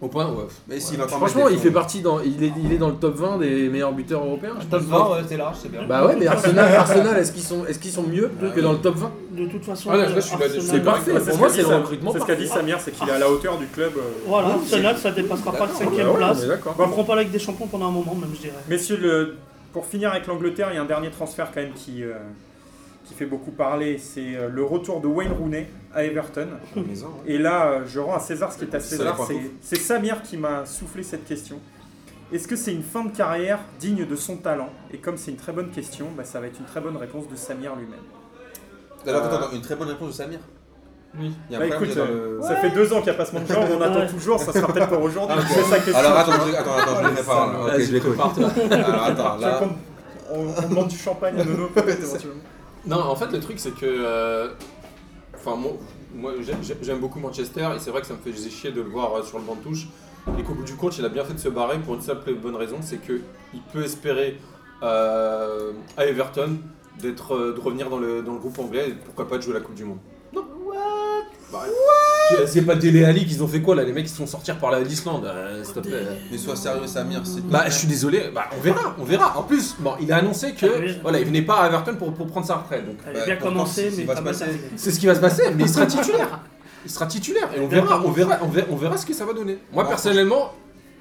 Au point, ouais. Mais s'il entend Franchement, il fait partie dans. Il est, il est dans le top 20 des meilleurs buteurs européens. je Top pense. 20, ouais, c'est large, c'est bien. Bah ouais, mais Arsenal, Arsenal est-ce qu'ils sont, est qu'ils sont mieux que dans le top 20 De toute façon, Ah, là, là, je suis là- Arsenal- C'est parfait. Pour moi, c'est le recrutement C'est ce qu'a dit. Samir, c'est qu'il est à la hauteur du club. euh. Voilà, Arsenal, ça dépassera pas le cinquième Bah place. d'accord. On prend pas la Ligue des Champions pendant un moment, même, je dirais. Messieurs, le- pour finir avec l'Angleterre, il y a un dernier transfert quand même qui, euh, qui fait beaucoup parler. C'est euh, le retour de Wayne Rooney à Everton. Maison, hein. Et là, euh, je rends à César ce qui est à César. C'est Samir qui m'a soufflé cette question. Est-ce que c'est une fin de carrière digne de son talent? Et comme c'est une très bonne question, bah, ça va être une très bonne réponse de Samir lui-même. Alors, attends, une très bonne réponse de Samir? Oui. Il y a un Bah, écoute, euh, le- ça fait deux ans qu'il n'y a pas ce moment de genre, on attend Ouais. toujours, ça sera peut-être pour aujourd'hui. Ah, c'est sa question. Alors attends, je, attends, attends, je le prépare. Ok, je l'écoute. Alors attends, là. on, on demande du champagne à Nono peut-être éventuellement. Non, en fait, le truc, c'est que. euh, Enfin, moi, moi j'ai- j'ai- j'aime beaucoup Manchester et c'est vrai que ça me fait chier de le voir euh, sur le banc de touche. Et qu'au bout du compte, il a bien fait de se barrer pour une simple et bonne raison c'est qu'il peut espérer euh, à Everton euh, de revenir dans le, dans le groupe anglais et pourquoi pas de jouer la Coupe du Monde. Bah, C'est pas Dele Ali qu'ils ont fait quoi là? Les mecs ils se sont sortis par la- l'Islande, euh, s'il te plaît. Mais sois sérieux, Samir. c'est- Bah, je suis désolé, bah, on verra, on verra. En plus, bon, il a annoncé que Ah oui. voilà, il venait pas à Everton pour, pour prendre sa retraite. Donc, Elle Bah, a bien pourtant, commencé, c'est- mais va pas se mal passer. terminé. c'est ce qui va se passer, mais il sera titulaire. Il sera titulaire et on verra, on verra, on verra, on verra ce que ça va donner. Moi Ouais, personnellement,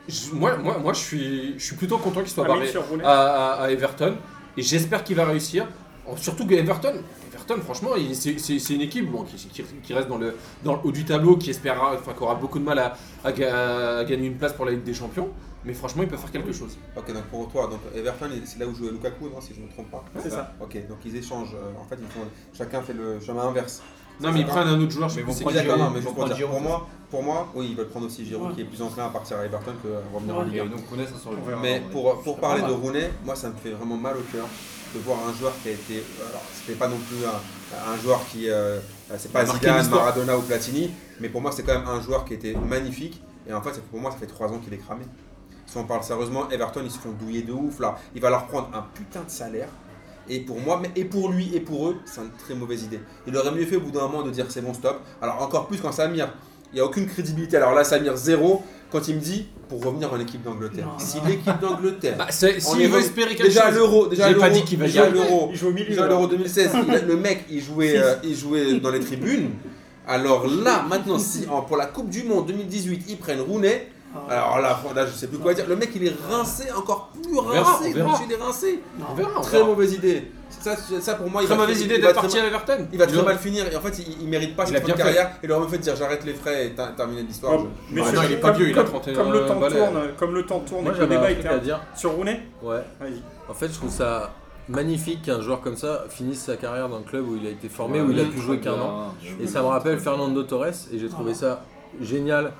je- moi, moi, moi, je suis, je suis plutôt content qu'il soit Amine barré à- à Everton et j'espère qu'il va réussir. Surtout que Everton, Everton, franchement, c'est une équipe bon, qui, qui- qui reste dans le, dans le haut du tableau, qui espérera, enfin, qui aura beaucoup de mal à, à ga- à gagner une place pour la Ligue des Champions. Mais franchement, il peut faire quelque chose. Ok, donc pour toi, donc Everton, c'est là où jouait Lukaku, non, si je ne me trompe pas? C'est ça. Ok, donc ils échangent. euh, en fait, ils font, chacun fait le chemin inverse. Non, mais ils prennent un autre joueur, je sais Mais d'accord, Giroud, non, mais ils juste vont pour moi, pour moi, oui, ils veulent prendre aussi Giroud Ouais. qui est plus enclin à partir à Everton que à revenir en. Ligue 1. Et donc Rooney, ça sera On verra. Mais pour, pour parler de. Rooney, moi ça me fait vraiment mal au cœur de voir un joueur qui a été. Alors, c'était pas non plus un, un joueur qui. euh, c'est pas Zidane. Maradona ou Platini, mais pour moi c'est quand même un joueur qui était magnifique. Et en fait, pour moi, ça fait trois ans qu'il est cramé. Si on parle sérieusement, Everton ils se font douiller de ouf là. Il va leur prendre un putain de salaire. Et pour moi, mais et pour lui et pour eux, c'est une très mauvaise idée. Il aurait mieux fait au bout d'un moment de dire c'est bon, stop. Alors encore plus quand Samir, il n'y a aucune crédibilité. Alors là, Samir, zéro, quand il me dit pour revenir en équipe d'Angleterre. Si l'équipe d'Angleterre. Bah, c'est- On veut re- espérer quelque déjà chose. l'euro, déjà J'ai pas l'euro, dit qu'il va déjà l'euro, Il joue au milieu. déjà l'euro 2016. il a- le mec, il jouait, euh, il jouait dans les tribunes. Alors là, maintenant, si en- pour la Coupe du Monde 2018, ils prennent Rooney. Ah, Alors là, là, je sais plus quoi dire. Le mec, il est rincé, encore plus On verra, rincé. on verra. Monsieur, il est rincé. non. On verra. on Très verra. mauvaise idée. Ça, ça pour moi, il Très va mauvaise idée va d'être très parti mal- à Everton. Il va très mal finir et en fait il, il mérite pas Il cette bien fait. carrière. Il aurait mieux fait de dire j'arrête les frais et ter- terminer l'histoire. Bon, Je- mais Bah c'est- non, il est pas comme- vieux, il a comme- 31 Comme le temps balais. tourne, comme le temps tourne Moi, et le j'avais un débat truc était à un- dire. sur Rooney. Ouais. Vas-y. En fait, je trouve ça magnifique qu'un joueur comme ça finisse sa carrière dans le club où il a été formé, Ouais, où il a pu jouer qu'un an. Et ça me rappelle Fernando Torres, et j'ai trouvé ça génial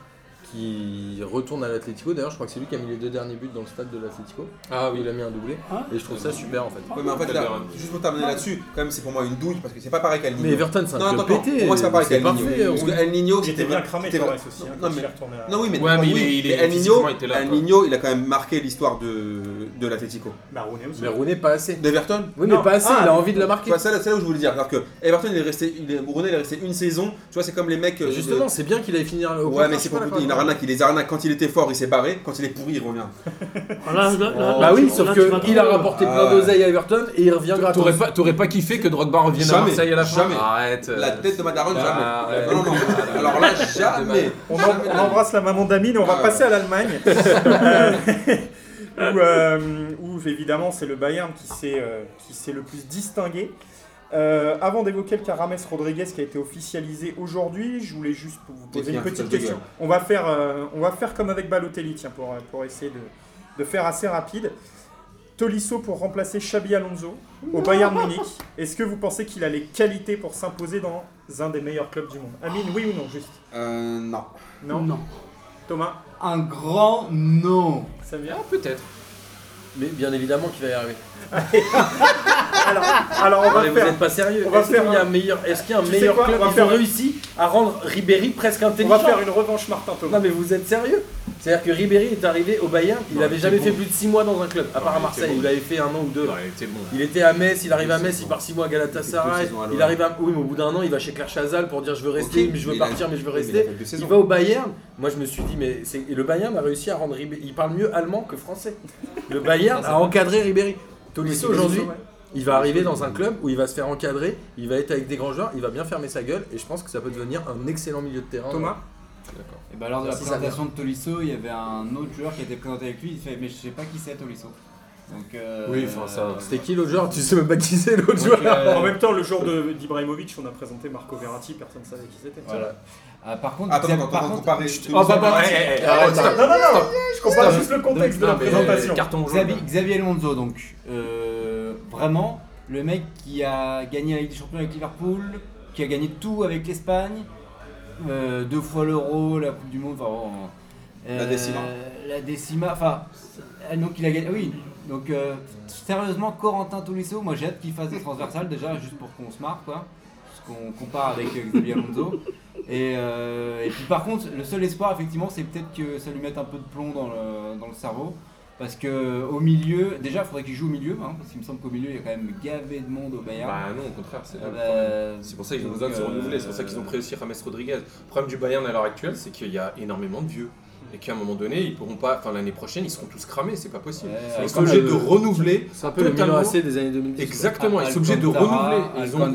qu'il retourne à l'Atlético. D'ailleurs, je crois que c'est lui qui a mis les deux derniers buts dans le stade de l'Atlético. Ah oui. il a mis un doublé. Ah. Et je trouve ça super en fait. Ouais, mais en fait là, juste pour terminer là-dessus, quand même c'est pour moi une douille parce que c'est pas pareil qu'El Niño. Mais Everton, c'est un non, attends, pété. pour moi c'est pas pareil Niño. parfait. Parce El Niño, J'étais bien cramé c'était- Torres aussi. hein, Non, quand mais- il est retourné à- Non oui, mais, Ouais, mais oui, il est- il est- mais El Niño, physiquement, il a quand même marqué l'histoire de, de l'Atlético. Bah. Mais Rooney, pas assez. D'Everton Oui, mais pas assez, Ah, il a envie de la marquer. vois, c'est là, c'est là où je voulais dire. C'est-à-dire que Everton, il est resté, il est, Rooney, il est resté une saison. Tu vois, c'est comme les mecs. euh, Justement, c'est bien qu'il ait fini au Ouais, mais c'est pour arnaque, il les arnaque. Quand il était fort, il s'est barré. Quand il est pourri, il revient. Ah, là, là, là, Bah oui, sauf qu'il a rapporté Ah plein ouais. d'oseille à Everton et il revient gratos. T'aurais pas, t'aurais pas kiffé que Drogba revienne à Jamais, Marseille à la fin jamais. Arrête. euh. La tête de Madaron, Ah, jamais. Non, non, non. Alors là, jamais. On, en- on embrasse la maman d'Amine et on va Ah. passer à l'Allemagne. Euh, où, euh, où, évidemment c'est le Bayern qui s'est euh, qui s'est le plus distingué. Euh, avant d'évoquer le cas Rames Rodriguez qui a été officialisé aujourd'hui, je voulais juste vous poser une petite question. On va faire, euh, on va faire comme avec Balotelli, tiens, pour, pour essayer de, de faire assez rapide. Tolisso pour remplacer Xabi Alonso au Bayern Munich. Est-ce que vous pensez qu'il a les qualités pour s'imposer dans un des meilleurs clubs du monde? Amine, oui ou non, juste? Euh, non. Non, Non. Thomas, Un grand non. ça vient Ah, peut-être. Mais bien évidemment qu'il va y arriver. alors, alors on va Mais vous faire. n'êtes pas sérieux. on va Est-ce faire qu'il y a un- meilleur, est-ce qu'il y a un Tu meilleur quoi, club on Ils faire- ont réussi à rendre Ribéry presque On intelligent. va faire une revanche Martin Thomas. Non mais vous êtes sérieux? C'est-à-dire que Ribéry est arrivé au Bayern, il Non, avait il jamais fait plus de 6 mois dans un club, à part à Marseille, bon. il avait fait un an ou deux. Il était bon. Il était à Metz, il arrive à Metz, il part 6 mois à Galatasaray, il arrive à... Oui mais au bout d'un an il va chez Claire Chazal pour dire je veux rester, mais je veux a- partir, mais je veux rester. Il va au Bayern, moi je me suis dit mais c'est... Et le Bayern a réussi à rendre Ribéry, il parle mieux allemand que français. Le Bayern a encadré Ribéry. Tolisso aujourd'hui, il va arriver dans un club où il va se faire encadrer, il va être avec des grands joueurs, il va bien fermer sa gueule et je pense que ça peut devenir un excellent milieu de terrain. Thomas Et bah lors de la présentation de Tolisso, il y avait un autre joueur qui était présenté avec lui, il fait mais je sais pas qui c'est Tolisso. Donc euh, Oui, enfin, ça, C'était qui l'autre joueur Tu sais même pas qui c'est l'autre joueur euh, En même temps, le jour de- d'Ibrahimovic, on a présenté Marco Verratti, personne ne savait qui c'était. Voilà. Ah, par contre, Attends, attends, par attends, contre, comparer. Oh, bah, bah, eh, Arrête. Non, non, non, je compare juste le contexte de la Non, mais, euh, présentation. Carton jaune. Xavi, Xavi Alonso, donc euh, vraiment le mec qui a gagné la Ligue des Champions avec Liverpool, qui a gagné tout avec l'Espagne, euh, deux fois l'Euro, la Coupe du Monde, enfin, euh, La décima. La décima, enfin, euh, donc il a gagné, oui, donc euh, sérieusement, Corentin Tolisso, moi j'ai hâte qu'il fasse des transversales déjà, juste pour qu'on se marre, quoi, parce qu'on compare avec euh, Xavi Alonso. Et, et puis par contre, le seul espoir, effectivement, c'est peut-être que ça lui mette un peu de plomb dans le, dans le cerveau. Parce que au milieu, déjà, il faudrait qu'il joue au milieu, hein, parce qu'il me semble qu'au milieu, il y a quand même gavé de monde au Bayern. Bah non, au contraire, c'est Euh. C'est pour ça qu'ils ont besoin de se euh, renouveler, c'est pour ça qu'ils ont pris aussi James Rodriguez. Le problème du Bayern à l'heure actuelle, c'est qu'il y a énormément de vieux. Et qu'à un moment donné, ils pourront pas, enfin l'année prochaine, ils seront tous cramés, c'est pas possible. Ouais, ils sont obligés de le- renouveler. C'est un peu le Milan. AC des années 2010. Exactement, ils sont obligés de renouveler. Ils ont.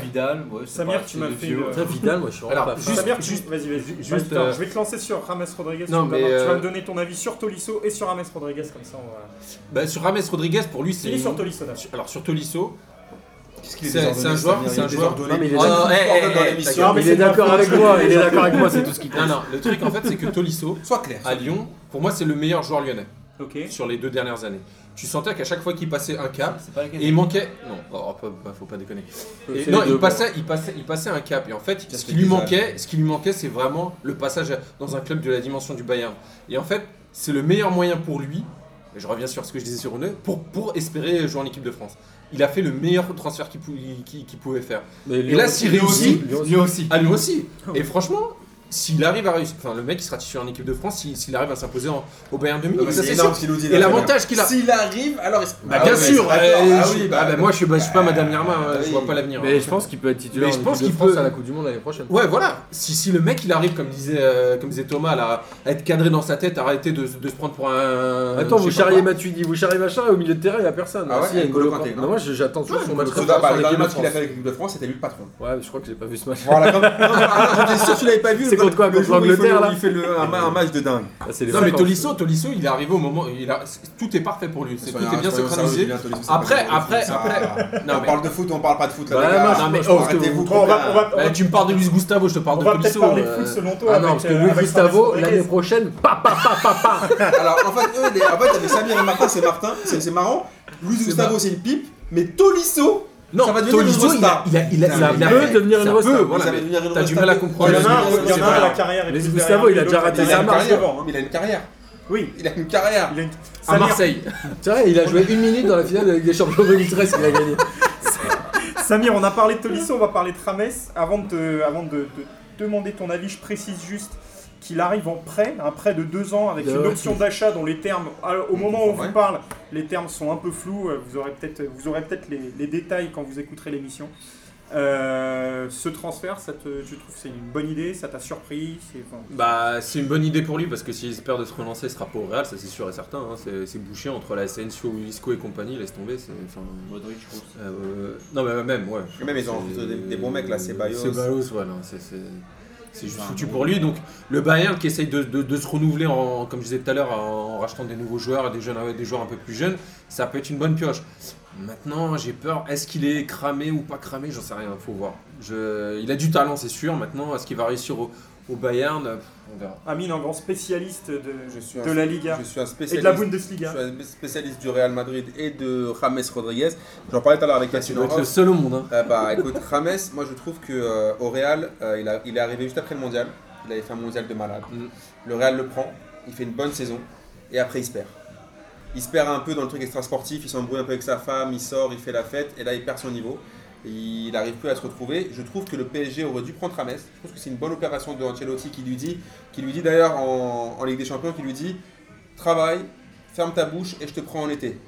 Vidal, Samir, pas- tu m'as des fait Putain, Vidal, moi je suis Alors, pas fan. juste- Samir, juste- vas-y, vas-y. juste, euh, je vais te lancer sur James Rodriguez. Non, tu, vas, mais, tu vas euh, me donner ton avis sur Tolisso et sur James Rodriguez, comme ça on va. Bah, sur James Rodriguez, pour lui, c'est. Finis une- sur Tolisso. Alors sur Tolisso, Qu'est-ce qu'il est C'est- un joueur- Samir, c'est un il est joueur- désordonné. Non, mais il est Oh, d'accord. Non, dans mais l'émission. Non, mais il c'est est d'accord pas avec moi, il est d'accord avec moi, c'est tout ce qui compte. non, non, le truc en fait, c'est que Tolisso, Sois clair. à Lyon, pour moi, c'est le meilleur joueur lyonnais Ok. sur les deux dernières années. Tu sentais qu'à chaque fois qu'il passait un cap, C'est pas la et il manquait. Non, oh, pas- pas- faut pas déconner. Et C'est non, les il passait, il, passait, il passait un cap. Et en fait, ce qui lui manquait, ce qui lui manquait, c'est vraiment le passage à- dans un club de la dimension du Bayern. Et en fait, c'est le meilleur moyen pour lui. Et je reviens sur ce que je disais sur René, pour, pour espérer jouer en équipe de France. Il a fait le meilleur transfert qu'il pou- qu'il- qu'il pouvait faire. Mais Et là, s'il réussit, Lui aussi. à lui aussi. Et franchement, s'il arrive à réussir, enfin le mec il sera titulaire en équipe de France, s'il s'il arrive à s'imposer en- au Bayern de Munich, ça C'est sûr. Et l'avantage qu'il a. S'il arrive, alors il se- Bah Ah bien ouais, sûr, d'accord. euh, Ah je- oui, ah bah, moi je suis, bah, je suis pas bah, Madame Irma, bah, je oui. vois pas l'avenir. Mais je pense qu'il peut être titulaire Mais je en pense équipe de qu'il France peut- à la Coupe du Monde l'année prochaine. Ouais, voilà. Si, si le mec il arrive, comme disait, euh, comme disait Thomas, là, à être cadré dans sa tête, arrêter de, de se prendre pour un. Attends, je vous sais pas charriez quoi. Matuidi, vous charriez machin, et au milieu de terrain, il y a personne. Ah ouais, Si, il y a N'Golo N'Golo Kanté, Kanté. non Non, moi je- j'attends toujours son match Le bah, dernier de match qu'il a France. fait avec l'équipe de France, c'était lui le patron. Ouais, mais je crois que j'ai pas vu ce match. Voilà, comme. Sûr que tu l'avais pas vu. Le- contre quoi, le contre l'Angleterre, le- là Il fait le- un ma- un match de dingue. Ah, Non mais. Tolisso, Tolisso, il est arrivé au moment, il a, tout est parfait pour lui, c'est tout est bien synchronisé. Tolisso, Après, après, après. Non On parle de foot, on parle pas de foot là, Bah, non, non, mais Arrêtez-vous. On va, on va, on bah, va- tu me parles de Luis Gustavo, je te parle on de va peut-être Tolisso. parler euh, foot selon toi. Ah non, parce que euh, Luis Gustavo, l'année prochaine, pa pa pa pa pa Alors en fait, eux, en fait, avec Samir et Martin, c'est Martin, c'est c'est marrant. Luis Gustavo, c'est une pipe, mais Tolisso, Non, ça va devenir une Tolisso, il a, star. il a, il a, il a- peut il devenir une grosse peut, star. voilà, Ça va mais devenir une T'as du mal à star. comprendre. Il y en a un, la carrière Mais Gustavo, il a déjà raté est Il a sa une marche. Il a une carrière. Oui, Il a une carrière. il a une. À Marseille. C'est vrai, il a joué une minute dans la finale de la Ligue des Champions 2013 qu'il a gagné. Samir, on a parlé de Tolisso, on va parler de Rames. Avant de, avant de, de te demander ton avis, je précise juste qu'il arrive en prêt, un prêt de deux ans avec De- une option d'achat dont les termes, au moment où on Ouais. vous parle, les termes sont un peu flous. euh, Vous aurez peut-être vous aurez peut-être les, les détails quand vous écouterez l'émission. Euh, ce transfert, ça te, tu trouves que c'est une bonne idée? Ça t'a surpris? C'est- enfin, Bah, c'est une bonne idée pour lui parce que s'il espère de se relancer, il sera pas au Real, ça c'est sûr et certain. hein. C'est, c'est bouché entre la Asensio, Isco et compagnie, laisse tomber. C'est, enfin, Modric, je trouve. euh, non, mais même, ouais. Et même, ils ont C'est- des- des bons mecs, là, Ceballos. Ceballos, voilà, c'est, c'est, c'est juste foutu pour lui. Donc, le Bayern qui essaye de, de- de se renouveler, en, comme je disais tout à l'heure, en, rachetant des nouveaux joueurs et des, jeunes, des joueurs un peu plus jeunes, ça peut être une bonne pioche. Maintenant, j'ai peur. Est-ce qu'il est cramé ou pas cramé? J'en sais rien, faut voir. Je, il a du talent, c'est sûr. Maintenant, est-ce qu'il va réussir au, au Bayern? On verra. Amine, un grand spécialiste de, Je suis un- la Liga Je suis un et de spécialiste. la Je Bundesliga. suis un spécialiste du Real Madrid et de James Rodriguez. J'en parlais tout à l'heure avec dois en être le seul au monde. Hein. Euh, bah écoute, James, moi je trouve que euh, au Real, euh, il, a- il est arrivé juste après le mondial. Il avait fait un mondial de malade. Mm. Le Real le prend, il fait une bonne saison et après il se perd. Il se perd un peu dans le truc extra sportif, il s'embrouille un peu avec sa femme, il sort, il fait la fête et là il perd son niveau. Il n'arrive plus à se retrouver. Je trouve que le PSG aurait dû prendre James. Je trouve que c'est une bonne opération de Ancelotti qui lui dit, qui lui dit d'ailleurs en, en Ligue des Champions, qui lui dit travaille, ferme ta bouche et je te prends en été.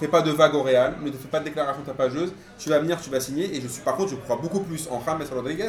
Fais pas de vagues au Real, ne te fais pas de déclaration tapageuse. Tu vas venir, tu vas signer. Et je suis par contre, je crois beaucoup plus en James Rodriguez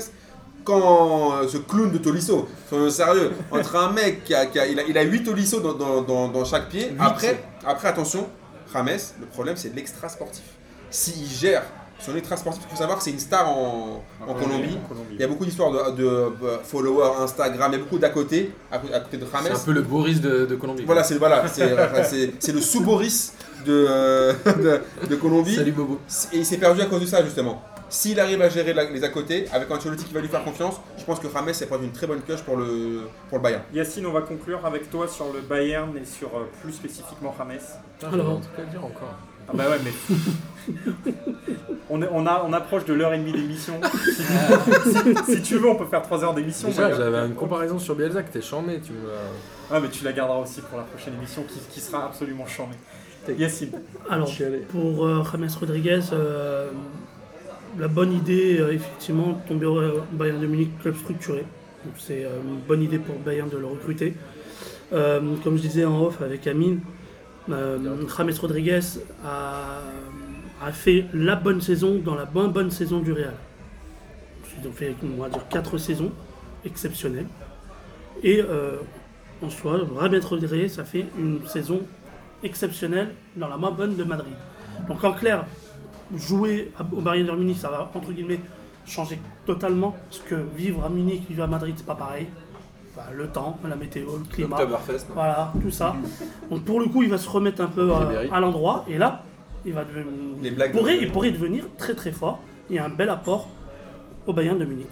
qu'en euh, ce clown de Tolisso. Soyons sérieux. Entre un mec qui a, qui a- il a, il a 8 Tolisso dans, dans, dans, dans chaque pied. Après, après, attention, James, le problème c'est l'extra sportif. S'il gère son extra sportif, il faut savoir que c'est une star en, en Colombie. Il y a beaucoup d'histoires de, de, euh, followers Instagram, il y a beaucoup d'à côté, à, côté- à côté de James. C'est un peu le Boris de, de Colombie. Voilà, c'est voilà, c'est enfin, c'est le sous-Boris de, euh, de, de Colombie. Salut Bobo. Et il s'est perdu à cause de ça, justement. S'il arrive à gérer la- les à côté, avec Ancelotti qui va lui faire confiance, je pense que James est pas une très bonne pioche pour le, pour le Bayern. Yacine, on va conclure avec toi sur le Bayern et sur euh, plus spécifiquement Rames. Alors, en tout cas, dire encore. Ah bah ouais, mais. on, est- on, a, on approche de l'heure et demie d'émission. si, tu veux, on peut faire 3 heures d'émission. Déjà, mais- j'avais une comparaison sur Bielsa que t'es chambé, tu me Ah, mais tu la garderas aussi pour la prochaine émission qui, qui sera absolument charmée. Yacine. Alors, pour euh, James Rodriguez, euh, la bonne idée, euh, effectivement, de tomber au Bayern de Munich, club structuré. Donc, c'est euh, une bonne idée pour Bayern de le recruter. Euh, comme je disais en off avec Amine, Euh, James Rodriguez a, fait la bonne saison dans la bonne, bonne saison du Real. Ils ont fait, on va dire, 4 saisons exceptionnelles. Et euh, en soi, James Rodriguez a fait une saison exceptionnelle dans la moins bonne de Madrid. Donc en clair, jouer au Bayern de Munich, ça va entre guillemets changer totalement. Parce que vivre à Munich, vivre à Madrid, c'est pas pareil. Bah, le temps, la météo, le climat. Voilà, tout ça. Donc pour le coup, il va se remettre un peu euh, à l'endroit. Et là, il va devenir, Les blagues pourrait, de- il pourrait devenir très très fort. Il y a un bel apport au Bayern de Munich.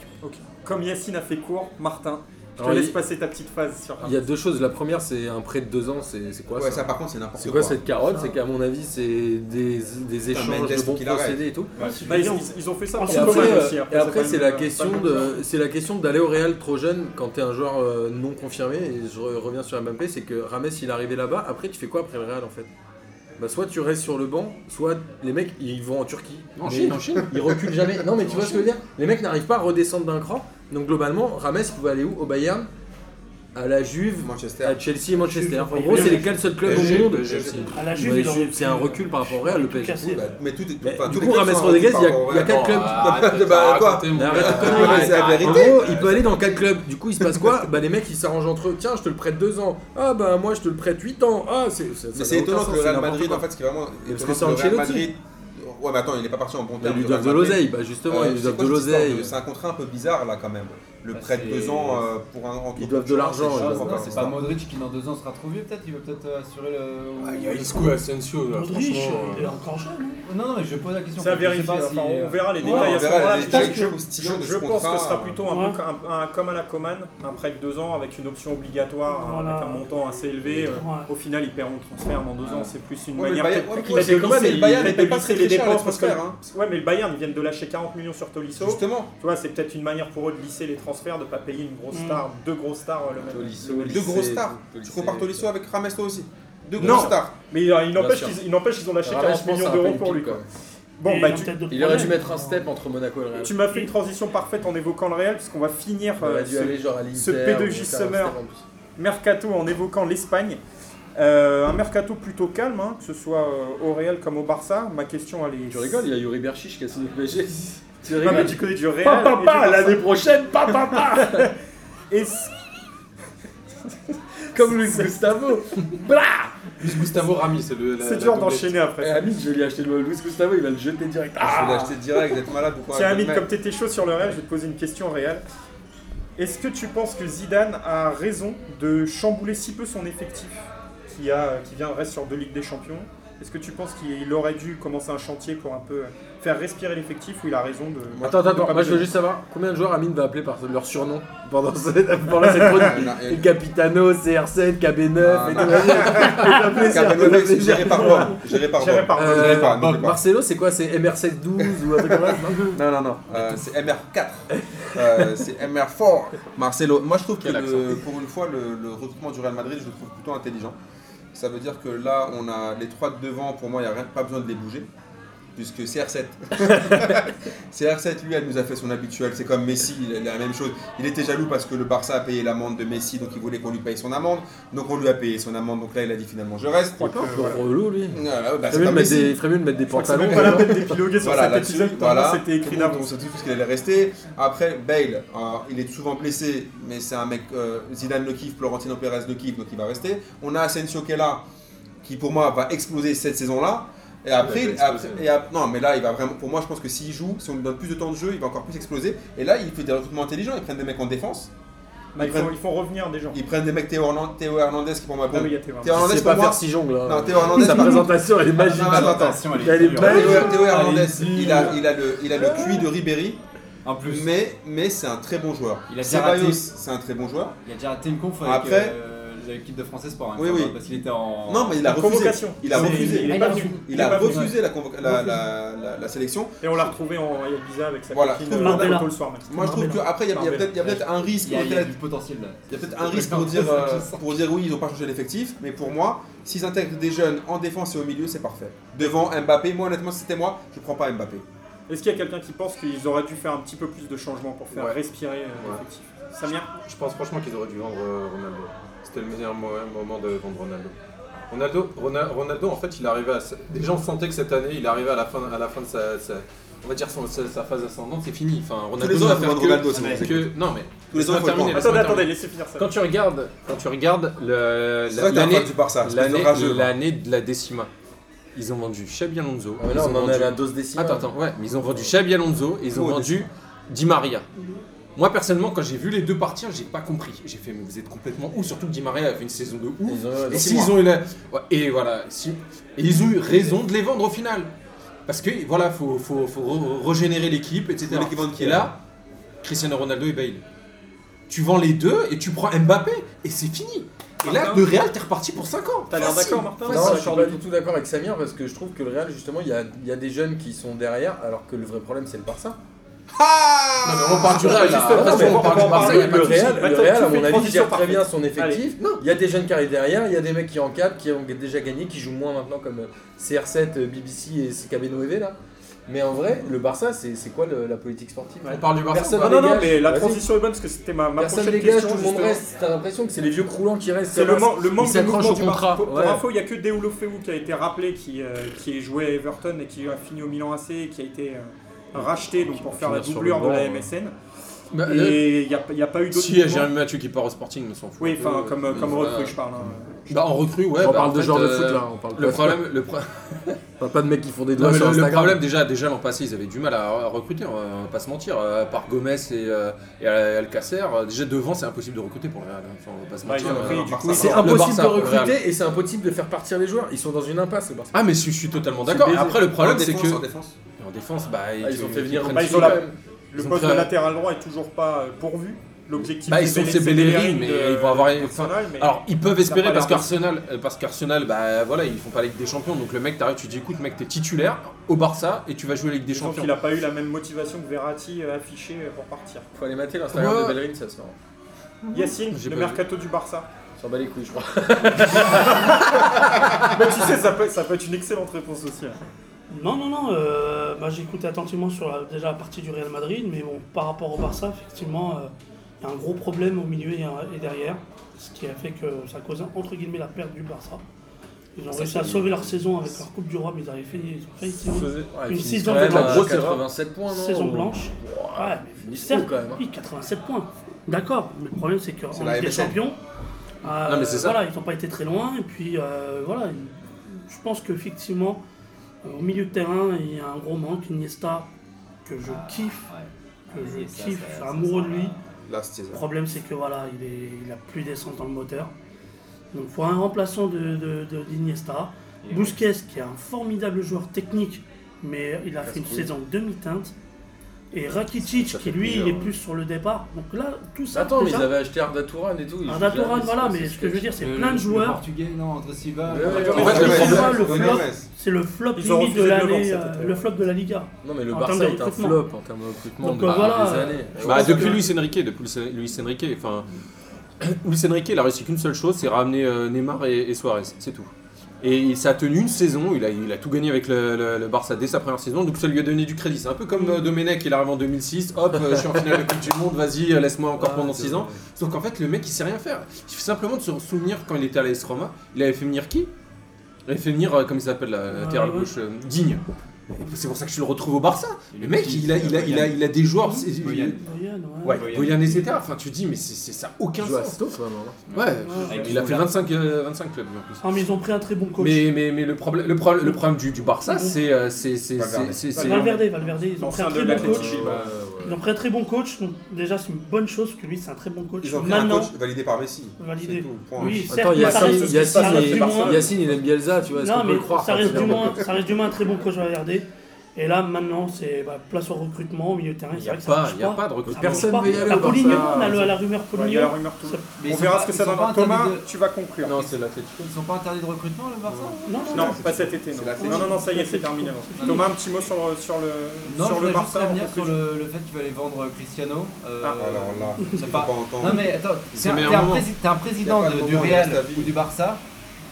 Comme Yacine a fait court, Martin, je te Alors, laisse il- passer ta petite phase sur Il y a deux choses. La première, c'est un prêt de deux ans. C'est c'est quoi Ouais, ça ça par contre, c'est n'importe C'est quoi. quoi cette carotte? C'est qu'à mon avis, c'est des, des échanges de bons procédés et tout. Bah, ils, ils- ils ont fait ça Et pour Et C'est après, euh, aussi. et Après, après, pas c'est une- la question de, c'est la question d'aller au Real trop jeune quand t'es un joueur euh, non confirmé. Et je re- reviens sur Mbappé, c'est que Rames il est arrivé là-bas. Après, tu fais quoi après le Real en fait? Bah soit tu restes sur le banc, soit les mecs ils vont en Turquie. En Mais Chine, en Chine. Ils reculent jamais. Non mais tu vois ce que je veux dire? Les mecs n'arrivent pas à redescendre d'un cran. Donc globalement, Rames il pouvait aller où? Au Bayern, à la Juve, Manchester. à Chelsea et Manchester. Juve, En gros, c'est les quatre seuls clubs au monde. À la Juve, c'est un recul par rapport au Real, le PSG. bah, mais tout est. Mais enfin, du coup, clubs Rames Rodriguez, il y a- quatre clubs. C'est la En gros, il peut aller dans quel club Du coup, il se passe quoi? Bah, les mecs ils s'arrangent entre eux. Tiens, je te le prête 2 ans. Ah, bah, moi je te le prête 8 ans. Ah, c'est. Mais c'est étonnant que le Real Madrid, en fait, ce qui est vraiment. Parce que c'est Ancelotti. Ouais, mais attends, il n'est pas parti en bon terme. ils lui doivent de l'oseille. Bah, justement, Euh, ils lui doivent de l'oseille. C'est un contrat un peu bizarre là quand même. Le Bah, prêt de deux ans euh, pour un. entre Ils doivent de l'argent, c'est pas ça. Modric qui dans deux ans sera trop vieux peut-être Il va peut-être euh, assurer le. Ah, Il y a Isco, Asensio, là, Modric, franchement. il est encore jeune. hein. Non, non, mais je pose la question. Si- Enfin, on verra les Ouais, détails à ce moment-là. Je pense que- ce je pense que contrat, ce sera euh, plutôt un, un, un- comme à la Coman, un prêt de deux ans avec une option obligatoire, Voilà. avec un montant assez élevé. Euh, Ouais. Au final, ils paieront le transfert dans deux ans. C'est plus une Ouais, mais le manière c'est Coman, mais le Bayern, pas très, les dépenses parce que- transferts, hein. Ouais, mais le Bayern, ils viennent de lâcher 40 millions sur Tolisso. Justement. Tu vois, c'est peut-être une manière pour eux de lisser les transferts, de pas payer une grosse Mm. star, deux grosses stars euh, le même. Tolisso, le même- Deux grosses stars. Tu compares Tolisso avec Rames toi aussi. Deux grosses stars. Mais il, il n'empêche qu'ils qu'ils ont lâché Rames, 40 je pense, millions d'euros pour lui. Quoi. Bon, bah, tu, Il aurait dû mettre un step entre Monaco et le Real. tu m'as fait une transition parfaite en évoquant le Réel, puisqu'on va finir Il euh, ce- aller genre à l'Inter. ce P2J ou faire un Summer. mercato en évoquant l'Espagne. Euh, un mercato plutôt calme, hein, que ce soit euh, au Real comme au Barça. Ma question, elle est. Tu rigoles, il y a Yuri Berchiche qui a signé le PSG. Tu Non, mais rigoles tu connais du. Pa, pa, pa, Barça. l'année prochaine, pa, pa, pa Comme Luis Gustavo. Blah Luis Gustavo Rami, c'est le. la- C'est la dur doublette. d'enchaîner Eh, après. Amine, je vais lui acheter le Luis Gustavo, il va le jeter direct. Je vais Ah l'acheter direct, vous êtes malade ou quoi Tiens, mec comme tu étais chaud sur le Real, je vais te poser une question Real. Est-ce que tu penses que Zidane a raison de chambouler si peu son effectif qui, a, qui vient reste sur deux Ligues des Champions? Est-ce que tu penses qu'il aurait dû commencer un chantier pour un peu faire respirer l'effectif ou il a raison de. Attends, attends, de attends, moi je veux juste savoir combien de joueurs Amine va appeler par leur surnom pendant cette, pendant cette chronique. Le Capitano, CR7, KB9 Ah, et non. tout. Vas-y, fais-toi plaisir, Captain fais-toi Obelix, plaisir. Géré par Bob. Géré par. Euh. Marcelo, c'est quoi? C'est MR712 ou un truc comme ça? Non, non, non. Euh, c'est MR4. Euh, c'est MR4. Marcelo. Moi, je trouve que pour une fois, le recrutement du Real Madrid, je le trouve plutôt intelligent. Ça veut dire que là, on a les trois de devant. Pour moi, il n'y a rien, pas besoin de les bouger. Puisque CR7, CR7, lui, elle nous a fait son habituel. C'est comme Messi, il a la même chose. Il était jaloux parce que le Barça a payé l'amende de Messi, donc il voulait qu'on lui paye son amende. Donc on lui a payé son amende. Donc là, il a dit finalement, je reste. C'est voilà. relou lui. Ouais, bah, Il c'est mieux de mettre Messi. des- il ferait mieux de mettre des Je crois que c'est pantalons. même pas la non peine d'épiloguer sur Voilà, cet épisode, voilà. c'était écrit d'avance. On sait tous qu'il allait rester. Après, Bale, euh, il est souvent blessé, mais c'est un mec. euh, Zidane le kiffe, Florentino Pérez le kiffe, donc il va rester. On a Asensio qui est là, qui pour moi va exploser cette saison-là. Et après, Il va exploser. après- et ap- non, mais là, il va vraiment. Pour moi, je pense que s'il joue, si on lui donne plus de temps de jeu, il va encore plus exploser. Et là, il fait des recrutements intelligents. Ils prennent des mecs en défense. Bah, il, faut, il faut revenir des gens. Ils prennent des mecs Théo, Hernan- Théo Hernandez qui pour moi. Non, Bon, mais il y a Théo Hernandez. Pas faire si jongle. hein. Non, Théo Hernandez. Sa présentation elle est magique. Théo, Hernandez, il a, il, a le, il a le QI de Ribéry, En plus, mais, mais c'est un très bon joueur. Il a déjà raté. c'est un très bon joueur. il a déjà raté une conf avec Après- euh, l'équipe de français sport. hein, Oui, oui. Parce qu'il était en. Non, mais il a refusé. convocation. Il a refusé. Il, il a. Il a refusé la, convoca- la, la, la- la sélection. Et on l'a retrouvé en Ibiza avec sa Voilà. copine euh, le soir même. Moi, je trouve qu'après, il y a, peut-être un risque. Il y a, il y a peut-être- du potentiel là. Il y a peut-être un risque pour dire, pour dire oui, ils n'ont pas changé l'effectif, mais pour moi, s'ils intègrent des jeunes en défense et au milieu, c'est parfait. Devant Mbappé, moi honnêtement, si c'était moi, je prends pas Mbappé. Est-ce qu'il y a quelqu'un qui pense qu'ils auraient dû faire un petit peu plus de changements pour faire Ouais. respirer euh, Ouais. l'effectif? Samir? Je pense franchement qu'ils auraient dû vendre euh, Ronaldo. C'était le meilleur mo- moment de vendre Ronaldo. Ronaldo, Rona- Ronaldo, en fait, il arrivait à. Déjà, on sentait que cette année, il arrivait à la fin, à la fin de sa, sa- on va dire son- sa, sa phase ascendante, c'est fini. Enfin, Ronaldo les ans, faire vendre que- Ronaldo, c'est que- que- non mais Tous les ans, terminer, Attendez, attendez, terminer. laissez finir ça. Quand tu regardes, quand tu regardes l'année, de l'année, de la décima, ils ont vendu Xabi Alonso. Ah, mais ils là, ont on en vendu- a la dose décimale. Attends, attends, ouais, mais ils ont vendu Xabi Alonso et ils ont Oh, vendu Di Maria. Moi personnellement, quand j'ai vu les deux partir, j'ai pas compris. J'ai fait, mais vous êtes complètement où Surtout que Di Maria a fait une saison de ouf. Ils ont- Et s'ils ont eu la... ouais, et voilà, si- et ils ont eu raison de les vendre au final. Parce que voilà, faut, faut, faut re- régénérer l'équipe, etc. Vendent qui, et là, Cristiano Ronaldo et Bale. Tu vends les deux et tu prends Mbappé et c'est fini. Et là, Martin le Real, t'es reparti pour 5 ans. T'as l'air Facile. d'accord, Martin Non, je suis pas du du tout d'accord avec Samir parce que je trouve que le Real, justement, il y a, il y a des jeunes qui sont derrière alors que le vrai problème c'est le Barça. Non, mais on parle du Real, là. Justement, Après, mais on on parle du il a pas le de. Real, le à mon avis, gère très bien son effectif. Il y a des jeunes qui arrivent derrière, il y a des mecs qui encadrent, qui ont déjà gagné, qui jouent moins maintenant comme euh, CR7, euh, BBC et CKB Noévé là. Mais en vrai, le Barça, c'est quoi le- la politique sportive? On parle du Barça. Personne Non, non, non, mais la transition est bonne parce que c'était ma, ma Personne prochaine dégage, question. tout le monde reste. T'as l'impression que c'est les vieux croulants qui restent. C'est le, man- le manque de mouvement au du contrat. Barça. Pour, info, il n'y a que Deulofeu qui a été rappelé, qui, euh, qui est joué à Everton et qui a fini au Milan AC et qui a été euh, racheté donc, pour faire la doublure de la MSN. Bah, le- Et il n'y a, il y a pas eu d'autres Si, il y a. Jérémy Mathieu qui part au Sporting, mais s'en fout. Oui, enfin, comme, mais comme voilà. recrue, je parle. hein. Bah, en recrue, ouais. On bah, parle de fait, joueurs de euh, foot là, on parle Le problème, le, pro- on parle pas de mecs qui font des doigts sur le, problème déjà, déjà l'an passé, ils avaient du mal à, à recruter, on va, pas se mentir. euh, par Gomez et, euh, et Alcacer, euh, déjà devant, c'est impossible de recruter pour le Real. hein, enfin, on va pas se Bah, mentir. euh, coup, C'est le impossible Barça, de recruter et c'est impossible de faire partir les joueurs. Ils sont dans une impasse, le Barça. Ah, mais je, suis totalement d'accord. Après, le problème, c'est défense, que. En défense. En défense, bah, Ah, ils ont fait venir Bah, ils ont la-. Le Ils poste de latéral droit est toujours pas euh, pourvu. L'objectif Bah, ils sont- c'est Bellerin mais de- ils vont avoir- mais- Alors, ils peuvent a espérer parce qu'Arsenal, euh, parce qu'Arsenal, bah voilà, ils font pas la Ligue des Champions. Donc le mec, t'arrives, tu dis écoute, mec, t'es titulaire au Barça et tu vas jouer la Ligue des Champions. qu'il n'a pas eu la même motivation que Verratti euh, affichée euh, pour partir. Faut aller mater l'Instagram Ouais. de Bellerin, ça se rend. Yacine, J'ai le mercato du Barça. S'en bat les couilles, je crois. Mais tu sais, ça peut, ça peut être une excellente réponse aussi. hein. Non, non, non. euh, bah, j'ai écouté attentivement sur la- déjà la partie du Real Madrid, mais bon, par rapport au Barça, effectivement, euh, il y a un gros problème au milieu et, et derrière, ce qui a fait que ça a causé entre guillemets la perte du Barça. Ils ont réussi à sauver leur saison avec leur Coupe du Roi, mais ils avaient fait, ils ont fait une saison- Une de grosse 87 points, non saison blanche. Ouais, mais certes, quand même, hein. oui, 87 points. D'accord, mais le problème c'est qu'en Ligue des. Champions, euh, Non, mais c'est ça. voilà, ils n'ont pas été très loin. Et puis euh, voilà, je pense qu'effectivement, euh, au milieu de terrain, il y a un gros manque. Iniesta, que je kiffe, que je Iniesta, kiffe, ça- je suis ça, amoureux ça de lui. Là, Le problème c'est que voilà, il, est, il a plus d'essence dans le moteur. Donc il faut un remplaçant de, de, de- d'Iniesta. Et Busquets, qui est un formidable joueur technique, mais il a fait une saison demi-teinte. Et Rakitic, Ça qui lui, il est ouais. plus sur le départ. Donc là, tout ça. Attends, mais ils avaient acheté Arda Touran et tout. Arda Touran, voilà, mais ce que je veux dire, c'est Le- plein de le joueurs. portugais, non, André Silva, c'est le flop limite de l'année, euh, le flop de la Liga. Non, mais le Barça est un flop en termes de recrutement Donc, depuis euh, voilà, des années. Bah, depuis Luis Enrique, depuis Luis Enrique, enfin, Luis Enrique, il a réussi qu'une seule chose, c'est ramener euh, Neymar et Suarez, c'est tout. Et il- ça a tenu une saison, il a, il a tout gagné avec le, le- le Barça dès sa première saison, donc ça lui a donné du crédit. C'est un peu comme euh, Domenech, il arrive en 2006, hop, euh, je suis en finale de Coupe du Monde, vas-y, euh, laisse-moi encore pendant 6 ans. Sauf qu'en fait, le mec, il sait rien faire. Il suffit simplement de se souvenir quand il était à l'AS Roma, il avait fait venir qui? Il avait fait venir, euh, comme il s'appelle, la latéral ouais. gauche, Digne. C'est pour ça que je le retrouve au Barça. Et Le mec, il a, il a, il a, il a des joueurs. Boyan. Boyan, Ouais, ouais. Boyan, etc. Enfin, tu dis, mais c'est ça n'a aucun sens. Ouais, Ouais. il a fait 25, euh, 25 clubs lui, en plus. Ah, mais ils ont pris un très bon coach. Mais, mais, mais le, problème, le, problème, le problème du, du Barça, c'est. euh, c'est- c'est- Valverde. Valverde, Valverde, ils ont pris un de très bon coach. Ils ont pris un très bon coach, donc déjà c'est une bonne chose que lui c'est un très bon coach. Ils ont pris un Maintenant, coach validé par Messi. validé. Tout. Oui, Attends, Yacine, il- aime Bielsa, tu vois, Non, mais le croire ça quand reste, il du est moins, ça reste du moins un très bon coach à regarder. Et là, maintenant, c'est bah, place au recrutement, au milieu de terrain. Il n'y a, vrai pas- marche il y a pas. pas de recrutement. Personne pas. veut y aller La au Poligno, on a le- la rumeur Ouais, Il y a Poligno. la rumeur tout. Mais ils On verra pas- ce que ça sont donne. pas interdits Thomas, de- tu vas conclure. Non, c'est. Ils sont pas interdits de recrutement, le Barça Non, non, Non, pas cet été. Non, non, non, non, ça y est, c'est terminé. Thomas, un petit mot sur, sur le, Non, sur je le Barça. revenir on sur le, le fait qu'il fallait vendre Cristiano. Euh, Ah, Alors là, c'est pas-. Non mais attends, t'es un, président du Real à ou du Barça,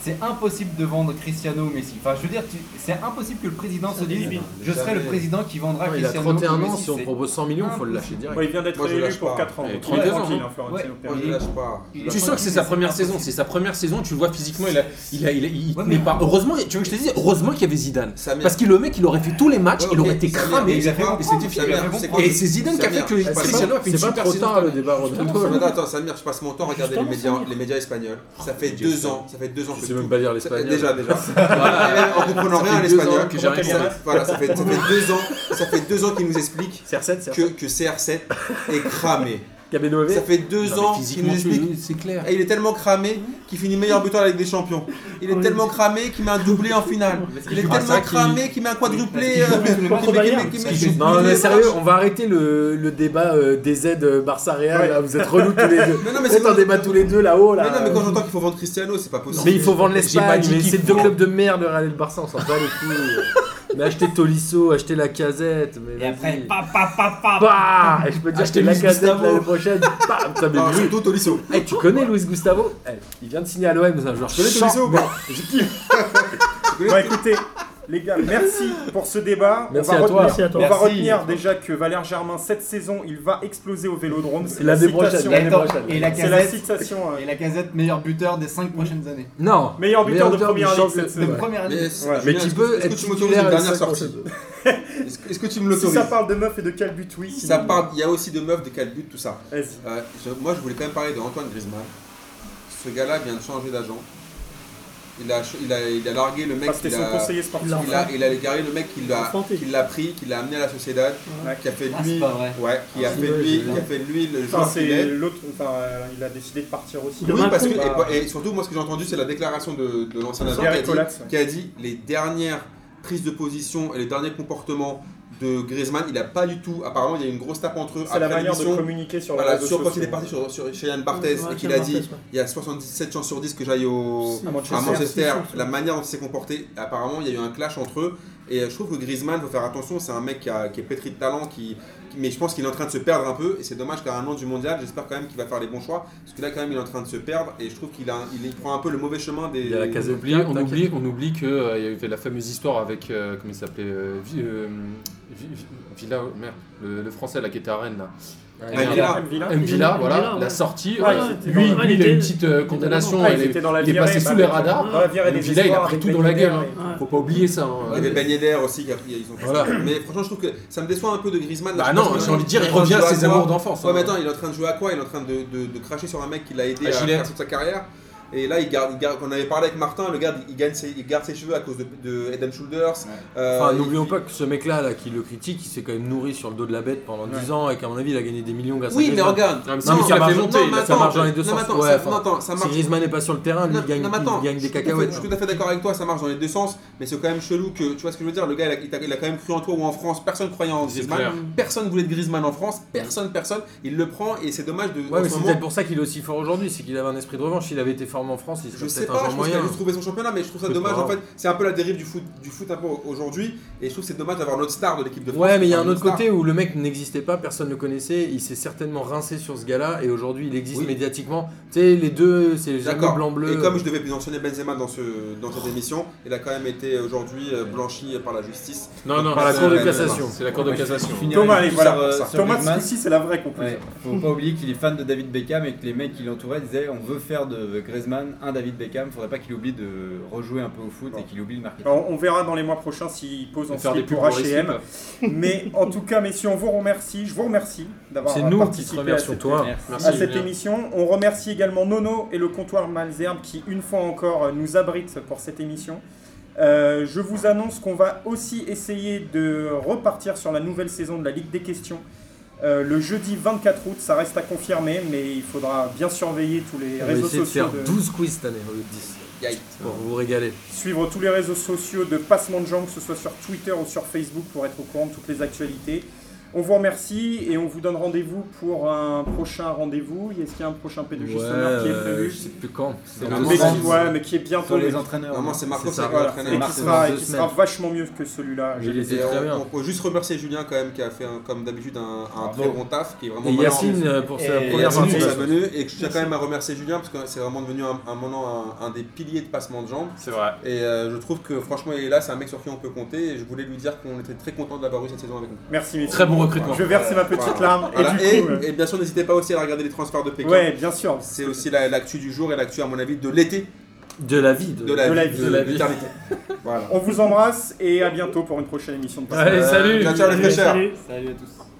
c'est impossible de vendre Cristiano ou Messi. Enfin, je veux dire, c'est impossible que le président se dise. Je serai le président qui vendra Non, il a Cristiano 31 ou ans, Messi. si on propose 100 millions, il faut le lâcher direct. Ouais, il vient d'être lâche pour pas. 4 ans. Et donc 32 il est ans, tranquille, hein. Ouais. Je lâche pas. Tu sens que c'est sa première saison, c'est sa première saison, tu le vois physiquement, il a, il a, il a- il Ouais, mais- pas. Heureusement, tu veux que je te dise, heureusement qu'il y avait Zidane. Samir. Parce que le mec, il aurait fait tous les matchs, Ouais, il aurait été cramé. il a fait et c'est quoi Et c'est Zidane qui a fait que Cristiano a fait une C'est pas super trop saison. tard le débat Attends, Samir, je passe mon temps à regarder les médias, espagnols. Ça fait deux ans, ça fait deux ans Je que sais même pas lire l'espagnol. Déjà, déjà. Voilà, en comprenant rien à l'espagnol. Voilà, ça fait, ça fait deux ans, ça fait deux ans qu'ils nous expliquent CR7, CR7. que, que CR7 est cramé. Cabeno Ça fait deux Non, mais ans qu'il physiquement, nous explique. c'est clair. Et il est tellement cramé qu'il finit meilleur buteur avec des champions. Il est Oui. tellement cramé qu'il met un doublé en finale. Il est tellement cramé qu'il met un quadruplé. Qu'il euh, qu'il met- qu'il met- qu'il met- qu'il Non mais sérieux, on va arrêter le, le débat euh, des aides Barça Real. là, Vous êtes relous tous les deux. Mais non, mais Faites c'est un débat tous les deux là-haut là. Mais non, mais quand j'entends qu'il faut vendre Cristiano, c'est pas possible. Mais il faut vendre J'ai pas l'Espagne, dit mais qu'il c'est deux faut. clubs de merde le Real et le Barça, on s'en bat les couilles. mais achetez Tolisso, achetez la casette. Mais Et après, pa pa pa pa. Bah Et je peux te dire Achetez la casette l'année prochaine. Ça Non, mais lui- surtout Tolisso. Eh, tu connais Luis Gustavo? Eh, Il vient de signer à l'OM, c'est un joueur Tu connais Tolisso ou mais- pas Bon, écoutez, les gars, merci pour ce débat. Merci on va à toi. retenir, Merci à toi. On va Merci. retenir déjà que Valère Germain, cette saison, il va exploser au vélodrome. C'est la citation. Attends, prochaine. Et la C'est la casette, citation. euh, et la casette meilleur buteur des 5 prochaines années. Non Meilleur buteur de du première ligue cette De première année. Mais, Ouais. Mais Julien, qui est-ce peut que- est-ce être que tu m'autorises titulaire une dernière sortie Est-ce que- tu me Si l'autorises ça parle de meufs et de quel but, oui. Ça parle, il y a aussi de meufs, de 4 buts, tout ça. Vas-y. Euh, moi, je voulais quand même parler de Antoine Griezmann. Ce gars-là vient de changer d'agent. Il a, il, a, il a largué le mec son a, conseiller sportif. Il il a, il a largué le mec qui l'a, Enfanté. qui l'a pris, qui l'a amené à la Sociedad, Ouais. qui a fait de Ah, lui, vrai. ouais, qui a Ah, fait lui, qui a fait de lui le Enfin, c'est est. l'autre. Enfin, euh, il a décidé de partir aussi. Oui, parce que, Macron. et, et surtout, moi, ce que j'ai entendu, c'est la déclaration de, de l'ancien agent qui a dit les dernières prises de position et les derniers comportements de Griezmann, il n'a pas du tout. Apparemment, il y a eu une grosse tape entre eux C'est la manière de communiquer sur les Voilà, sur quand il est parti sur, sur, chez Yann Barthez Ouais, et qu'il a dit ouais. il y a 77 chances sur 10 que j'aille au, À Manchester. à Manchester, la manière dont il s'est comporté, apparemment il y a eu un clash entre eux. Et euh, je trouve que Griezmann, faut faire attention, c'est un mec qui, a- qui est pétri de talent, qui, qui- mais je pense qu'il est en train de se perdre un peu. Et c'est dommage qu'à un an du mondial, j'espère quand même qu'il va faire les bons choix. Parce que là, quand même, il est en train de se perdre. Et je trouve qu'il a, il, il prend un peu le mauvais chemin des. Il y a la On oublie, on oublie, on oublie que euh, y avait la fameuse histoire avec euh, comment il s'appelait euh, Vi- Vi- Vi- Villa merde le, le français là qui était à Rennes là Ouais, Villa. Villa. M. Villa. M. Villa M. voilà Villa, ouais. la sortie c'était lui, il a une petite euh, condamnation il, est, étaient dans la il est virée, passé sous les radars Dans la virée M. des Villa il a pris tout dans la gueule hein. faut pas oublier ça hein. Il y avait Ben Yedder aussi, qui a- ils ont Voilà. Mais franchement, je trouve que ça me déçoit un peu de Griezmann. là, bah non j'ai envie de dire il revient à ses amours d'enfance Ouais, hein. mais attends, il est en train de jouer à quoi? Il est en train de, de- de cracher sur un mec qui l'a aidé À faire toute sa carrière? Et là, il garde, il garde, on avait parlé avec Martin, le gars, il, gagne ses, il garde ses cheveux à cause de, de and Shoulders. Euh, Enfin, il- n'oublions pas que ce mec-là, là, qui le critique, il s'est quand même nourri sur le dos de la bête pendant 10 ans et qu'à mon avis, il a gagné des millions grâce à Oui, mais regarde. Non, mais Non, il ça a marche, monter non, il mais ça attends, marche dans les deux non, sens. mais attends, Ouais, ça- enfin, non, attends, ça Si marche. Griezmann n'est pas sur le terrain, lui, Non, il gagne, non, mais il attends, gagne des suis tout à fait- cacahuètes. Je suis tout à fait d'accord avec toi, ça marche dans les deux sens, mais c'est quand même chelou que, tu vois ce que je veux dire, le gars, il a, il a- il a quand même cru en toi ou en France, personne croyait en Griezmann, personne voulait de Griezmann en France, personne, personne, il le prend et c'est dommage de. Ouais, mais ce c'est peut-être pour ça qu'il est aussi fort aujourd'hui, c'est qu'il avait un esprit de revanche. S'il avait été en France, il Je sais peut-être un pas, je pense qu'il a juste trouvé son championnat, mais je trouve ça dommage pas en fait. C'est un peu la dérive du foot, du foot un peu aujourd'hui, et je trouve que c'est dommage d'avoir notre star de l'équipe de France. Ouais, mais il y a un autre côté où le mec n'existait pas, personne ne le connaissait, il s'est certainement rincé sur ce gars-là et aujourd'hui il existe Oui. médiatiquement. Tu sais, les deux, c'est jamais blanc-bleu. Et comme je devais mentionner Benzema dans, ce, dans cette émission, il a quand même été aujourd'hui euh, blanchi par la justice. non non Par la Cour de c'est- cassation. c'est la cour de cassation Thomas, Thomas, coup-ci, c'est la vraie conclusion. Faut pas oublier qu'il est fan de David Beckham et que les mecs qui l'entouraient disaient on veut faire de Griezmann un David Beckham, faudrait pas qu'il oublie de rejouer un peu au foot et qu'il oublie le marketing. Alors, on verra dans les mois prochains s'il pose en faire des slip pour H&M. Mais en tout cas, messieurs, on vous remercie. Je vous remercie d'avoir C'est nous qui te participé à cette, toi. Merci. à cette émission. On remercie également Nono et le comptoir Malzerbe qui, une fois encore, nous abritent pour cette émission. Euh, je vous annonce qu'on va aussi essayer de repartir sur la nouvelle saison de la Ligue des questions. Euh, le jeudi 24 août, ça reste à confirmer, mais il faudra bien surveiller tous les On va réseaux essayer de sociaux. faire de- 12 quiz cette année au lieu de 10 Yikes. pour vous régaler. suivre tous les réseaux sociaux de Passement de Jambes, que ce soit sur Twitter ou sur Facebook, pour être au courant de toutes les actualités. On vous remercie et on vous donne rendez-vous pour un prochain rendez-vous. Est-ce qu'il y a un prochain P2J Ouais, Summer qui est euh, prévu je sais plus quand. C'est mais qui, ouais, mais qui est bientôt. Les entraîneurs. Normalement, c'est Marco C'est qui va voilà, l'entraîner. et qui sera, et qui sera vachement mieux que celui-là. On, bien. on peut juste remercier Julien quand même qui a fait un- comme d'habitude un, très bon taf qui est vraiment Et. Yacine euh, pour sa première venue et je tiens quand même à remercier Julien parce que c'est vraiment devenu un, un moment un, un des piliers de passement de jambes C'est vrai. et euh, je trouve que franchement il est là c'est un mec sur qui on peut compter et je voulais lui dire qu'on était très content de l'avoir eu cette saison avec nous. Merci. Très bon recrutement. Je verse ma petite Voilà. larme. Voilà. Et du Et, coup, euh, et bien sûr n'hésitez pas aussi à regarder les transferts de Pékin. ouais, bien sûr. C'est aussi la- l'actu du jour et l'actu à mon avis de l'été, De la vie. de la De la vie, vie. de l'éternité. voilà. On vous embrasse et à bientôt pour une prochaine émission de. Allez, salut Ciao, ciao les fraîcheurs. salut. Salut à tous.